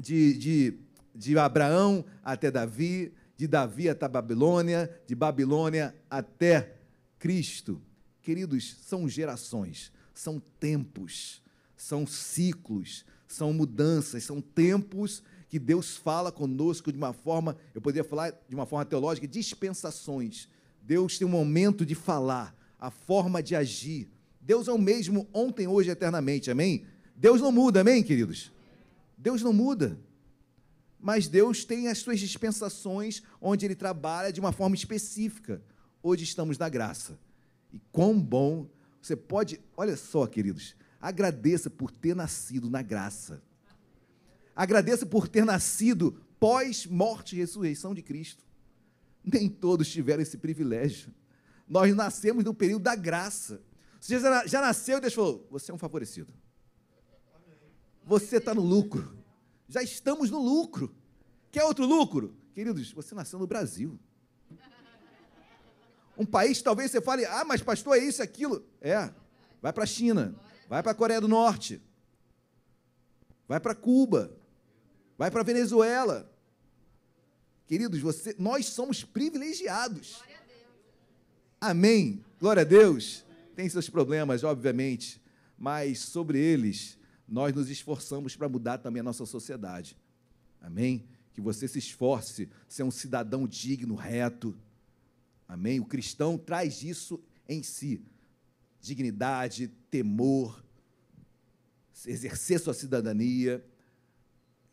de, de, de Abraão até Davi, de Davi até Babilônia, de Babilônia até Cristo. Queridos, são gerações, são tempos, são ciclos, são mudanças, são tempos que Deus fala conosco de uma forma, eu poderia falar de uma forma teológica, dispensações. Deus tem um momento de falar, a forma de agir. Deus é o mesmo ontem, hoje eternamente, amém? Deus não muda, amém, queridos? Deus não muda. Mas Deus tem as suas dispensações onde Ele trabalha de uma forma específica. Hoje estamos na graça. E quão bom você pode, olha só, queridos, agradeça por ter nascido na graça. Agradeça por ter nascido pós-morte e ressurreição de Cristo. Nem todos tiveram esse privilégio. Nós nascemos no período da graça. Você já, já nasceu e Deus falou: você é um favorecido. Você está no lucro. Já estamos no lucro. Quer outro lucro? Queridos, você nasceu no Brasil. Um país, talvez você fale, ah, mas pastor, é isso, aquilo. É, vai para a China, vai para a Coreia do Norte, vai para Cuba, vai para a Venezuela, Queridos, você, nós somos privilegiados. Amém. Glória a Deus. Tem seus problemas, obviamente, mas sobre eles nós nos esforçamos para mudar também a nossa sociedade. Amém? Que você se esforce, ser um cidadão digno, reto. Amém? O cristão traz isso em si: dignidade, temor, exercer sua cidadania.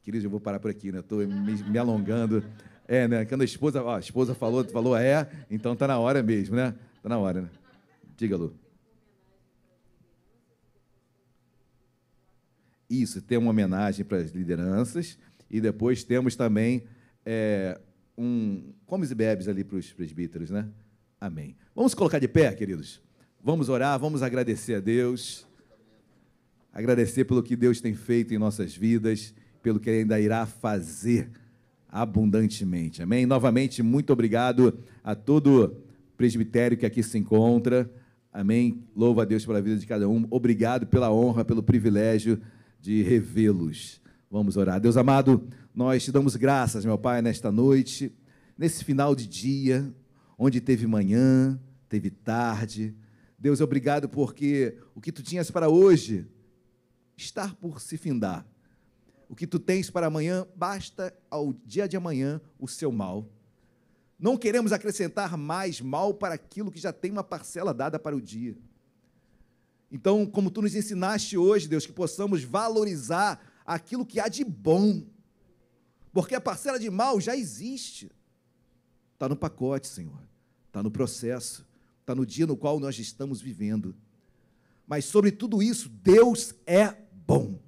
Queridos, eu vou parar por aqui, né? Estou me, me alongando. É, né? Quando a esposa, ó, a esposa falou, falou é, então tá na hora mesmo, né? Tá na hora, né? Diga, Lu. Isso, tem uma homenagem para as lideranças e depois temos também é, um comes e bebes ali para os presbíteros, né? Amém. Vamos colocar de pé, queridos? Vamos orar, vamos agradecer a Deus, agradecer pelo que Deus tem feito em nossas vidas, pelo que ainda irá fazer abundantemente. Amém? Novamente, muito obrigado a todo presbitério que aqui se encontra. Amém? Louvo a Deus pela vida de cada um. Obrigado pela honra, pelo privilégio de revê-los. Vamos orar. Deus amado, nós te damos graças, meu Pai, nesta noite, nesse final de dia, onde teve manhã, teve tarde. Deus, obrigado porque o que tu tinhas para hoje está por se findar. O que tu tens para amanhã, basta ao dia de amanhã o seu mal. Não queremos acrescentar mais mal para aquilo que já tem uma parcela dada para o dia. Então, como tu nos ensinaste hoje, Deus, que possamos valorizar aquilo que há de bom, porque a parcela de mal já existe, está no pacote, Senhor, está no processo, está no dia no qual nós estamos vivendo. Mas sobre tudo isso, Deus é bom.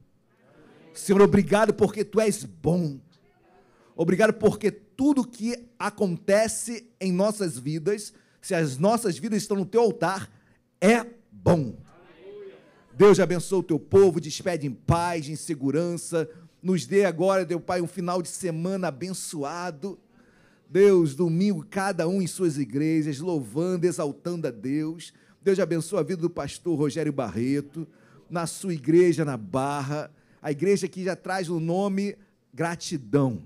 Senhor, obrigado porque tu és bom. Obrigado porque tudo que acontece em nossas vidas, se as nossas vidas estão no teu altar, é bom. Deus abençoe o teu povo, despede em paz, em segurança. Nos dê agora, Deus Pai, um final de semana abençoado. Deus, domingo, cada um em suas igrejas, louvando, exaltando a Deus. Deus abençoe a vida do pastor Rogério Barreto, na sua igreja na Barra, a igreja que já traz o nome gratidão.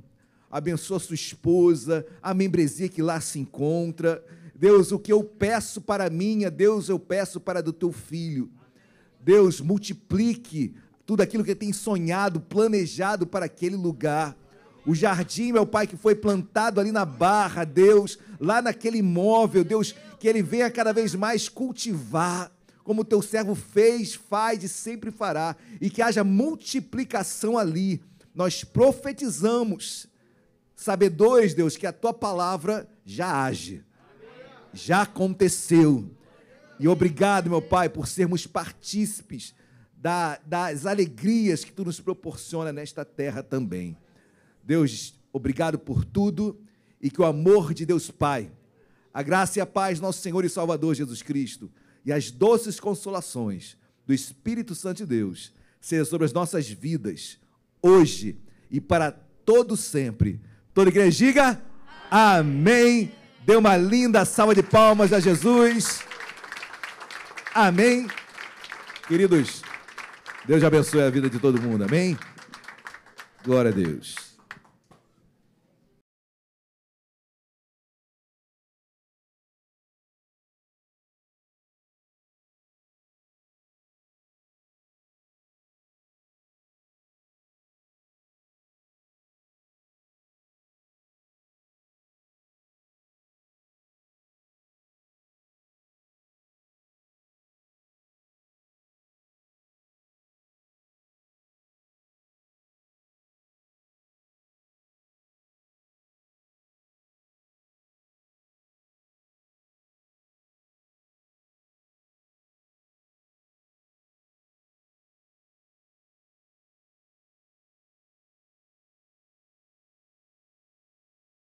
Abençoa sua esposa, a membresia que lá se encontra. Deus, o que eu peço para minha, Deus, eu peço para do teu filho. Deus, multiplique tudo aquilo que tem sonhado, planejado para aquele lugar. O jardim, meu Pai, que foi plantado ali na barra, Deus, lá naquele imóvel, Deus, que ele venha cada vez mais cultivar, como o teu servo fez, faz e sempre fará, e que haja multiplicação ali. Nós profetizamos, sabedores, Deus, que a tua palavra já age, já aconteceu e obrigado, meu Pai, por sermos partícipes da, das alegrias que tu nos proporciona nesta terra também. Deus, obrigado por tudo e que o amor de Deus Pai, a graça e a paz nosso Senhor e Salvador Jesus Cristo e as doces consolações do Espírito Santo de Deus seja sobre as nossas vidas, hoje e para todo sempre. Toda igreja diga amém. Dê uma linda salva de palmas a Jesus. Amém. Queridos, Deus abençoe a vida de todo mundo. Amém. Glória a Deus.